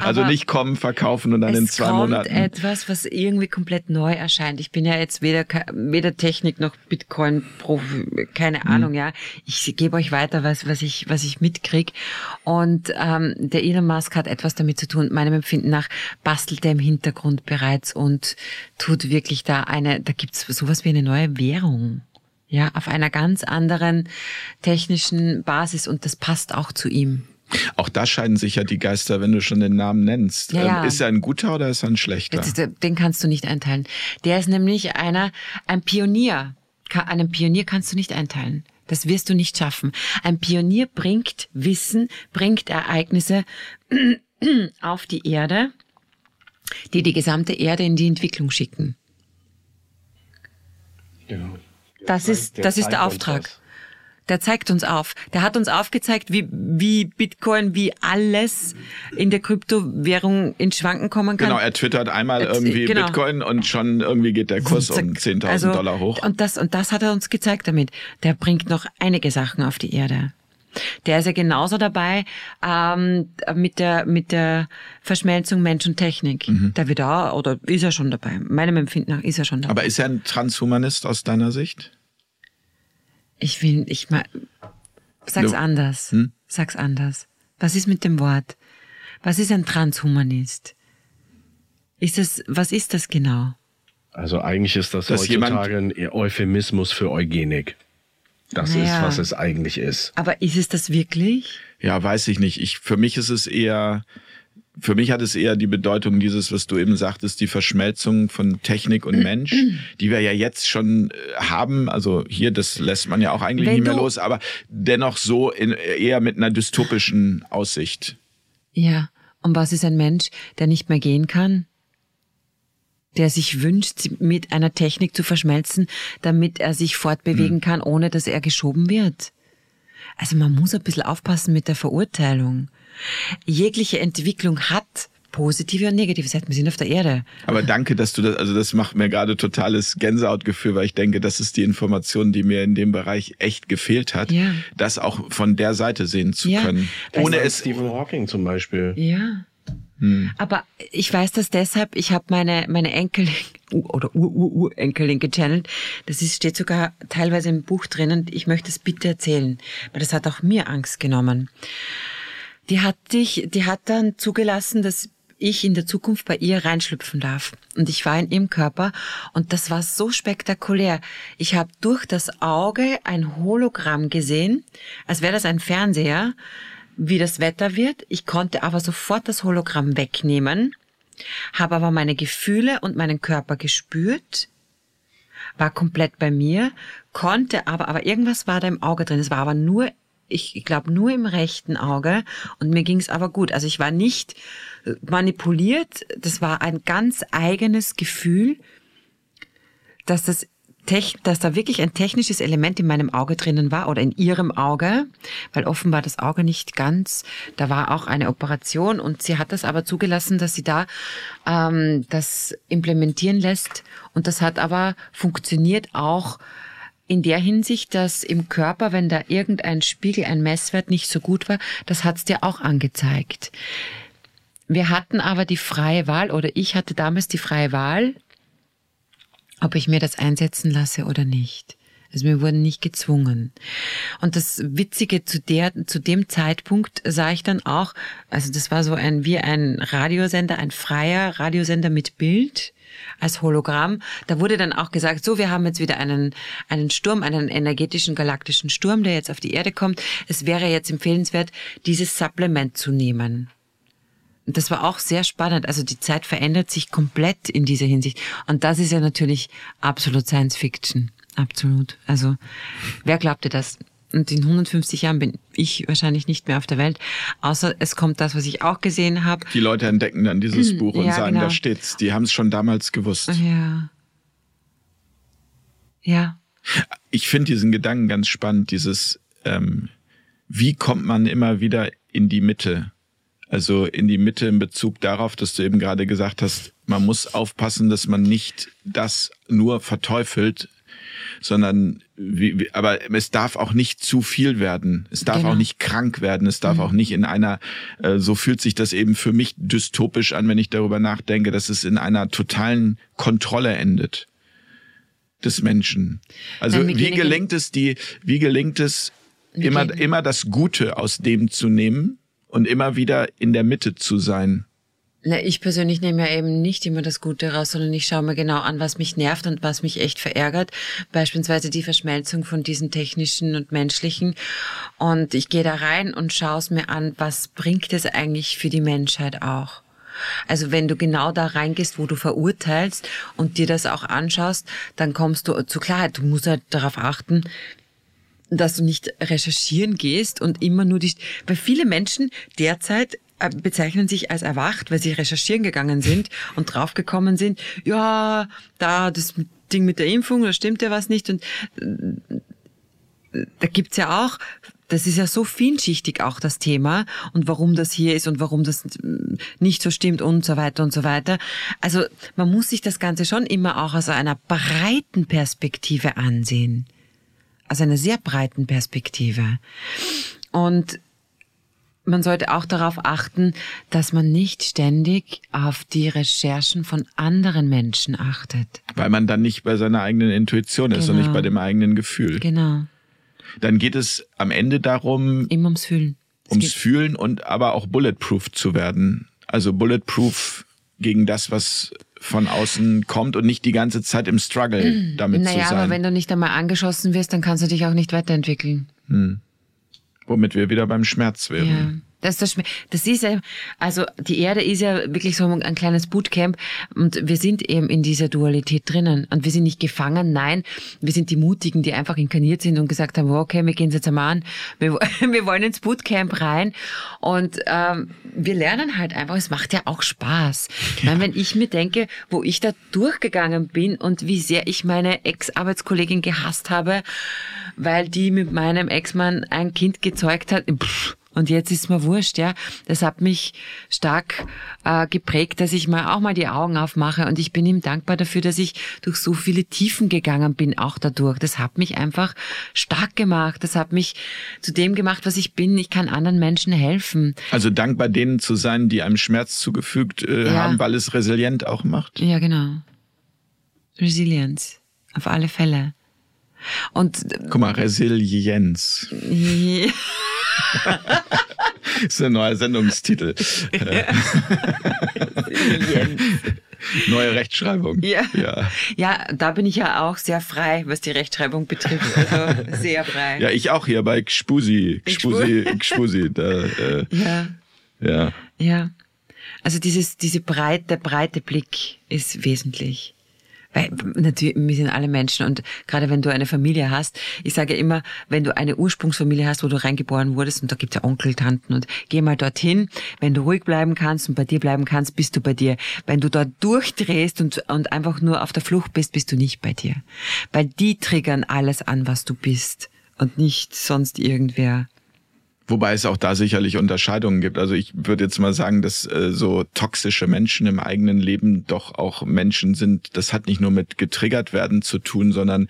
also nicht kommen, verkaufen und dann in zwei kommt Monaten. etwas, was irgendwie komplett neu erscheint. Ich bin ja jetzt weder weder Technik noch Bitcoin Profi, keine Mhm. Ahnung, ja. Ich gebe euch weiter, was was ich was ich mitkrieg. Und ähm, der Elon Musk hat etwas damit zu tun. Meinem Empfinden nach bastelt er im Hintergrund bereits und tut wirklich da eine. Da gibt's sowas wie eine neue Währung. Ja, auf einer ganz anderen technischen Basis und das passt auch zu ihm. Auch da scheiden sich ja die Geister, wenn du schon den Namen nennst. Ja, ja. Ähm, Ist er ein guter oder ist er ein schlechter? Jetzt, äh, Den kannst du nicht einteilen. Der ist nämlich einer, ein Pionier. Einen Pionier kannst du nicht einteilen. Das wirst du nicht schaffen. Ein Pionier bringt Wissen, bringt Ereignisse <clears throat> auf die Erde, die die gesamte Erde in die Entwicklung schicken. Genau. Das ist, das ist der Auftrag. Der zeigt uns auf. Der hat uns aufgezeigt, wie, wie Bitcoin, wie alles in der Kryptowährung in Schwanken kommen kann. Genau, er twittert einmal irgendwie genau. Bitcoin und schon irgendwie geht der Kurs um Zack. 10.000 Also, Dollar hoch. Und das, und das hat er uns gezeigt damit. Der bringt noch einige Sachen auf die Erde. Der ist ja genauso dabei ähm, mit der mit der Verschmelzung Mensch und Technik. Mhm. Da wird er oder ist er schon dabei. Meinem Empfinden nach ist er schon dabei. Aber ist er ein Transhumanist aus deiner Sicht? ich will, ich mal, sag's Du- anders. Hm? Sag's anders. Was ist mit dem Wort? Was ist ein Transhumanist? Ist das, was ist das genau? Also eigentlich ist das Dass jemand- heutzutage ein Euphemismus für Eugenik. Das ist, Naja. was es eigentlich ist. Aber ist es das wirklich? Ja, weiß ich nicht. Ich, für mich ist es eher, für mich hat es eher die Bedeutung dieses, was du eben sagtest, die Verschmelzung von Technik und Mensch, die wir ja jetzt schon äh, haben. Also hier, das lässt man ja auch eigentlich Wenn nicht mehr los, aber dennoch so in, eher mit einer dystopischen Aussicht. Ja. Und was ist ein Mensch, der nicht mehr gehen kann? Der sich wünscht, mit einer Technik zu verschmelzen, damit er sich fortbewegen Hm. kann, ohne dass er geschoben wird. Also man muss ein bisschen aufpassen mit der Verurteilung. Jegliche Entwicklung hat positive und negative Seiten. Wir sind auf der Erde. Aber danke, dass du das, also das macht mir gerade totales Gänsehautgefühl, weil ich denke, das ist die Information, die mir in dem Bereich echt gefehlt hat, Ja. das auch von der Seite sehen zu Ja. können. Ohne es, Stephen Hawking zum Beispiel. Ja. Hm. Aber ich weiß das deshalb, ich habe meine, meine Enkelin <laughs> oder Ur-Ur-Urenkelin gechannelt. Das ist, steht sogar teilweise im Buch drinnen. Ich möchte es bitte erzählen, weil das hat auch mir Angst genommen. Die hat dich, die hat dann zugelassen, dass ich in der Zukunft bei ihr reinschlüpfen darf. Und ich war in ihrem Körper und das war so spektakulär. Ich habe durch das Auge ein Hologramm gesehen, als wäre das ein Fernseher, wie das Wetter wird. Ich konnte aber sofort das Hologramm wegnehmen, habe aber meine Gefühle und meinen Körper gespürt, war komplett bei mir, konnte aber, aber irgendwas war da im Auge drin. Es war aber nur, ich, glaube, nur im rechten Auge und mir ging es aber gut. Also ich war nicht äh, manipuliert, das war ein ganz eigenes Gefühl, dass das dass da wirklich ein technisches Element in meinem Auge drinnen war oder in ihrem Auge, weil offenbar das Auge nicht ganz, da war auch eine Operation und sie hat das aber zugelassen, dass sie da ähm, das implementieren lässt und das hat aber funktioniert auch in der Hinsicht, dass im Körper, wenn da irgendein Spiegel, ein Messwert nicht so gut war, das hat's dir auch angezeigt. Wir hatten aber die freie Wahl oder ich hatte damals die freie Wahl, ob ich mir das einsetzen lasse oder nicht. Also wir wurden nicht gezwungen. Und das Witzige zu der, zu dem Zeitpunkt sah ich dann auch, also das war so ein, wie ein Radiosender, ein freier Radiosender mit Bild als Hologramm. Da wurde dann auch gesagt, so, wir haben jetzt wieder einen, einen Sturm, einen energetischen galaktischen Sturm, der jetzt auf die Erde kommt. Es wäre jetzt empfehlenswert, dieses Supplement zu nehmen. Das war auch sehr spannend. Also die Zeit verändert sich komplett in dieser Hinsicht. Und das ist ja natürlich absolut Science Fiction. Absolut. Also wer glaubte das? Und in 150 Jahren bin ich wahrscheinlich nicht mehr auf der Welt. Außer es kommt das, was ich auch gesehen habe. Die Leute entdecken dann dieses hm, Buch und ja, sagen, genau. da steht's. Die haben es schon damals gewusst. Ja. Ja. Ich finde diesen Gedanken ganz spannend, dieses, ähm, wie kommt man immer wieder in die Mitte? Also in die Mitte in Bezug darauf, dass du eben gerade gesagt hast, man muss aufpassen, dass man nicht das nur verteufelt, sondern wie, wie, aber es darf auch nicht zu viel werden. Es darf genau. auch nicht krank werden. Es darf mhm. auch nicht in einer, äh, so fühlt sich das eben für mich dystopisch an, wenn ich darüber nachdenke, dass es in einer totalen Kontrolle endet des Menschen. Also Nein, wie gelingt es die, wie gelingt es immer, immer das Gute aus dem zu nehmen und immer wieder in der Mitte zu sein? Na, ich persönlich nehme ja eben nicht immer das Gute raus, sondern ich schaue mir genau an, was mich nervt und was mich echt verärgert. Beispielsweise die Verschmelzung von diesen technischen und menschlichen. Und ich gehe da rein und schaue es mir an, was bringt es eigentlich für die Menschheit auch. Also wenn du genau da reingehst, wo du verurteilst und dir das auch anschaust, dann kommst du zu Klarheit. Du musst halt darauf achten, dass du nicht recherchieren gehst und immer nur die, weil viele Menschen derzeit äh, bezeichnen sich als erwacht, weil sie recherchieren gegangen sind <laughs> und draufgekommen sind, ja, da das Ding mit der Impfung, da stimmt ja was nicht. Und äh, da gibt's ja auch, das ist ja so vielschichtig auch das Thema und warum das hier ist und warum das nicht so stimmt und so weiter und so weiter. Also man muss sich das Ganze schon immer auch aus einer breiten Perspektive ansehen. Aus einer sehr breiten Perspektive. Und man sollte auch darauf achten, dass man nicht ständig auf die Recherchen von anderen Menschen achtet. Weil man dann nicht bei seiner eigenen Intuition ist genau. und nicht bei genau. dem eigenen Gefühl. Genau. Dann geht es am Ende darum. Immer ums Fühlen. Es ums Fühlen und aber auch bulletproof zu werden. Also bulletproof gegen das, was von außen kommt und nicht die ganze Zeit im Struggle damit naja, zu sein. Naja, aber wenn du nicht einmal angeschossen wirst, dann kannst du dich auch nicht weiterentwickeln. Hm. Womit wir wieder beim Schmerz wären. Das ist, das, das ist ja, also die Erde ist ja wirklich so ein kleines Bootcamp und wir sind eben in dieser Dualität drinnen und wir sind nicht gefangen, nein, wir sind die Mutigen, die einfach inkarniert sind und gesagt haben, okay, wir gehen jetzt einmal an, wir, <laughs> wir wollen ins Bootcamp rein und ähm, wir lernen halt einfach, es macht ja auch Spaß. Ja. Meine, wenn ich mir denke, wo ich da durchgegangen bin und wie sehr ich meine Ex-Arbeitskollegin gehasst habe, weil die mit meinem Ex-Mann ein Kind gezeugt hat, pff, und jetzt ist mir wurscht, ja. Das hat mich stark äh, geprägt, dass ich mal auch mal die Augen aufmache. Und ich bin ihm dankbar dafür, dass ich durch so viele Tiefen gegangen bin, auch dadurch. Das hat mich einfach stark gemacht. Das hat mich zu dem gemacht, was ich bin. Ich kann anderen Menschen helfen. Also dankbar denen zu sein, die einem Schmerz zugefügt äh, ja. haben, weil es resilient auch macht. Ja, genau. Resilienz. Auf alle Fälle. Und guck mal, Resilienz. <laughs> das <laughs> ist ein neuer Sendungstitel. Neue Rechtschreibung. Ja. ja. Ja, da bin ich ja auch sehr frei, was die Rechtschreibung betrifft. Also sehr frei. Ja, ich auch hier bei Gspusi. Gspusi, Gspusi. Da, äh, ja. Ja. Ja. Also dieses, diese breite, breite Blick ist wesentlich. Weil natürlich, wir sind alle Menschen und gerade wenn du eine Familie hast, ich sage immer, wenn du eine Ursprungsfamilie hast, wo du reingeboren wurdest und da gibt's ja Onkel, Tanten und geh mal dorthin, wenn du ruhig bleiben kannst und bei dir bleiben kannst, bist du bei dir. Wenn du dort durchdrehst und, und einfach nur auf der Flucht bist, bist du nicht bei dir. Weil die triggern alles an, was du bist und nicht sonst irgendwer. Wobei es auch da sicherlich Unterscheidungen gibt. Also ich würde jetzt mal sagen, dass äh, so toxische Menschen im eigenen Leben doch auch Menschen sind. Das hat nicht nur mit getriggert werden zu tun, sondern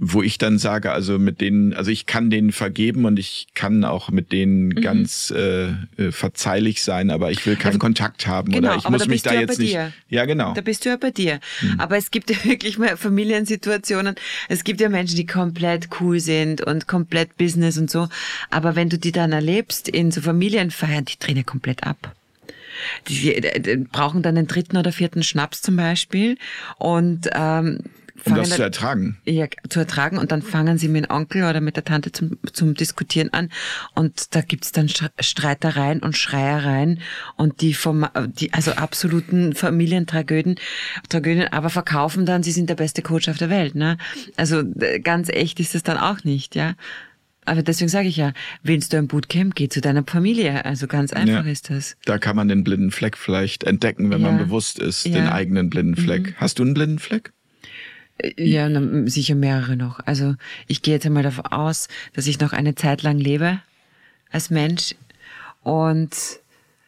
wo ich dann sage, also mit denen, also ich kann denen vergeben und ich kann auch mit denen mhm. ganz äh, äh, verzeihlich sein, aber ich will keinen also, Kontakt haben genau, oder ich muss mich da jetzt nicht. Dir. Ja, genau. Da bist du ja bei dir. Mhm. Aber es gibt <laughs> ja wirklich mal Familiensituationen. Es gibt ja Menschen, die komplett cool sind und komplett Business und so. Aber wenn du die dann erlebst in so Familienfeiern, die drehen ja komplett ab. Die brauchen dann den dritten oder vierten Schnaps zum Beispiel und ähm, um das zu ertragen. Ja, zu ertragen. Und dann fangen sie mit dem Onkel oder mit der Tante zum, zum Diskutieren an. Und da gibt's dann Streitereien und Schreiereien und die vom, die, also absoluten Familientragödien, Tragödien, aber verkaufen dann, sie sind der beste Coach auf der Welt, ne? Also, äh, ganz echt ist es dann auch nicht, ja? Aber deswegen sage ich ja, willst du ein Bootcamp, geh zu deiner Familie. Also ganz einfach ja, ist das. Da kann man den blinden Fleck vielleicht entdecken, wenn ja. man bewusst ist, ja. den eigenen blinden Fleck. Mhm. Hast du einen blinden Fleck? Ja, sicher mehrere noch. Also ich gehe jetzt einmal davon aus, dass ich noch eine Zeit lang lebe als Mensch und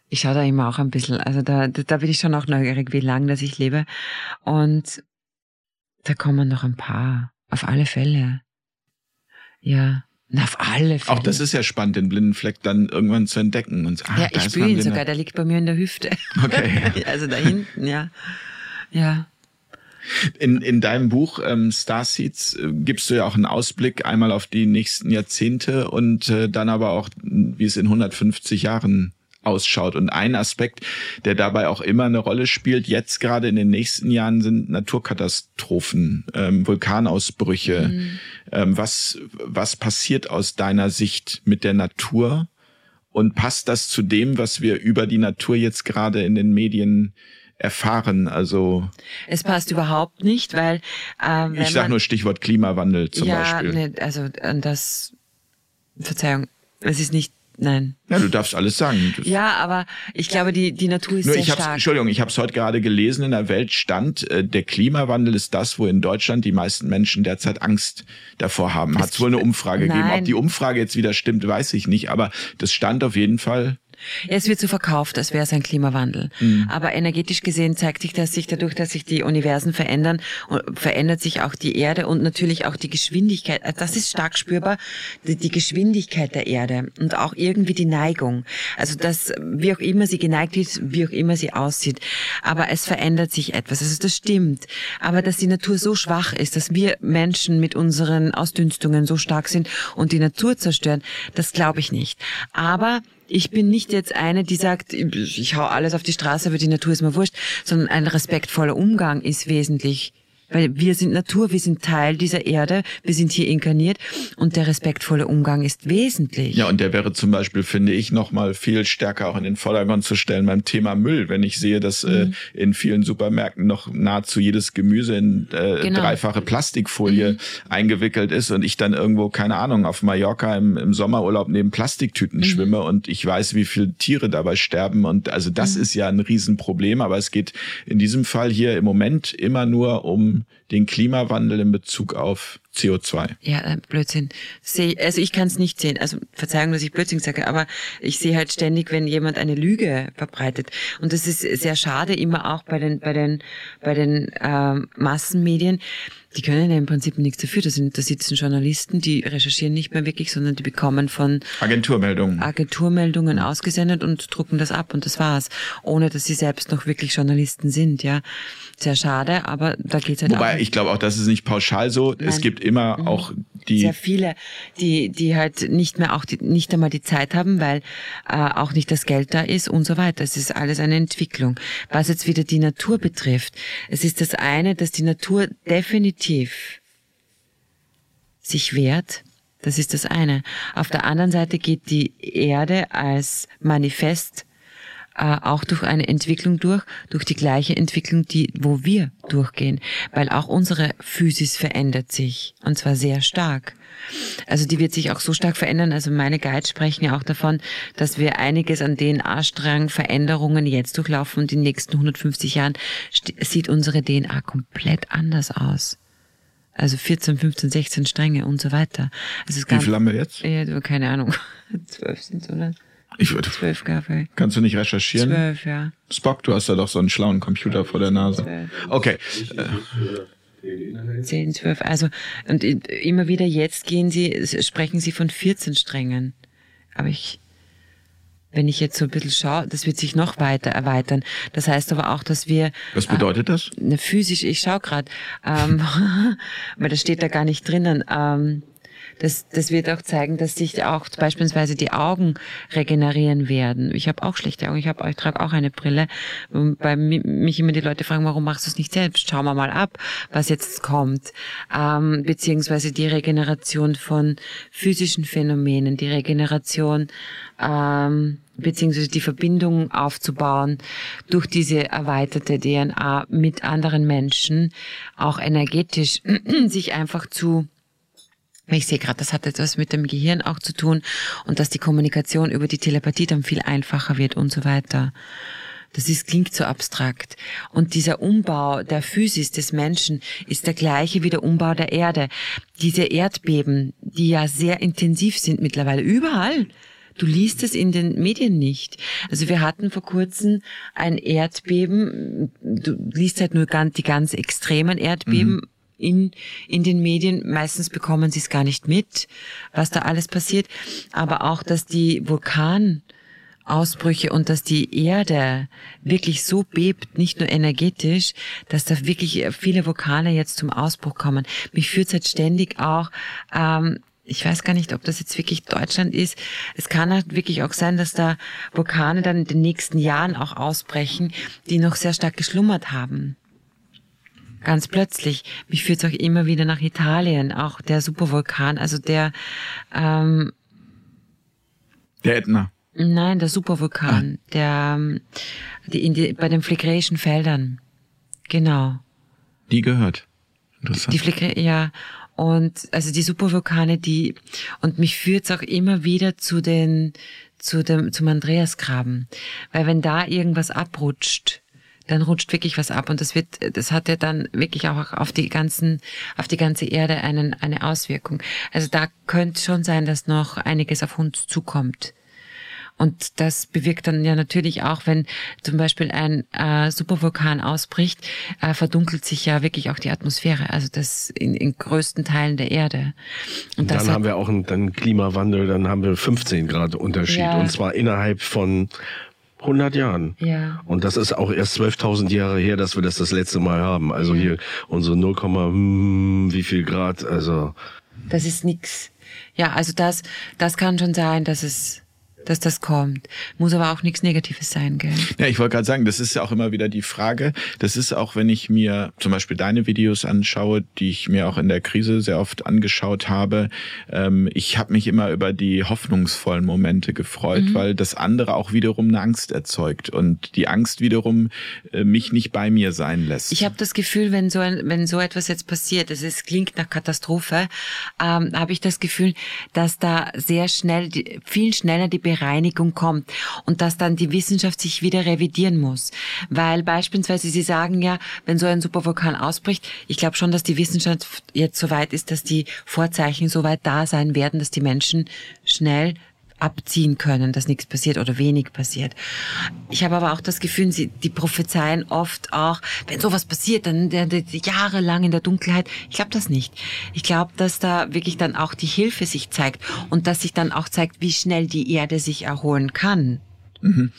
ich schaue da immer auch ein bisschen, also da, da bin ich schon auch neugierig, wie lang dass ich lebe und da kommen noch ein paar, auf alle Fälle. Ja, na, auf alle Fälle. Auch das ist ja spannend, den blinden Fleck dann irgendwann zu entdecken. Und, ah, ja, ich spüre ihn sogar, der liegt bei mir in der Hüfte. Okay. <laughs> also da hinten, ja. Ja. In, in deinem Buch ähm, Starseeds äh, gibst du ja auch einen Ausblick einmal auf die nächsten Jahrzehnte und äh, dann aber auch, wie es in 150 Jahren ausschaut. Und ein Aspekt, der dabei auch immer eine Rolle spielt, jetzt gerade in den nächsten Jahren, sind Naturkatastrophen, ähm, Vulkanausbrüche. Mhm. Ähm, was, was passiert aus deiner Sicht mit der Natur? Und passt das zu dem, was wir über die Natur jetzt gerade in den Medien erfahren. Also es passt überhaupt nicht, weil ähm, ich sage nur Stichwort Klimawandel zum ja, Beispiel. Ne, also das Verzeihung, es ist nicht Nein. Ja, du darfst alles sagen. Das ja, aber ich glaube, die, die Natur ist Nur sehr ich hab's, stark. Entschuldigung, ich habe es heute gerade gelesen in der Welt stand, äh, der Klimawandel ist das, wo in Deutschland die meisten Menschen derzeit Angst davor haben. Hat es wohl eine Umfrage Nein. gegeben. Ob die Umfrage jetzt wieder stimmt, weiß ich nicht, aber das stand auf jeden Fall ja, es wird so verkauft, als wäre es ein Klimawandel. Mhm. Aber energetisch gesehen zeigt sich, dass sich dadurch, dass sich die Universen verändern, verändert sich auch die Erde und natürlich auch die Geschwindigkeit. Also das ist stark spürbar, die, die Geschwindigkeit der Erde und auch irgendwie die Neigung. Also das, wie auch immer sie geneigt ist, wie auch immer sie aussieht. Aber es verändert sich etwas. Also das stimmt. Aber dass die Natur so schwach ist, dass wir Menschen mit unseren Ausdünstungen so stark sind und die Natur zerstören, das glaube ich nicht. Aber ich bin nicht jetzt eine, die sagt, ich hau alles auf die Straße, aber die Natur ist mir wurscht, sondern ein respektvoller Umgang ist wesentlich weil wir sind Natur, wir sind Teil dieser Erde, wir sind hier inkarniert und der respektvolle Umgang ist wesentlich. Ja, und der wäre zum Beispiel, finde ich, nochmal viel stärker auch in den Vordergrund zu stellen beim Thema Müll. Wenn ich sehe, dass äh, mhm. äh, in vielen Supermärkten noch nahezu jedes Gemüse in äh, genau. dreifache Plastikfolie mhm. eingewickelt ist und ich dann irgendwo, keine Ahnung, auf Mallorca im, im Sommerurlaub neben Plastiktüten mhm. schwimme und ich weiß, wie viele Tiere dabei sterben. Und also das mhm. ist ja ein Riesenproblem, aber es geht in diesem Fall hier im Moment immer nur um den Klimawandel in Bezug auf CO2. Ja, äh, Blödsinn. Also ich kann es nicht sehen. Also Verzeihung, dass ich Blödsinn sage, aber ich sehe halt ständig, wenn jemand eine Lüge verbreitet. Und das ist sehr schade, immer auch bei den bei den bei den ähm, Massenmedien die können ja im Prinzip nichts dafür. Da, sind, da sitzen Journalisten, die recherchieren nicht mehr wirklich, sondern die bekommen von Agenturmeldungen, Agenturmeldungen mhm. ausgesendet und drucken das ab und das war's, ohne dass sie selbst noch wirklich Journalisten sind. Ja, sehr schade, aber da geht's halt Wobei auch. ich glaube auch, das ist nicht pauschal so. Nein. Es gibt immer mhm. auch die sehr viele, die die halt nicht mehr auch die, nicht einmal die Zeit haben, weil äh, auch nicht das Geld da ist und so weiter. Es ist alles eine Entwicklung. Was jetzt wieder die Natur betrifft, es ist das eine, dass die Natur definitiv definitiv sich wehrt. Das ist das eine. Auf der anderen Seite geht die Erde als Manifest äh, auch durch eine Entwicklung durch, durch die gleiche Entwicklung, die, wo wir durchgehen, weil auch unsere Physis verändert sich und zwar sehr stark. Also die wird sich auch so stark verändern. Also meine Guides sprechen ja auch davon, dass wir einiges an DNA-Strang Veränderungen jetzt durchlaufen und in den nächsten 150 Jahren sieht unsere DNA komplett anders aus. Also 14, 15, 16 Stränge und so weiter. Also Wie viel haben wir jetzt? Ja, keine Ahnung. 12 sind es, oder? Ich würde. Zwölf Kaffee. Kannst du nicht recherchieren? Zwölf, ja. Spock, du hast da doch so einen schlauen Computer vor der Nase. 12. Okay. 10, 12, also, und immer wieder jetzt gehen Sie, sprechen Sie von 14 Strängen. Aber ich, wenn ich jetzt so ein bisschen schaue, das wird sich noch weiter erweitern. Das heißt aber auch, dass wir. Was bedeutet äh, das? Physisch, ich schaue gerade, ähm, <laughs> weil das steht da gar nicht drinnen. Ähm, das, das wird auch zeigen, dass sich auch beispielsweise die Augen regenerieren werden. Ich habe auch schlechte Augen, ich, hab, ich trage auch eine Brille. Bei mich immer die Leute fragen, warum machst du es nicht selbst? Schauen wir mal ab, was jetzt kommt. Ähm, beziehungsweise die Regeneration von physischen Phänomenen, die Regeneration ähm, beziehungsweise die Verbindung aufzubauen durch diese erweiterte DNA mit anderen Menschen, auch energetisch <clears throat> sich einfach zu ich sehe gerade, das hat etwas mit dem Gehirn auch zu tun und dass die Kommunikation über die Telepathie dann viel einfacher wird und so weiter. Das ist, klingt so abstrakt. Und dieser Umbau der Physis des Menschen ist der gleiche wie der Umbau der Erde. Diese Erdbeben, die ja sehr intensiv sind mittlerweile überall. Du liest es in den Medien nicht. Also wir hatten vor kurzem ein Erdbeben. Du liest halt nur die ganz extremen Erdbeben. Mhm in, in den Medien. Meistens bekommen sie es gar nicht mit, was da alles passiert. Aber auch, dass die Vulkanausbrüche und dass die Erde wirklich so bebt, nicht nur energetisch, dass da wirklich viele Vulkane jetzt zum Ausbruch kommen. Mich führt es halt ständig auch ähm, ich weiß gar nicht, ob das jetzt wirklich Deutschland ist. Es kann halt wirklich auch sein, dass da Vulkane dann in den nächsten Jahren auch ausbrechen, die noch sehr stark geschlummert haben ganz plötzlich. Mich führt es auch immer wieder nach Italien, auch der Supervulkan, also der ähm, der Ätna. Nein, der Supervulkan, ah. der ähm, die, in die, bei den Fligreischen Feldern. Genau. Die gehört. Interessant. Die Fligre ja. Und also die Supervulkane, die und mich führt es auch immer wieder zu den zu dem zum Andreasgraben, weil wenn da irgendwas abrutscht, dann rutscht wirklich was ab und das wird, das hat ja dann wirklich auch auf die ganzen, auf die ganze Erde einen, eine Auswirkung. Also da könnte schon sein, dass noch einiges auf uns zukommt. Und das bewirkt dann ja natürlich auch, wenn zum Beispiel ein äh, Supervulkan ausbricht, äh, verdunkelt sich ja wirklich auch die Atmosphäre, also das in, in größten Teilen der Erde. Und dann haben wir auch einen, dann Klimawandel, dann haben wir 15 Grad Unterschied ja. und zwar innerhalb von 100 Jahren. Ja. Und das ist auch erst 12.000 Jahre her, dass wir das das letzte Mal haben. Also ja. hier unsere 0, hm, wie viel Grad, also. Das ist nix. Ja, also das, das kann schon sein, dass es dass das kommt. Muss aber auch nichts Negatives sein, gell? Ja, ich wollte gerade sagen, das ist ja auch immer wieder die Frage. Das ist auch, wenn ich mir zum Beispiel deine Videos anschaue, die ich mir auch in der Krise sehr oft angeschaut habe. Ähm, ich habe mich immer über die hoffnungsvollen Momente gefreut, mhm. weil das andere auch wiederum eine Angst erzeugt und die Angst wiederum äh, mich nicht bei mir sein lässt. Ich habe das Gefühl, wenn so ein, wenn so etwas jetzt passiert, es ist, klingt nach Katastrophe, ähm, habe ich das Gefühl, dass da sehr schnell, viel schneller die Bereinigung kommt und dass dann die Wissenschaft sich wieder revidieren muss. Weil beispielsweise Sie sagen ja, wenn so ein Supervulkan ausbricht, ich glaube schon, dass die Wissenschaft jetzt so weit ist, dass die Vorzeichen so weit da sein werden, dass die Menschen schnell abziehen können, dass nichts passiert oder wenig passiert. Ich habe aber auch das Gefühl, sie, die prophezeien oft auch, wenn sowas passiert, dann der, der, jahrelang in der Dunkelheit. Ich glaube das nicht. Ich glaube, dass da wirklich dann auch die Hilfe sich zeigt und dass sich dann auch zeigt, wie schnell die Erde sich erholen kann. Mhm.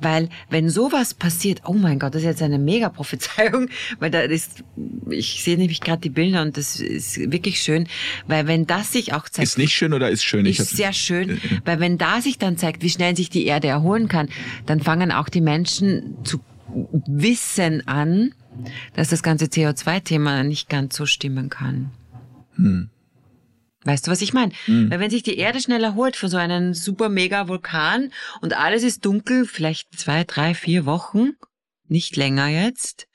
Weil wenn sowas passiert, oh mein Gott, das ist jetzt eine mega Prophezeiung, <laughs> weil da ist, ich sehe nämlich gerade die Bilder und das ist wirklich schön, weil wenn das sich auch zeigt. Ist nicht schön oder ist schön? Ist sehr schön, weil wenn da sich dann zeigt, wie schnell sich die Erde erholen kann, dann fangen auch die Menschen zu wissen an, dass das ganze CO2-Thema nicht ganz so stimmen kann. Hm. Weißt du, was ich meine? Mhm. Weil wenn sich die Erde schnell erholt von so einem super mega Vulkan und alles ist dunkel, vielleicht zwei, drei, vier Wochen, nicht länger jetzt,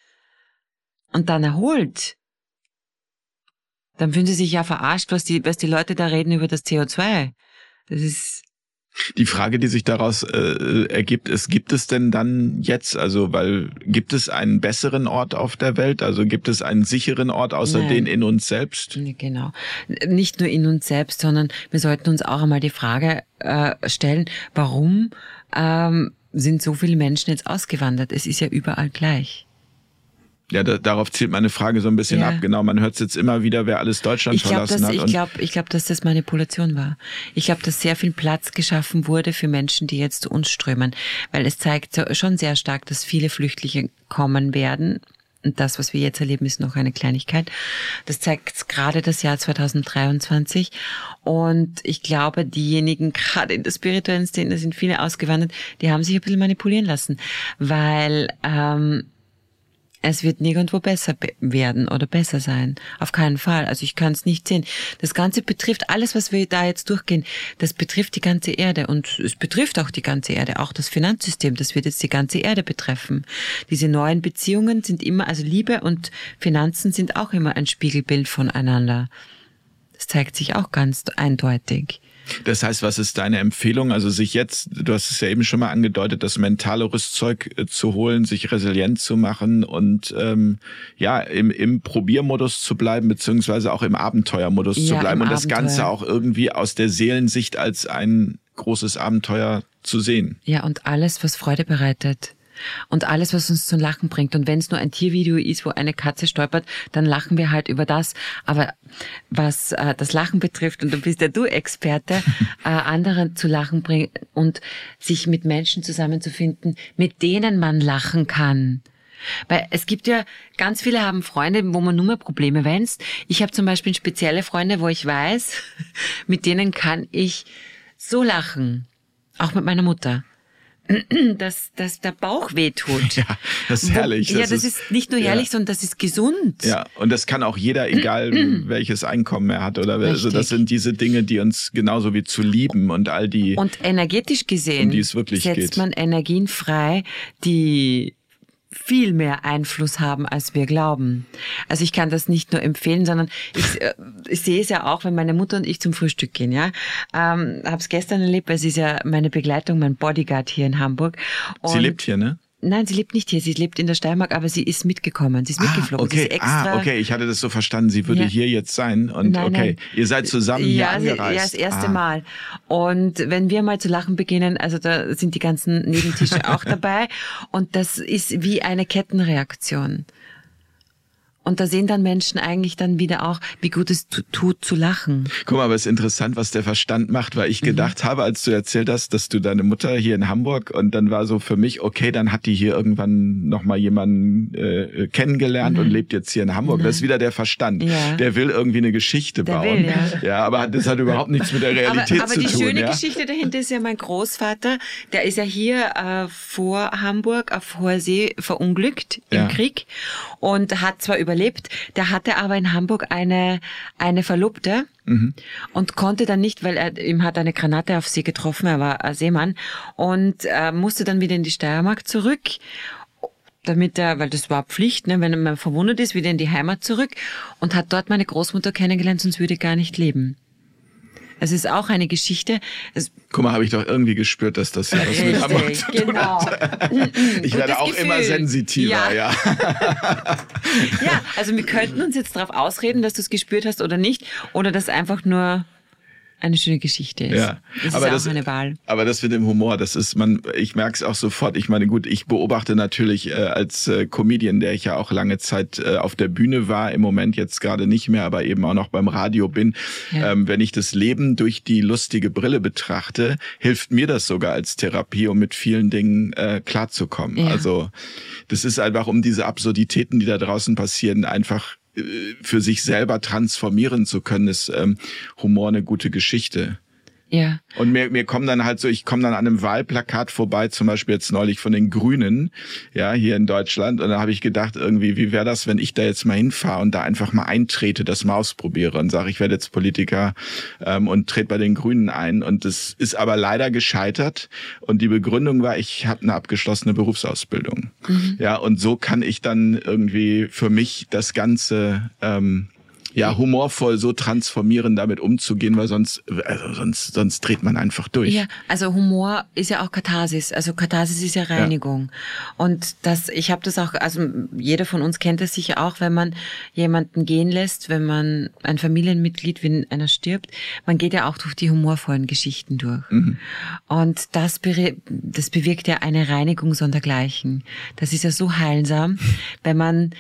und dann erholt, dann fühlen sie sich ja verarscht, was die, was die Leute da reden über das CO2. Das ist, die Frage, die sich daraus äh, ergibt, ist, gibt es denn dann jetzt, also weil gibt es einen besseren Ort auf der Welt? Also gibt es einen sicheren Ort außer Nein. den in uns selbst? Genau. Nicht nur in uns selbst, sondern wir sollten uns auch einmal die Frage äh, stellen, warum ähm, sind so viele Menschen jetzt ausgewandert? Es ist ja überall gleich. Ja, da, darauf zielt meine Frage so ein bisschen ja. ab. Genau, man hört es jetzt immer wieder, wer alles Deutschland ich glaub, verlassen dass, hat. Ich glaube, ich glaub, dass das Manipulation war. Ich glaube, dass sehr viel Platz geschaffen wurde für Menschen, die jetzt zu uns strömen. Weil es zeigt schon sehr stark, dass viele Flüchtlinge kommen werden. Und das, was wir jetzt erleben, ist noch eine Kleinigkeit. Das zeigt gerade das Jahr 2023. Und ich glaube, diejenigen, <laughs> gerade in der spirituellen Szene, sind viele ausgewandert, die haben sich ein bisschen manipulieren lassen. Weil ähm, es wird nirgendwo besser werden oder besser sein. Auf keinen Fall. Also ich kann es nicht sehen. Das Ganze betrifft alles, was wir da jetzt durchgehen. Das betrifft die ganze Erde und es betrifft auch die ganze Erde, auch das Finanzsystem. Das wird jetzt die ganze Erde betreffen. Diese neuen Beziehungen sind immer, also Liebe und Finanzen sind auch immer ein Spiegelbild voneinander. Das zeigt sich auch ganz eindeutig. Das heißt, was ist deine Empfehlung? Also sich jetzt, du hast es ja eben schon mal angedeutet, das mentale Rüstzeug äh, zu holen, sich resilient zu machen und ähm, ja, im, im Probiermodus zu bleiben, beziehungsweise auch im Abenteuermodus ja, zu bleiben und das Abenteuer. Ganze auch irgendwie aus der Seelensicht als ein großes Abenteuer zu sehen. Ja, und alles, was Freude bereitet und alles, was uns zum Lachen bringt. Und wenn es nur ein Tiervideo ist, wo eine Katze stolpert, dann lachen wir halt über das. Aber was äh, das Lachen betrifft, und du bist ja du Experte, <laughs> äh, anderen zu lachen bringen und sich mit Menschen zusammenzufinden, mit denen man lachen kann. Weil es gibt ja, ganz viele haben Freunde, wo man nur mehr Probleme wennst. Ich habe zum Beispiel spezielle Freunde, wo ich weiß, <laughs> mit denen kann ich so lachen. Auch mit meiner Mutter. <clears throat> dass, dass der Bauch wehtut. <laughs> Ja, das ist herrlich. ja, das, das ist, ist, nicht nur herrlich, ja. sondern das ist gesund. Ja, und das kann auch jeder, egal <clears throat> welches Einkommen er hat oder Richtig. also das sind diese Dinge, die uns genauso wie zu lieben und all die. Und energetisch gesehen um die es wirklich setzt geht. man Energien frei, die viel mehr Einfluss haben, als wir glauben. Also ich kann das nicht nur empfehlen, sondern ich, äh, ich sehe es ja auch, wenn meine Mutter und ich zum Frühstück gehen. Ja, ähm, habe es gestern erlebt. Es ist ja meine Begleitung, mein Bodyguard hier in Hamburg. Und Sie lebt hier, ne? Nein, sie lebt nicht hier. Sie lebt in der Steiermark, aber sie ist mitgekommen. Sie ist ah, mitgeflogen. Okay. Sie ah, okay. Ich hatte das so verstanden. Sie würde ja. hier jetzt sein. Und nein, okay, nein. ihr seid zusammen hier ja, angereist. Ja, das erste ah. Mal. Und wenn wir mal zu lachen beginnen, also da sind die ganzen Nebentische <laughs> auch dabei. Und das ist wie eine Kettenreaktion. Und da sehen dann Menschen eigentlich dann wieder auch, wie gut es tut zu lachen. Guck mal, aber es ist interessant, was der Verstand macht, weil ich mhm. gedacht habe, als du erzählt hast, dass du deine Mutter hier in Hamburg und dann war so für mich, okay, dann hat die hier irgendwann nochmal jemanden äh, kennengelernt mhm. und lebt jetzt hier in Hamburg. Mhm. Das ist wieder der Verstand. Ja. Der will irgendwie eine Geschichte der bauen. Will, ja. ja, aber das hat überhaupt nichts mit der Realität aber, aber zu tun. Aber die schöne ja? Geschichte dahinter ist ja mein Großvater, der ist ja hier äh, vor Hamburg auf hoher See verunglückt im Krieg und hat zwar über überlebt. Der hatte aber in Hamburg eine, eine Verlobte mhm. und konnte dann nicht, weil er ihm hat eine Granate auf sie getroffen, er war ein Seemann und äh, musste dann wieder in die Steiermark zurück damit er, weil das war Pflicht, ne, wenn man verwundet ist, wieder in die Heimat zurück und hat dort meine Großmutter kennengelernt, sonst würde er gar nicht leben. Es ist auch eine Geschichte. Es Guck mal, habe ich doch irgendwie gespürt, dass das ja was mit Hamburg zu tun genau. hat. Ich werde auch Gefühl. immer sensitiver, ja. Ja. <laughs> ja, also wir könnten uns jetzt darauf ausreden, dass du es gespürt hast oder nicht, oder dass einfach nur eine schöne Geschichte ist. Ja, das aber ist das, auch eine Wahl. Aber das mit dem Humor, das ist man, ich merke es auch sofort. Ich meine, gut, ich beobachte natürlich äh, als äh, Comedian, der ich ja auch lange Zeit äh, auf der Bühne war, im Moment jetzt gerade nicht mehr, aber eben auch noch beim Radio bin. Ja. Ähm, wenn ich das Leben durch die lustige Brille betrachte, hilft mir das sogar als Therapie, um mit vielen Dingen äh, klarzukommen. Ja. Also das ist einfach um diese Absurditäten, die da draußen passieren, einfach für sich selber transformieren zu können, ist ähm, Humor eine gute Geschichte. Ja. Und mir, mir kommen dann halt so, ich komme dann an einem Wahlplakat vorbei, zum Beispiel jetzt neulich von den Grünen, ja, hier in Deutschland. Und da habe ich gedacht, irgendwie, wie wäre das, wenn ich da jetzt mal hinfahre und da einfach mal eintrete, das mal ausprobiere und sage, ich werde jetzt Politiker ähm, und trete bei den Grünen ein. Und das ist aber leider gescheitert. Und die Begründung war, ich habe eine abgeschlossene Berufsausbildung. Mhm. Ja, und so kann ich dann irgendwie für mich das Ganze ähm, ja, humorvoll so transformieren, damit umzugehen, weil sonst, also sonst, sonst dreht man einfach durch. Ja, also Humor ist ja auch Katharsis. Also Katharsis ist ja Reinigung. Ja. Und das, ich habe das auch, also jeder von uns kennt das sicher auch, wenn man jemanden gehen lässt, wenn man ein Familienmitglied, wenn einer stirbt, man geht ja auch durch die humorvollen Geschichten durch. Mhm. Und das, das bewirkt ja eine Reinigung sondergleichen. Das ist ja so heilsam, wenn man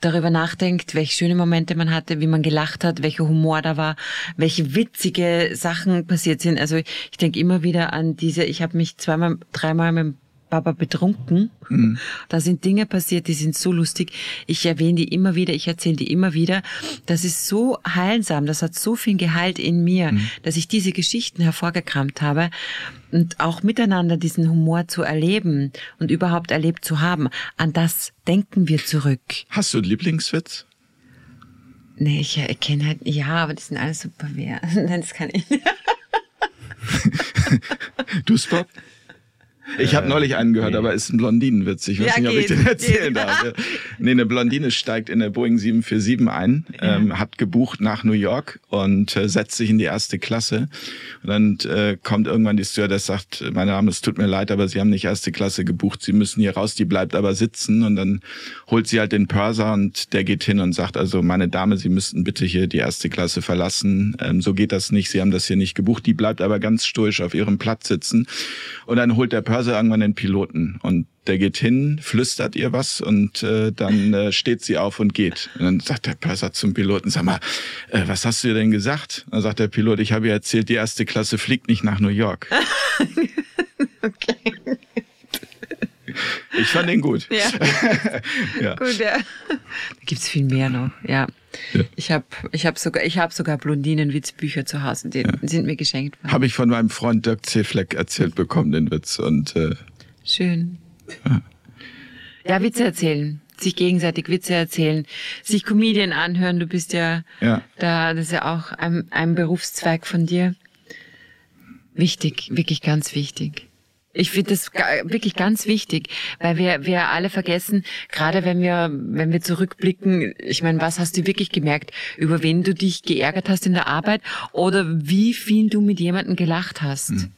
darüber nachdenkt, welche schöne Momente man hatte, wie man gelacht hat, welcher Humor da war, welche witzige Sachen passiert sind. Also ich denke immer wieder an diese, ich habe mich zweimal, dreimal mit Papa betrunken. Mhm. Da sind Dinge passiert, die sind so lustig. Ich erwähne die immer wieder, ich erzähle die immer wieder. Das ist so heilsam, das hat so viel Gehalt in mir, mhm. dass ich diese Geschichten hervorgekramt habe und auch miteinander diesen Humor zu erleben und überhaupt erlebt zu haben. An das denken wir zurück. Hast du einen Lieblingswitz? Nee, ich erkenne halt, ja, aber die sind alles super wer. <laughs> Nein, das kann ich nicht. <laughs> du, Spot? Ich habe neulich einen gehört, nee. aber ist ein Blondinenwitz. Ich weiß ja, nicht, ob ich den erzählen darf. <laughs> Nee, eine Blondine steigt in der Boeing 747 ein, ja. ähm, hat gebucht nach New York und äh, setzt sich in die erste Klasse. Und dann äh, kommt irgendwann die Stewardess, sagt, meine Dame, es tut mir leid, aber Sie haben nicht erste Klasse gebucht, Sie müssen hier raus, die bleibt aber sitzen. Und dann holt sie halt den Purser und der geht hin und sagt, also meine Dame, Sie müssten bitte hier die erste Klasse verlassen. Ähm, so geht das nicht, Sie haben das hier nicht gebucht. Die bleibt aber ganz stoisch auf ihrem Platz sitzen. Und dann holt der Purser Börse irgendwann den Piloten und der geht hin, flüstert ihr was und äh, dann äh, steht sie auf und geht. Und dann sagt der Pörser zum Piloten, sag mal, äh, was hast du denn gesagt? Dann sagt der Pilot, ich habe ihr erzählt, die erste Klasse fliegt nicht nach New York. <laughs> okay. Ich fand den gut. Ja. <laughs> ja. Gut, ja. Da gibt's viel mehr noch, ja. Ja. Ich habe ich hab sogar, ich hab sogar Blondinenwitzbücher zu Hause, die ja. sind mir geschenkt worden. Habe ich von meinem Freund Dirk C. Fleck erzählt bekommen, den Witz. Und, äh, Schön. Ja. ja, Witze erzählen sich gegenseitig Witze erzählen, sich Comedian anhören. Du bist ja, ja. da, das ist ja auch ein, ein Berufszweig von dir. Wichtig, wirklich ganz wichtig. Ich finde das wirklich ganz wichtig, weil wir, wir alle vergessen, gerade wenn wir, wenn wir zurückblicken, ich meine, was hast du wirklich gemerkt, über wen du dich geärgert hast in der Arbeit oder wie viel du mit jemandem gelacht hast? Mhm.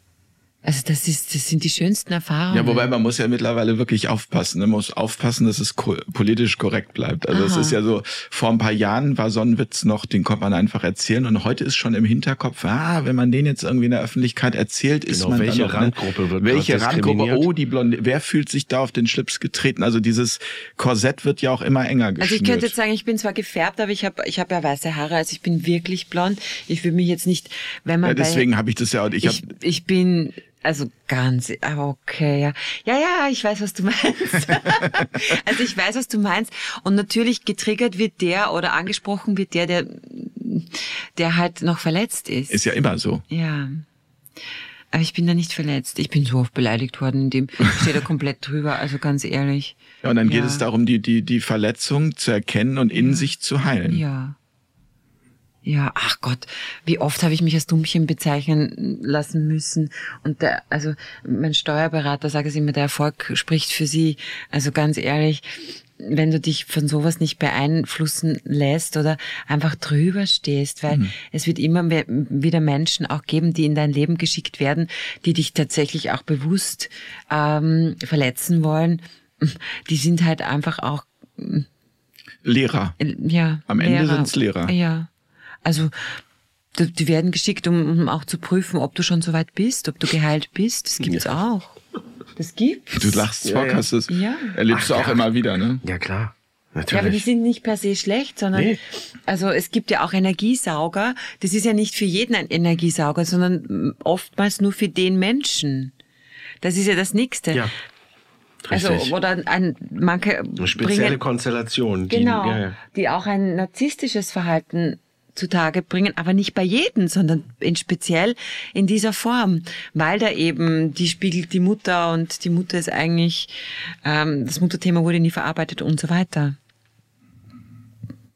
Also das ist, das sind die schönsten Erfahrungen. Ja, wobei man muss ja mittlerweile wirklich aufpassen. Man muss aufpassen, dass es ko politisch korrekt bleibt. Also es ist ja so, vor ein paar Jahren war so ein Witz noch, den konnte man einfach erzählen. Und heute ist schon im Hinterkopf, ah, wenn man den jetzt irgendwie in der Öffentlichkeit erzählt, ist genau, man welche dann noch, Randgruppe wird Welche Randgruppe? Oh, die Blonde. Wer fühlt sich da auf den Schlips getreten? Also dieses Korsett wird ja auch immer enger geschnürt. Also ich könnte jetzt sagen, ich bin zwar gefärbt, aber ich habe ich hab ja weiße Haare, also ich bin wirklich blond. Ich will mich jetzt nicht, wenn man ja, deswegen habe ich das ja. Ich, ich, ich bin also ganz, okay, ja. Ja, ja, ich weiß, was du <laughs> meinst. also ich weiß, was du meinst. Und natürlich getriggert wird der oder angesprochen wird der, der, der halt noch verletzt ist. Ist ja immer so. Ja. Aber ich bin da nicht verletzt. Ich bin so oft beleidigt worden, in dem ich stehe da komplett <laughs> drüber, also ganz ehrlich. Ja, und dann ja. geht es darum, die, die, die Verletzung zu erkennen und in ja. sich zu heilen. Ja. Ja, ach Gott, wie oft habe ich mich als Dummchen bezeichnen lassen müssen. Und der, also mein Steuerberater sagt es immer, der Erfolg spricht für sie. Also ganz ehrlich, wenn du dich von sowas nicht beeinflussen lässt oder einfach drüber stehst, weil mhm. es wird immer mehr, wieder Menschen auch geben, die in dein Leben geschickt werden, die dich tatsächlich auch bewusst ähm, verletzen wollen. Die sind halt einfach auch Lehrer. Ja. Am Ende sind es Lehrer. Ja. Also die werden geschickt, um, auch zu prüfen, ob du schon so weit bist, ob du geheilt bist. Das gibt's ja. auch. Das gibt's. Du lachst ja, ja. hast es. Ja. Erlebst Ach, du auch ja. immer wieder, ne? Ja, klar. Natürlich. Ja, aber die sind nicht per se schlecht, sondern nee. also es gibt ja auch Energiesauger. Das ist ja nicht für jeden ein Energiesauger, sondern oftmals nur für den Menschen. Das ist ja das Nächste. Ja. Also, Richtig. Also oder ein manche eine spezielle bringen, Konstellation, die, genau, ja, ja. die auch ein narzisstisches Verhalten zutage bringen, aber nicht bei jedem, sondern in speziell in dieser Form, weil da eben die spiegelt die Mutter und die Mutter ist eigentlich, ähm, das Mutterthema wurde nie verarbeitet und so weiter.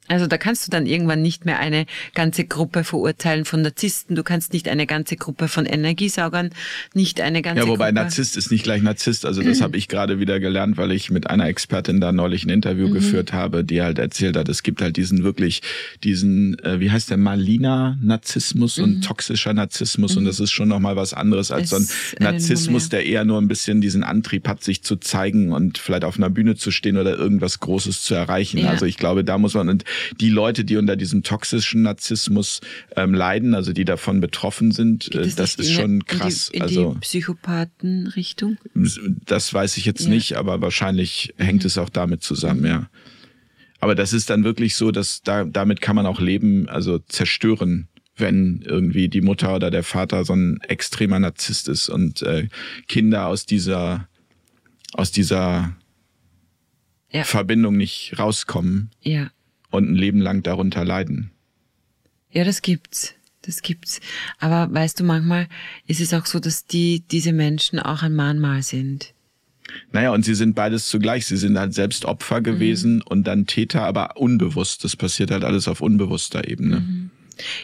Also da kannst du dann irgendwann nicht mehr eine ganze Gruppe verurteilen von Narzissten, du kannst nicht eine ganze Gruppe von Energiesaugern, nicht eine ganze Ja, wobei Gruppe. Narzisst ist nicht gleich Narzisst. Also das habe ich gerade wieder gelernt, weil ich mit einer Expertin da neulich ein Interview Mhm. geführt habe, die halt erzählt hat, es gibt halt diesen wirklich, diesen, äh, wie heißt der, Malina-Narzissmus und toxischer Narzissmus und das ist schon nochmal was anderes als so ein Mhm. Narzissmus, der eher nur ein bisschen diesen Antrieb hat, sich zu zeigen und vielleicht auf einer Bühne zu stehen oder irgendwas Großes zu erreichen. Ja. Also ich glaube, da muss man, und die Leute, die unter diesem toxischen Narzissmus ähm, leiden, also die davon betroffen sind, äh, das nicht ist schon krass. In die, in also die Psychopathenrichtung? das weiß ich jetzt Ja. nicht, aber wahrscheinlich hängt es auch damit zusammen, ja. Aber das ist dann wirklich so, dass da, damit kann man auch Leben, also zerstören, wenn irgendwie die Mutter oder der Vater so ein extremer Narzisst ist und äh, Kinder aus dieser, aus dieser Ja. Verbindung nicht rauskommen Ja. Und ein Leben lang darunter leiden. Ja, das gibt's. Das gibt's. Aber weißt du, manchmal ist es auch so, dass die, diese Menschen auch ein Mahnmal sind. Naja, und sie sind beides zugleich. Sie sind halt selbst Opfer gewesen und dann Täter, aber unbewusst. Das passiert halt alles auf unbewusster Ebene.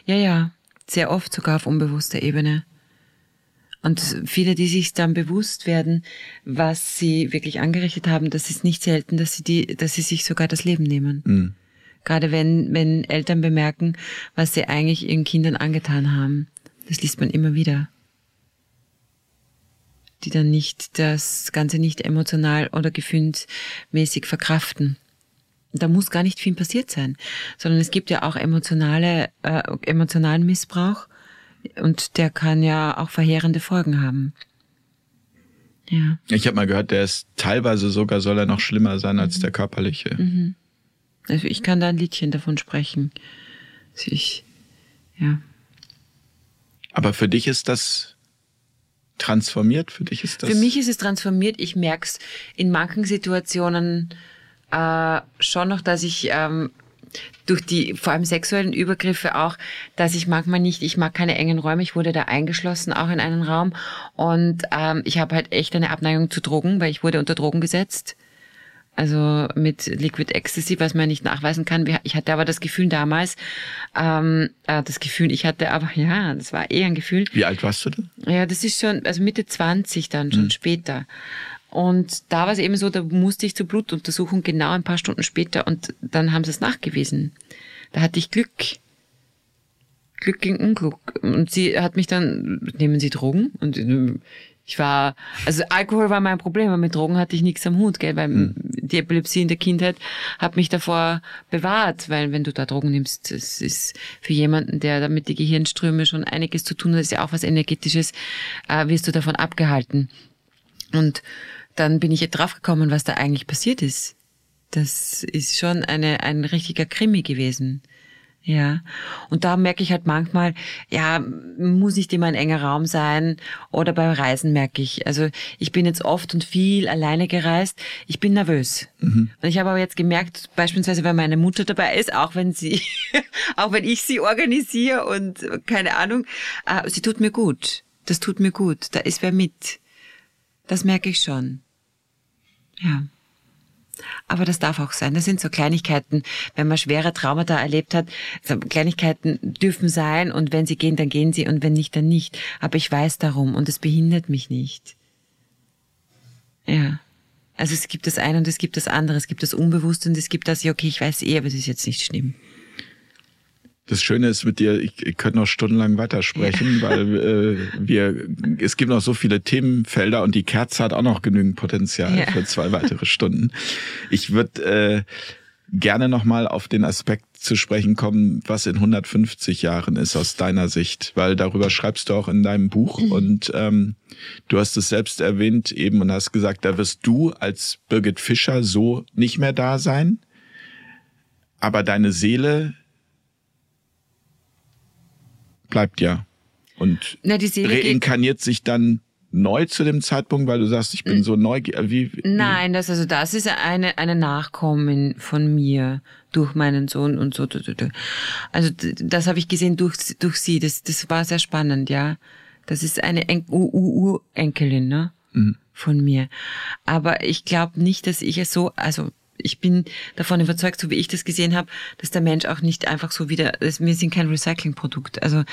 Ja, ja. Sehr oft sogar auf unbewusster Ebene. Und viele, die sich dann bewusst werden, was sie wirklich angerichtet haben, das ist nicht selten, dass sie die, dass sie sich sogar das Leben nehmen. Mhm. Gerade wenn, wenn Eltern bemerken, was sie eigentlich ihren Kindern angetan haben. Das liest man immer wieder. Die dann nicht das Ganze nicht emotional oder gefühlsmäßig verkraften. Da muss gar nicht viel passiert sein, sondern es gibt ja auch emotionale, äh, emotionalen Missbrauch und der kann ja auch verheerende Folgen haben. Ja. Ich habe mal gehört, der ist teilweise sogar soll er noch schlimmer sein als der körperliche. Also ich kann da ein Liedchen davon sprechen. Also ich, ja. Aber für dich ist das transformiert? Für dich ist das. Für mich ist es transformiert. Ich merk's in manchen Situationen äh, schon noch, dass ich ähm, durch die vor allem sexuellen Übergriffe auch, dass ich manchmal nicht, ich mag keine engen Räume, ich wurde da eingeschlossen, auch in einen Raum und ähm, ich habe halt echt eine Abneigung zu Drogen, weil ich wurde unter Drogen gesetzt. Also mit Liquid Ecstasy, was man nicht nachweisen kann. Ich hatte aber das Gefühl damals, ähm, äh, das Gefühl, ich hatte aber, <laughs> ja, das war eher ein Gefühl, Wie alt warst du denn? ja, das ist schon, also Mitte 20 dann, schon später. Und da war es eben so, da musste ich zur Blutuntersuchung genau ein paar Stunden später und dann haben sie es nachgewiesen. Da hatte ich Glück. Glück gegen Unglück. Und sie hat mich dann, nehmen Sie Drogen? Und äh, ich war, also Alkohol war mein Problem, aber mit Drogen hatte ich nichts am Hut, gell, weil die Epilepsie in der Kindheit hat mich davor bewahrt, weil wenn du da Drogen nimmst, das ist für jemanden, der damit die Gehirnströme schon einiges zu tun hat, ist ja auch was Energetisches, äh, wirst du davon abgehalten. Und dann bin ich draufgekommen, was da eigentlich passiert ist. Das ist schon eine, ein richtiger Krimi gewesen. Ja. Und da merke ich halt manchmal, ja, muss nicht immer ein enger Raum sein oder beim Reisen merke ich. Also ich bin jetzt oft und viel alleine gereist. Ich bin nervös. Und ich habe aber jetzt gemerkt, beispielsweise, wenn meine Mutter dabei ist, auch wenn sie, <laughs> auch wenn ich sie organisiere und keine Ahnung, äh, sie tut mir gut. Das tut mir gut. Da ist wer mit. Das merke ich schon. Ja. Aber das darf auch sein. Das sind so Kleinigkeiten, wenn man schwere Traumata erlebt hat. So Kleinigkeiten dürfen sein und wenn sie gehen, dann gehen sie und wenn nicht, dann nicht. Aber ich weiß darum und es behindert mich nicht. Ja. Also es gibt das eine und es gibt das andere. Es gibt das Unbewusste und es gibt das, ja, okay, ich weiß eh, aber es ist jetzt nicht schlimm. Das Schöne ist mit dir, ich, ich könnte noch stundenlang weitersprechen, weil äh, wir, es gibt noch so viele Themenfelder und die Kerze hat auch noch genügend Potenzial Ja. für zwei weitere Stunden. Ich würde äh, gerne nochmal auf den Aspekt zu sprechen kommen, was in 150 Jahren ist aus deiner Sicht, weil darüber schreibst du auch in deinem Buch und ähm, du hast es selbst erwähnt eben und hast gesagt, da wirst du als Birgit Fischer so nicht mehr da sein, aber deine Seele bleibt ja und Na, reinkarniert sich dann neu zu dem Zeitpunkt, weil du sagst, ich bin so neugierig. Wie, Nein, das also das ist eine eine Nachkommen von mir durch meinen Sohn und so. Also das habe ich gesehen durch durch sie. Das das war sehr spannend, ja. Das ist eine en Urenkelin, ne? Von mir. Aber ich glaube nicht, dass ich es so, also ich bin davon überzeugt, so wie ich das gesehen habe, dass der Mensch auch nicht einfach so wieder, wir sind kein Recyclingprodukt. Also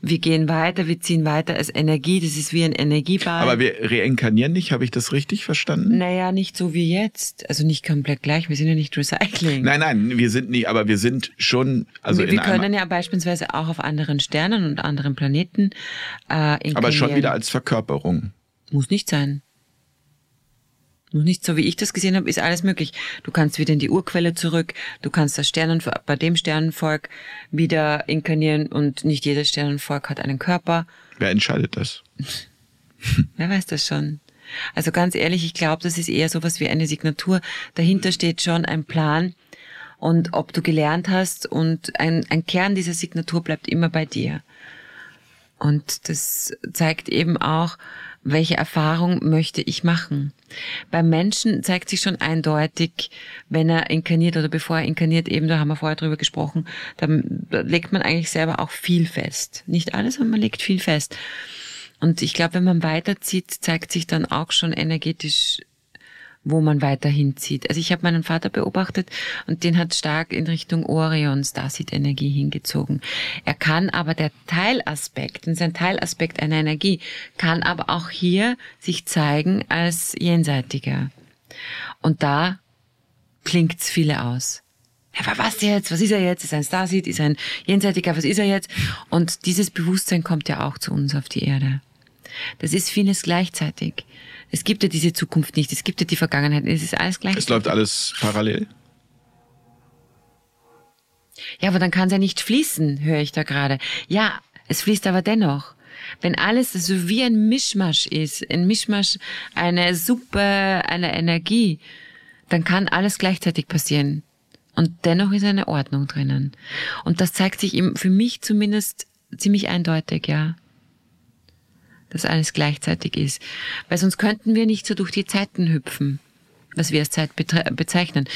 wir gehen weiter, wir ziehen weiter als Energie, das ist wie ein Energieball. Aber wir reinkarnieren nicht, habe ich das richtig verstanden? Naja, nicht so wie jetzt. Also nicht komplett gleich, wir sind ja nicht Recycling. Nein, nein, wir sind nicht, aber wir sind schon, also wir, wir können ja beispielsweise auch auf anderen Sternen und anderen Planeten äh, Aber schon wieder als Verkörperung. Muss nicht sein. Noch nicht so, wie ich das gesehen habe, ist alles möglich. Du kannst wieder in die Urquelle zurück, du kannst das Sternenvolk, bei dem Sternenvolk wieder inkarnieren und nicht jedes Sternenvolk hat einen Körper. Wer entscheidet das? <laughs> Wer weiß das schon? Also ganz ehrlich, ich glaube, das ist eher sowas wie eine Signatur. Dahinter steht schon ein Plan und ob du gelernt hast und ein, ein Kern dieser Signatur bleibt immer bei dir. Und das zeigt eben auch, welche Erfahrung möchte ich machen. Beim Menschen zeigt sich schon eindeutig, wenn er inkarniert oder bevor er inkarniert, eben, da haben wir vorher drüber gesprochen, dann legt man eigentlich selber auch viel fest. Nicht alles, aber man legt viel fest. Und ich glaube, wenn man weiterzieht, zeigt sich dann auch schon energetisch wo man weiterhin zieht. Also ich habe meinen Vater beobachtet und den hat stark in Richtung Orion Starseed-Energie hingezogen. Er kann aber der Teilaspekt, und sein Teilaspekt einer Energie, kann aber auch hier sich zeigen als jenseitiger. Und da klingt's viele aus. Ja, was jetzt? Was ist er jetzt? Ist er ein Starseed? Ist er ein Jenseitiger? Was ist er jetzt? Und dieses Bewusstsein kommt ja auch zu uns auf die Erde. Das ist vieles gleichzeitig. Es gibt ja diese Zukunft nicht, es gibt ja die Vergangenheit, es ist alles gleich. Es läuft alles parallel. Ja, aber dann kann es ja nicht fließen, höre ich da gerade. Ja, es fließt aber dennoch. Wenn alles so wie ein Mischmasch ist, ein Mischmasch, eine Suppe, eine Energie, dann kann alles gleichzeitig passieren. Und dennoch ist eine Ordnung drinnen. Und das zeigt sich für mich zumindest ziemlich eindeutig, ja dass alles gleichzeitig ist. Weil sonst könnten wir nicht so durch die Zeiten hüpfen, was wir als Zeit bezeichnen.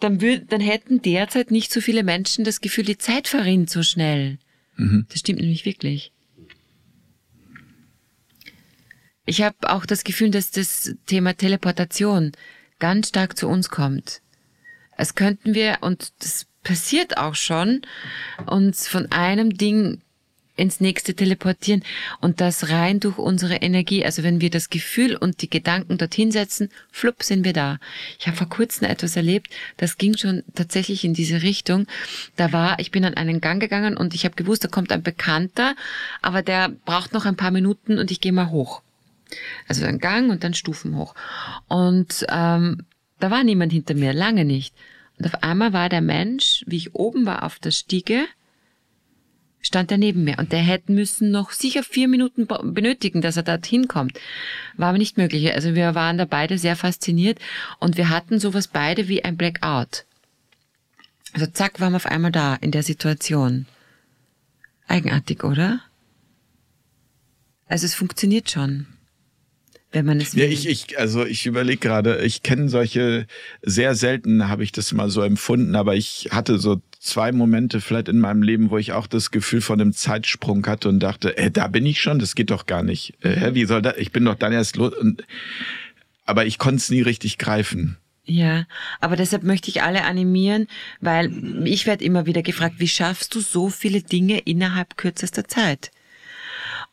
Dann, würd, dann hätten derzeit nicht so viele Menschen das Gefühl, die Zeit verrinnt so schnell. Mhm. Das stimmt nämlich wirklich. Ich habe auch das Gefühl, dass das Thema Teleportation ganz stark zu uns kommt. Als könnten wir, und das passiert auch schon, uns von einem Ding ins nächste teleportieren und das rein durch unsere Energie. Also wenn wir das Gefühl und die Gedanken dorthin setzen, flupp sind wir da. Ich habe vor kurzem etwas erlebt, das ging schon tatsächlich in diese Richtung. Da war, ich bin an einen Gang gegangen und ich habe gewusst, da kommt ein Bekannter, aber der braucht noch ein paar Minuten und ich gehe mal hoch. Also ein Gang und dann Stufen hoch. Und ähm, da war niemand hinter mir, lange nicht. Und auf einmal war der Mensch, wie ich oben war auf der Stiege, stand er neben mir und der hätte müssen noch sicher vier Minuten benötigen, dass er dorthin kommt. War aber nicht möglich. Also wir waren da beide sehr fasziniert und wir hatten sowas beide wie ein Blackout. Also zack, waren wir auf einmal da in der Situation. Eigenartig, oder? Also es funktioniert schon wenn man es. Ja, ich, ich, also ich überlege gerade, ich kenne solche, sehr selten habe ich das mal so empfunden, aber ich hatte so zwei Momente vielleicht in meinem Leben, wo ich auch das Gefühl von einem Zeitsprung hatte und dachte, äh, da bin ich schon, das geht doch gar nicht. Äh, wie soll das? Ich bin doch dann erst los. Und, aber ich konnte es nie richtig greifen. Ja, aber deshalb möchte ich alle animieren, weil ich werde immer wieder gefragt, wie schaffst du so viele Dinge innerhalb kürzester Zeit?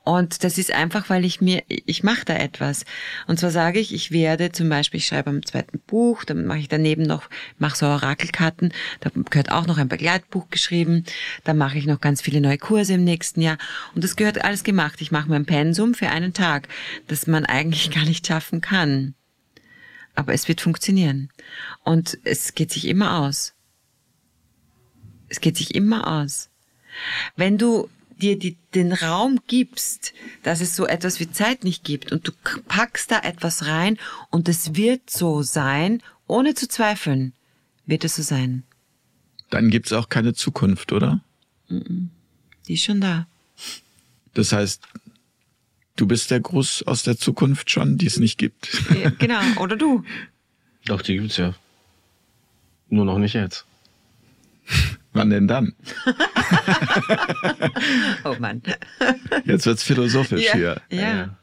Und das ist einfach, weil ich mir, ich mache da etwas. Und zwar sage ich, ich werde zum Beispiel, ich schreibe am zweiten Buch, dann mache ich daneben noch, mache so Orakelkarten, da gehört auch noch ein Begleitbuch geschrieben, dann mache ich noch ganz viele neue Kurse im nächsten Jahr. Und das gehört alles gemacht. Ich mache mein Pensum für einen Tag, das man eigentlich <laughs> gar nicht schaffen kann. Aber es wird funktionieren. Und es geht sich immer aus. Es geht sich immer aus. Wenn du dir die, den Raum gibst, dass es so etwas wie Zeit nicht gibt und du packst da etwas rein und es wird so sein, ohne zu zweifeln, wird es so sein. Dann gibt's auch keine Zukunft, oder? Die ist schon da. Das heißt, du bist der Gruß aus der Zukunft schon, die es nicht gibt. Ja, genau, oder du. Doch, die gibt's ja. Nur noch nicht jetzt. <laughs> Wann denn dann? <laughs> oh Mann. Jetzt wird's philosophisch ja, hier. Ja.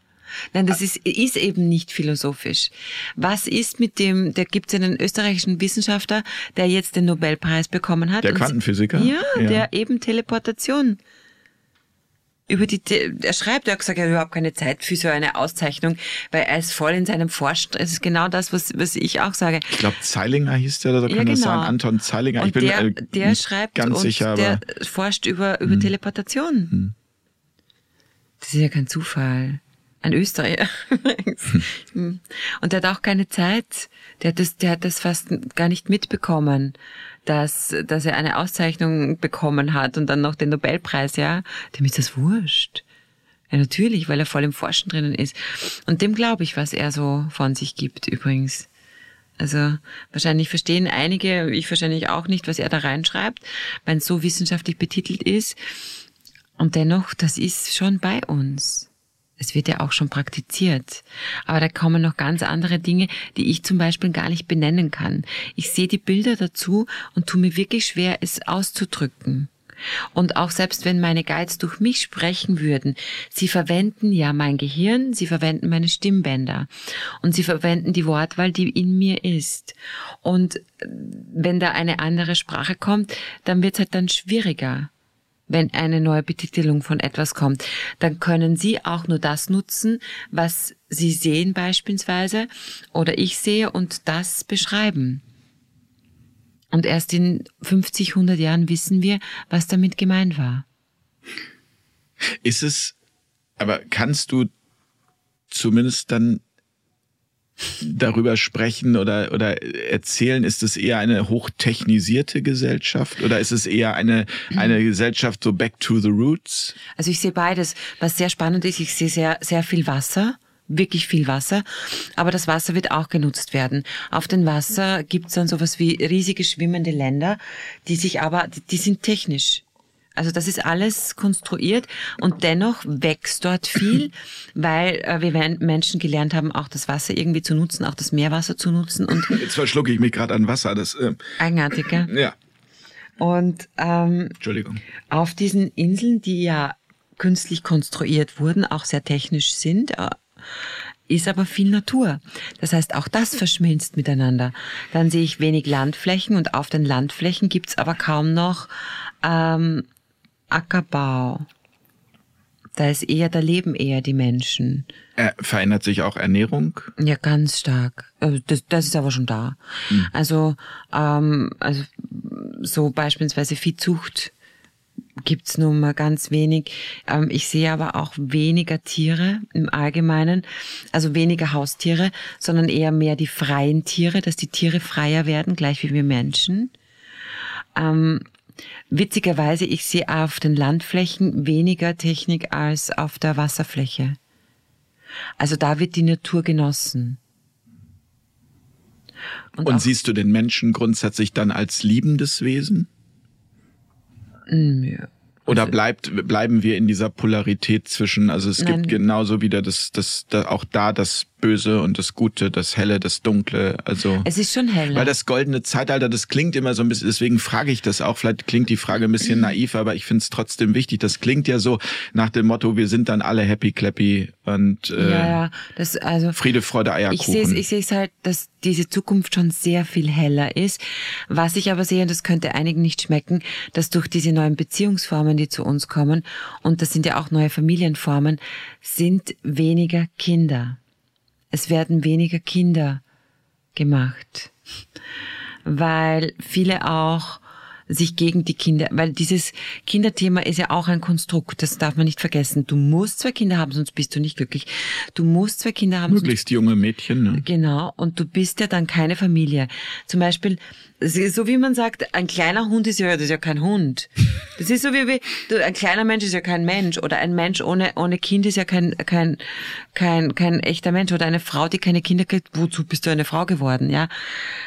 Nein, das ist, ist eben nicht philosophisch. Was ist mit dem, da gibt es einen österreichischen Wissenschaftler, der jetzt den Nobelpreis bekommen hat. Der Quantenphysiker? Ja, ja, der eben Teleportation über die, er schreibt, er hat gesagt, er hat überhaupt keine Zeit für so eine Auszeichnung, weil er ist voll in seinem Forschen. Es ist genau das, was, was ich auch sage. Ich glaube, Zeilinger hieß der, oder kann ja, genau. das sein? Anton Zeilinger. Und ich bin der, äh, der schreibt ganz sicher, der forscht über, über hm. Teleportation. Hm. Das ist ja kein Zufall. Ein Österreicher. <laughs> Hm. und der hat auch keine Zeit. Der hat das, der hat das fast gar nicht mitbekommen dass, dass er eine Auszeichnung bekommen hat und dann noch den Nobelpreis, ja, dem ist das wurscht. Ja, natürlich, weil er voll im Forschen drinnen ist. Und dem glaube ich, was er so von sich gibt, übrigens. Also wahrscheinlich verstehen einige, ich wahrscheinlich auch nicht, was er da reinschreibt, wenn es so wissenschaftlich betitelt ist. Und dennoch, das ist schon bei uns. Es wird ja auch schon praktiziert. Aber da kommen noch ganz andere Dinge, die ich zum Beispiel gar nicht benennen kann. Ich sehe die Bilder dazu und tue mir wirklich schwer, es auszudrücken. Und auch selbst wenn meine Guides durch mich sprechen würden, sie verwenden ja mein Gehirn, sie verwenden meine Stimmbänder und sie verwenden die Wortwahl, die in mir ist. Und wenn da eine andere Sprache kommt, dann wird es halt dann schwieriger wenn eine neue Betitelung von etwas kommt, dann können Sie auch nur das nutzen, was Sie sehen beispielsweise oder ich sehe und das beschreiben. Und erst in 50, 100 Jahren wissen wir, was damit gemeint war. Ist es, aber kannst du zumindest dann darüber sprechen oder, oder erzählen? Ist es eher eine hochtechnisierte Gesellschaft oder ist es eher eine, eine Gesellschaft so back to the roots? Also ich sehe beides. Was sehr spannend ist, ich sehe sehr, sehr viel Wasser wirklich viel Wasser, aber das Wasser wird auch genutzt werden. Auf dem Wasser gibt es dann sowas wie riesige schwimmende Länder, die sich aber, die, die sind technisch. Also das ist alles konstruiert und dennoch wächst dort viel, <clears throat> weil äh, wir Menschen gelernt haben, auch das Wasser irgendwie zu nutzen, auch das Meerwasser zu nutzen. Und <laughs> Jetzt verschlucke ich mich gerade an Wasser. Das, äh, eigenartig, ja? Ja. Und ähm, Entschuldigung. auf diesen Inseln, die ja künstlich konstruiert wurden, auch sehr technisch sind, äh, ist aber viel Natur. Das heißt, auch das verschmilzt miteinander. Dann sehe ich wenig Landflächen und auf den Landflächen gibt's aber kaum noch ähm, Ackerbau. Da ist eher, da leben eher die Menschen. Äh, verändert sich auch Ernährung? Ja, ganz stark. Äh, das, das ist aber schon da. Mhm. Also, ähm, also so beispielsweise Viehzucht gibt's nun mal ganz wenig. Ähm, ich sehe aber auch weniger Tiere im Allgemeinen, also weniger Haustiere, sondern eher mehr die freien Tiere, dass die Tiere freier werden, gleich wie wir Menschen. Ähm, Witzigerweise, ich sehe auf den Landflächen weniger Technik als auf der Wasserfläche. Also da wird die Natur genossen. Und, Und siehst du den Menschen grundsätzlich dann als liebendes Wesen? Ja. Oder also bleibt, bleiben wir in dieser Polarität zwischen, also es Nein. gibt genauso wieder das, das, das, auch da das Böse und das Gute, das Helle, das Dunkle. Also es ist schon hell. Weil das goldene Zeitalter, das klingt immer so ein bisschen, deswegen frage ich das auch. Vielleicht klingt die Frage ein bisschen <clears throat> naiv, aber ich finde es trotzdem wichtig. Das klingt ja so nach dem Motto, wir sind dann alle happy clappy und äh, ja, ja. Das, also, Friede, Freude, Eierkuchen. Ich sehe es halt, dass diese Zukunft schon sehr viel heller ist. Was ich aber sehe, und das könnte einigen nicht schmecken, dass durch diese neuen Beziehungsformen, die zu uns kommen, und das sind ja auch neue Familienformen, sind weniger Kinder es werden weniger Kinder gemacht, weil viele auch sich gegen die Kinder, weil dieses Kinderthema ist ja auch ein Konstrukt, das darf man nicht vergessen. Du musst zwei Kinder haben, sonst bist du nicht glücklich. Du musst zwei Kinder haben. Möglichst junge Mädchen. Ne? Genau, und du bist ja dann keine Familie. Zum Beispiel, so wie man sagt, ein kleiner Hund ist ja, das ist ja kein Hund. Das ist so wie, wie du, ein kleiner Mensch ist ja kein Mensch oder ein Mensch ohne, ohne Kind ist ja kein, kein, kein, kein echter Mensch oder eine Frau, die keine Kinder kriegt. Wozu bist du eine Frau geworden, ja?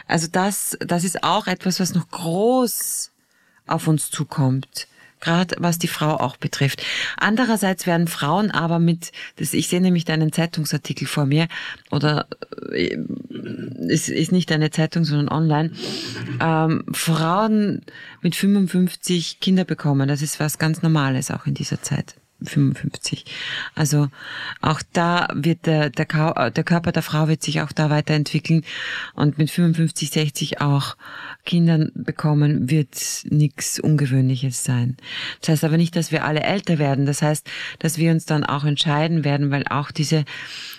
Also das, das ist auch etwas, was noch groß auf uns zukommt gerade was die Frau auch betrifft. Andererseits werden Frauen aber mit, das, ich sehe nämlich deinen Zeitungsartikel vor mir, oder äh, es ist nicht eine Zeitung, sondern online, ähm, Frauen mit 55 Kinder bekommen. Das ist was ganz Normales auch in dieser Zeit. 55. Also auch da wird der, der, der Körper der Frau wird sich auch da weiterentwickeln und mit 55, 60 auch Kindern bekommen wird nichts Ungewöhnliches sein. Das heißt aber nicht, dass wir alle älter werden. Das heißt, dass wir uns dann auch entscheiden werden, weil auch diese,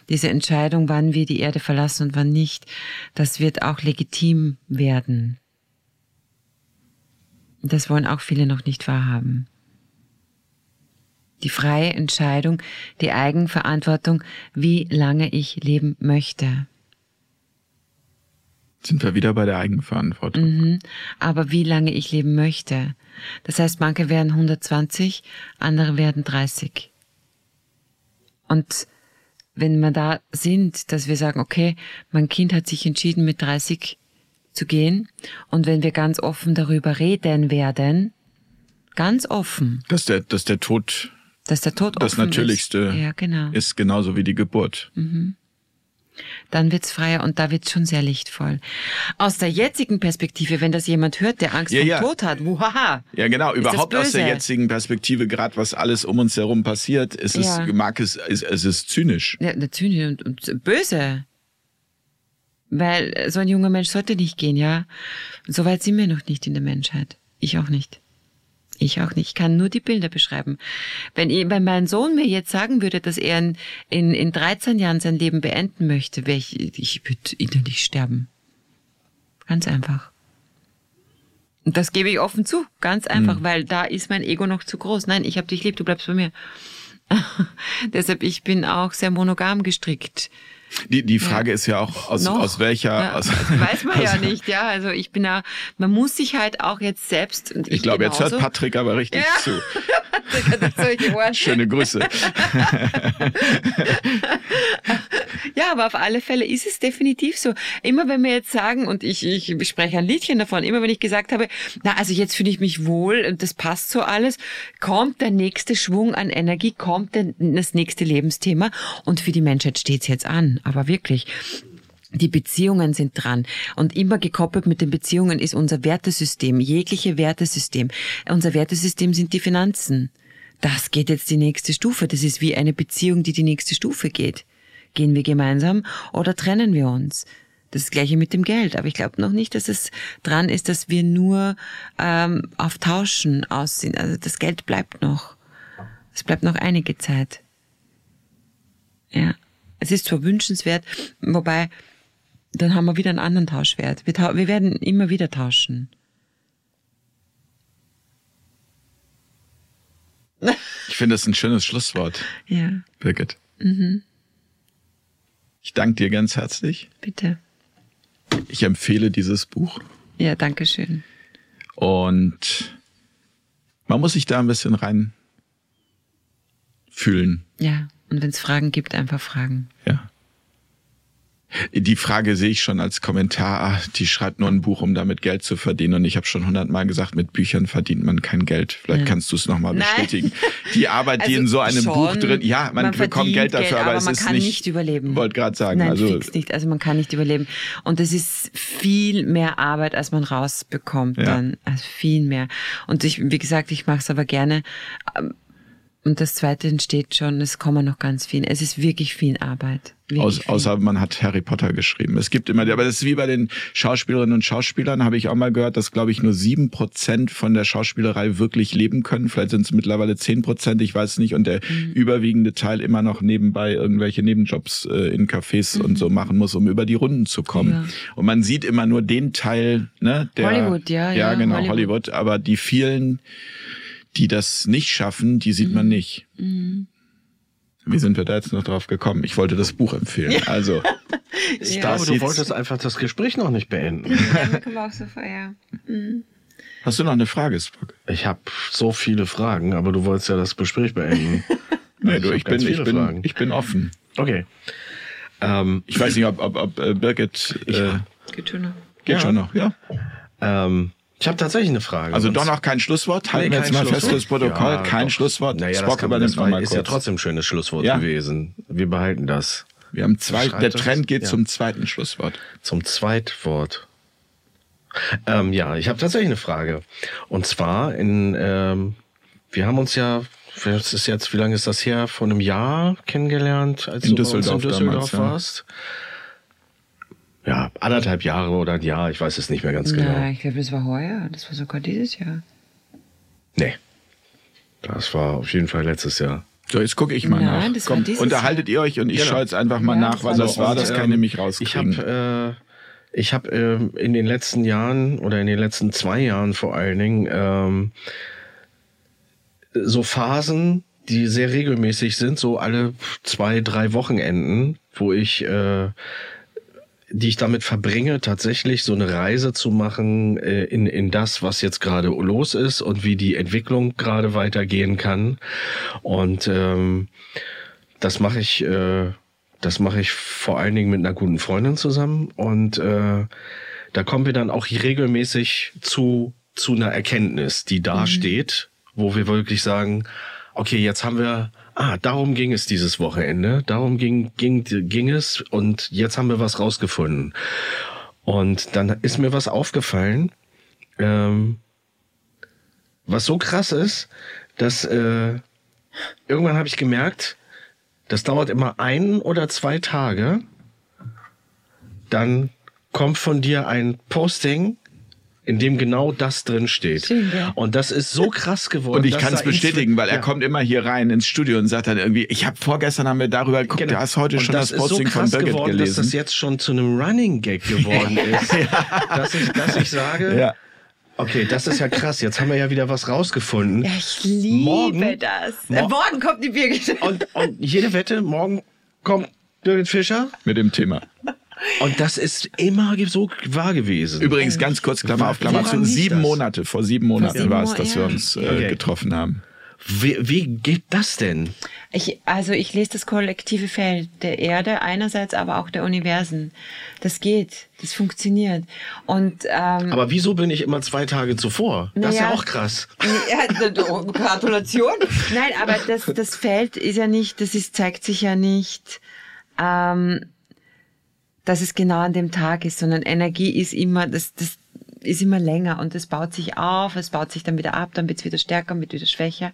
diese Entscheidung, wann wir die Erde verlassen und wann nicht, das wird auch legitim werden. Das wollen auch viele noch nicht wahrhaben die freie Entscheidung, die Eigenverantwortung, wie lange ich leben möchte. Sind wir wieder bei der Eigenverantwortung. Mhm. Aber wie lange ich leben möchte. Das heißt, manche werden 120, andere werden 30. Und wenn wir da sind, dass wir sagen, okay, mein Kind hat sich entschieden, mit 30 zu gehen, und wenn wir ganz offen darüber reden werden, ganz offen. Dass der, dass der Tod dass der Tod das Natürlichste ist. Ja, genau. ist genauso wie die Geburt. Mhm. Dann wird's freier und da wird's schon sehr lichtvoll. Aus der jetzigen Perspektive, wenn das jemand hört, der Angst ja, vor ja. Tod hat, wuhaha. Ja, genau, überhaupt aus der jetzigen Perspektive, gerade was alles um uns herum passiert, ist ja. es, mag es, ist, es ist zynisch. Ja, zynisch und, und böse. Weil so ein junger Mensch sollte nicht gehen, ja. So weit sind wir noch nicht in der Menschheit. Ich auch nicht. Ich auch nicht. Ich kann nur die Bilder beschreiben. Wenn, wenn mein Sohn mir jetzt sagen würde, dass er in, in, in 13 Jahren sein Leben beenden möchte, wäre ich, ich würde innerlich sterben. Ganz einfach. Und das gebe ich offen zu. Ganz einfach, mhm. weil da ist mein Ego noch zu groß. Nein, ich habe dich lieb, du bleibst bei mir. <laughs> Deshalb, ich bin auch sehr monogam gestrickt. Die, die Frage ja. ist ja auch, aus, aus welcher... Ja, aus, weiß man ja <laughs> nicht, ja. Also ich bin da, man muss sich halt auch jetzt selbst... ich, ich glaube, jetzt hört Patrick aber richtig ja. zu. <laughs> Schöne Grüße. <laughs> ja, aber auf alle Fälle ist es definitiv so. Immer wenn wir jetzt sagen, und ich, ich spreche ein Liedchen davon, immer wenn ich gesagt habe, na, also jetzt fühle ich mich wohl und das passt so alles, kommt der nächste Schwung an Energie, kommt das nächste Lebensthema und für die Menschheit steht's jetzt an. Aber wirklich. Die Beziehungen sind dran. Und immer gekoppelt mit den Beziehungen ist unser Wertesystem, jegliche Wertesystem. Unser Wertesystem sind die Finanzen. Das geht jetzt die nächste Stufe. Das ist wie eine Beziehung, die die nächste Stufe geht. Gehen wir gemeinsam oder trennen wir uns? Das gleiche mit dem Geld. Aber ich glaube noch nicht, dass es dran ist, dass wir nur ähm, auf Tauschen aus sind. Also das Geld bleibt noch. Es bleibt noch einige Zeit. Ja. Es ist zwar wünschenswert, wobei, dann haben wir wieder einen anderen Tauschwert. Wir, tau wir werden immer wieder tauschen. Ich finde das ein schönes Schlusswort. Ja. Birgit. Mhm. Ich danke dir ganz herzlich. Bitte. Ich empfehle dieses Buch. Ja, danke schön. Und man muss sich da ein bisschen rein fühlen. Ja. Und wenn es Fragen gibt, einfach fragen. Ja. Die Frage sehe ich schon als Kommentar, ah, die schreibt nur ein Buch, um damit Geld zu verdienen. Und ich habe schon hundertmal gesagt, mit Büchern verdient man kein Geld. Vielleicht ja. kannst du es nochmal bestätigen. Die Arbeit, also die in so einem schon, Buch drin, ja, man, man bekommt Geld dafür, Geld, aber, aber, es ist nicht, nicht überleben. Wollte gerade sagen. Nein, also, fix nicht. Also man kann nicht überleben. Und es ist viel mehr Arbeit, als man rausbekommt ja. dann. Also viel mehr. Und ich, wie gesagt, ich mache es aber gerne und das zweite entsteht schon, es kommen noch ganz viel. Es ist wirklich viel Arbeit. Wirklich Aus, viel. Außer man hat Harry Potter geschrieben. Es gibt immer, aber das ist wie bei den Schauspielerinnen und Schauspielern, habe ich auch mal gehört, dass, glaube ich, nur sieben Prozent von der Schauspielerei wirklich leben können. Vielleicht sind es mittlerweile zehn Prozent, ich weiß nicht. Und der mhm. überwiegende Teil immer noch nebenbei irgendwelche Nebenjobs äh, in Cafés mhm. und so machen muss, um über die Runden zu kommen. Ja. Und man sieht immer nur den Teil, ne, der. Hollywood, ja. Ja, ja genau, Hollywood. Hollywood. Aber die vielen, die das nicht schaffen, die sieht mhm. man nicht. Mhm. Wie sind wir da jetzt noch drauf gekommen? Ich wollte das Buch empfehlen. Ja. Also, <laughs> ich ja. glaube, du wolltest einfach das Gespräch noch nicht beenden. Ja, wir auch so vor, ja. Mhm. Hast du noch eine Frage, Spock? Ich habe so viele Fragen, aber du wolltest ja das Gespräch beenden. <laughs> nee, du, ich, bin, ich, bin, ich bin offen. Okay. Ähm, ich weiß nicht, ob, ob, ob äh, Birgit. Äh, geht schon noch. Geht ja. schon noch, ja. Ähm, ich habe tatsächlich eine Frage. Also doch noch kein Schlusswort? Halten nee, wir jetzt mal fest fürs Protokoll. Ja, kein doch. Schlusswort. Naja, Spock das war, ist ja trotzdem ein schönes Schlusswort ja. gewesen. Wir behalten das. Wir haben zwei, der Trend geht ja. zum zweiten Schlusswort. Zum Zweitwort. Ähm, ja, ich habe tatsächlich eine Frage. Und zwar in, ähm, wir haben uns ja das ist jetzt, wie lange ist das her? Vor einem Jahr kennengelernt, als in du Düsseldorf, in Düsseldorf damals, warst. Ja, anderthalb Jahre oder ein Jahr, ich weiß es nicht mehr ganz genau. Nein, ich glaube, das war heuer. Das war sogar dieses Jahr. Nee. Das war auf jeden Fall letztes Jahr. So, jetzt gucke ich mal Nein, nach. das war Komm, unterhaltet ihr euch und ich Genau. schaue jetzt einfach mal Ja, nach, was das war. Das kann ich ähm, nämlich Ich rauskriegen. habe äh, ich hab, äh, in den letzten Jahren oder in den letzten zwei Jahren vor allen Dingen ähm, so Phasen, die sehr regelmäßig sind, so alle zwei, drei Wochenenden, wo ich äh, die ich damit verbringe, tatsächlich so eine Reise zu machen äh, in, in das, was jetzt gerade los ist und wie die Entwicklung gerade weitergehen kann. Und ähm, das mache ich, äh, das mache ich vor allen Dingen mit einer guten Freundin zusammen. Und äh, da kommen wir dann auch regelmäßig zu, zu einer Erkenntnis, die da steht, wo wir wirklich sagen, okay, jetzt haben wir, ah, darum ging es dieses Wochenende, darum ging, ging, ging es und jetzt haben wir was rausgefunden. Und dann ist mir was aufgefallen, ähm, was so krass ist, dass äh, irgendwann habe ich gemerkt, das dauert immer ein oder zwei Tage, dann kommt von dir ein Posting, in dem genau das drin steht. Schön, ja. Und das ist so krass geworden. Und ich kann es bestätigen, weil er ja. kommt immer hier rein ins Studio und sagt dann irgendwie, ich habe vorgestern haben wir darüber geguckt, Genau. du hast heute Und schon das, ist Posting so von krass Birgit geworden, dass das gelesen. jetzt schon zu einem Running Gag geworden <laughs> ist, dass, ich, dass ich sage, Ja. okay, das ist ja krass, jetzt haben wir ja wieder was rausgefunden. Ja, ich liebe Morgen- das. Mor- äh, morgen kommt die Birgit. Und, und jede Wette, morgen kommt Birgit Fischer Mit dem Thema. Und das ist immer so wahr gewesen. Übrigens, ganz kurz, Klammer auf Klammer zu, sieben das? Monate, vor sieben Monaten sieben war es, dass wir ja. uns äh, Okay. getroffen haben. Wie, wie geht das denn? Ich, also ich lese das kollektive Feld der Erde einerseits, aber auch der Universen. Das geht, das funktioniert. Und ähm, Aber wieso bin ich immer zwei Tage zuvor? Das ist ja auch krass. Ja, d- Gratulation. Nein, aber das, das Feld ist ja nicht, das ist, zeigt sich ja nicht, ähm, dass es genau an dem Tag ist, sondern Energie ist immer, das, das ist immer länger und das baut sich auf, es baut sich dann wieder ab, dann wird's wieder stärker, wird wieder schwächer.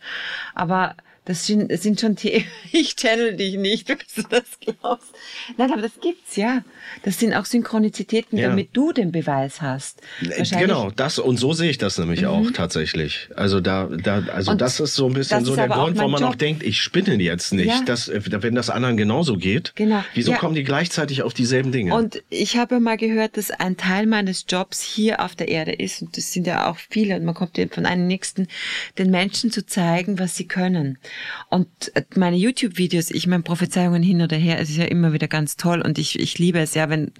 Aber das sind, das sind schon Themen, <laughs> ich channel dich nicht, <laughs> wenn du das glaubst. Nein, aber das gibt's, ja. Das sind auch Synchronizitäten, Ja. damit du den Beweis hast. Wahrscheinlich- Genau, das und so sehe ich das nämlich auch tatsächlich. Also da, da also Und das ist so ein bisschen so der auch Grund, warum man auch Job. denkt, ich spinne jetzt nicht, Ja. dass, äh, wenn das anderen genauso geht. Genau. Wieso Ja. kommen die gleichzeitig auf dieselben Dinge? Und ich habe mal gehört, dass ein Teil meines Jobs hier auf der Erde ist, und das sind ja auch viele, und man kommt von einem nächsten, den Menschen zu zeigen, was sie können. Und äh, meine YouTube-Videos, ich meine Prophezeiungen hin oder her, es ist ja immer wieder ganz toll und ich, ich liebe es ja, wenn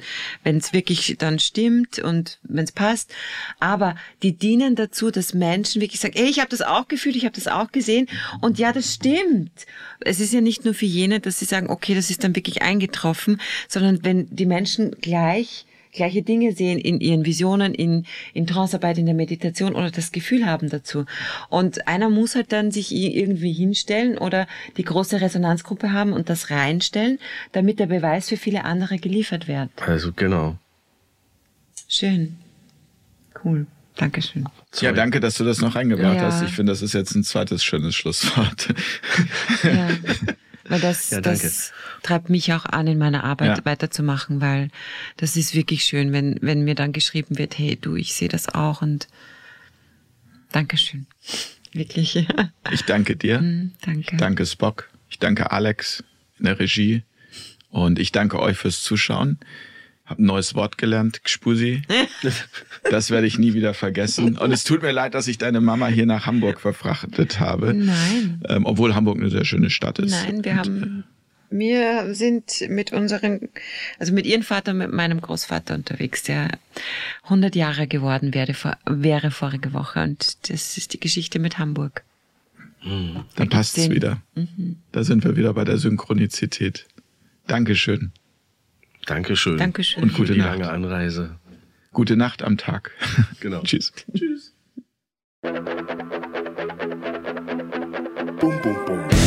wenn es wirklich dann stimmt und wenn es passt. Aber die dienen dazu, dass Menschen wirklich sagen, ey, ich habe das auch gefühlt, ich habe das auch gesehen und ja, das stimmt. Es ist ja nicht nur für jene, dass sie sagen, okay, das ist dann wirklich eingetroffen, sondern wenn die Menschen gleich gleiche Dinge sehen in ihren Visionen, in, in Trancearbeit, in der Meditation oder das Gefühl haben dazu. Und einer muss halt dann sich irgendwie hinstellen oder die große Resonanzgruppe haben und das reinstellen, damit der Beweis für viele andere geliefert wird. also genau. Schön. Cool. Dankeschön. Ja, danke, dass du das noch eingebracht Ja. hast. Ich finde, das ist jetzt ein zweites schönes Schlusswort. Ja. <laughs> Weil das, Ja, danke. das treibt mich auch an, in meiner Arbeit Ja. weiterzumachen, weil das ist wirklich schön, wenn, wenn mir dann geschrieben wird, hey du, ich sehe das auch und Dankeschön. Wirklich. Ich danke dir. Mm, Danke. Danke Spock. Ich danke Alex in der Regie. Und ich danke euch fürs Zuschauen. Hab ein neues Wort gelernt, Gspusi. <laughs> Das werde ich nie wieder vergessen. Und es tut mir leid, dass ich deine Mama hier nach Hamburg verfrachtet habe. Nein. Ähm, obwohl Hamburg eine sehr schöne Stadt ist. Nein, wir haben, wir sind mit unseren, also mit ihrem Vater, und mit meinem Großvater unterwegs, der 100 Jahre geworden wäre, vor- wäre vorige Woche. Und das ist die Geschichte mit Hamburg. Dann passt es den- wieder. Da sind wir wieder bei der Synchronizität. Dankeschön. Dankeschön. Dankeschön. Und gute die Nacht. lange Anreise. Gute Nacht am Tag. <laughs> Genau. Tschüss. Tschüss. Boom, boom, boom.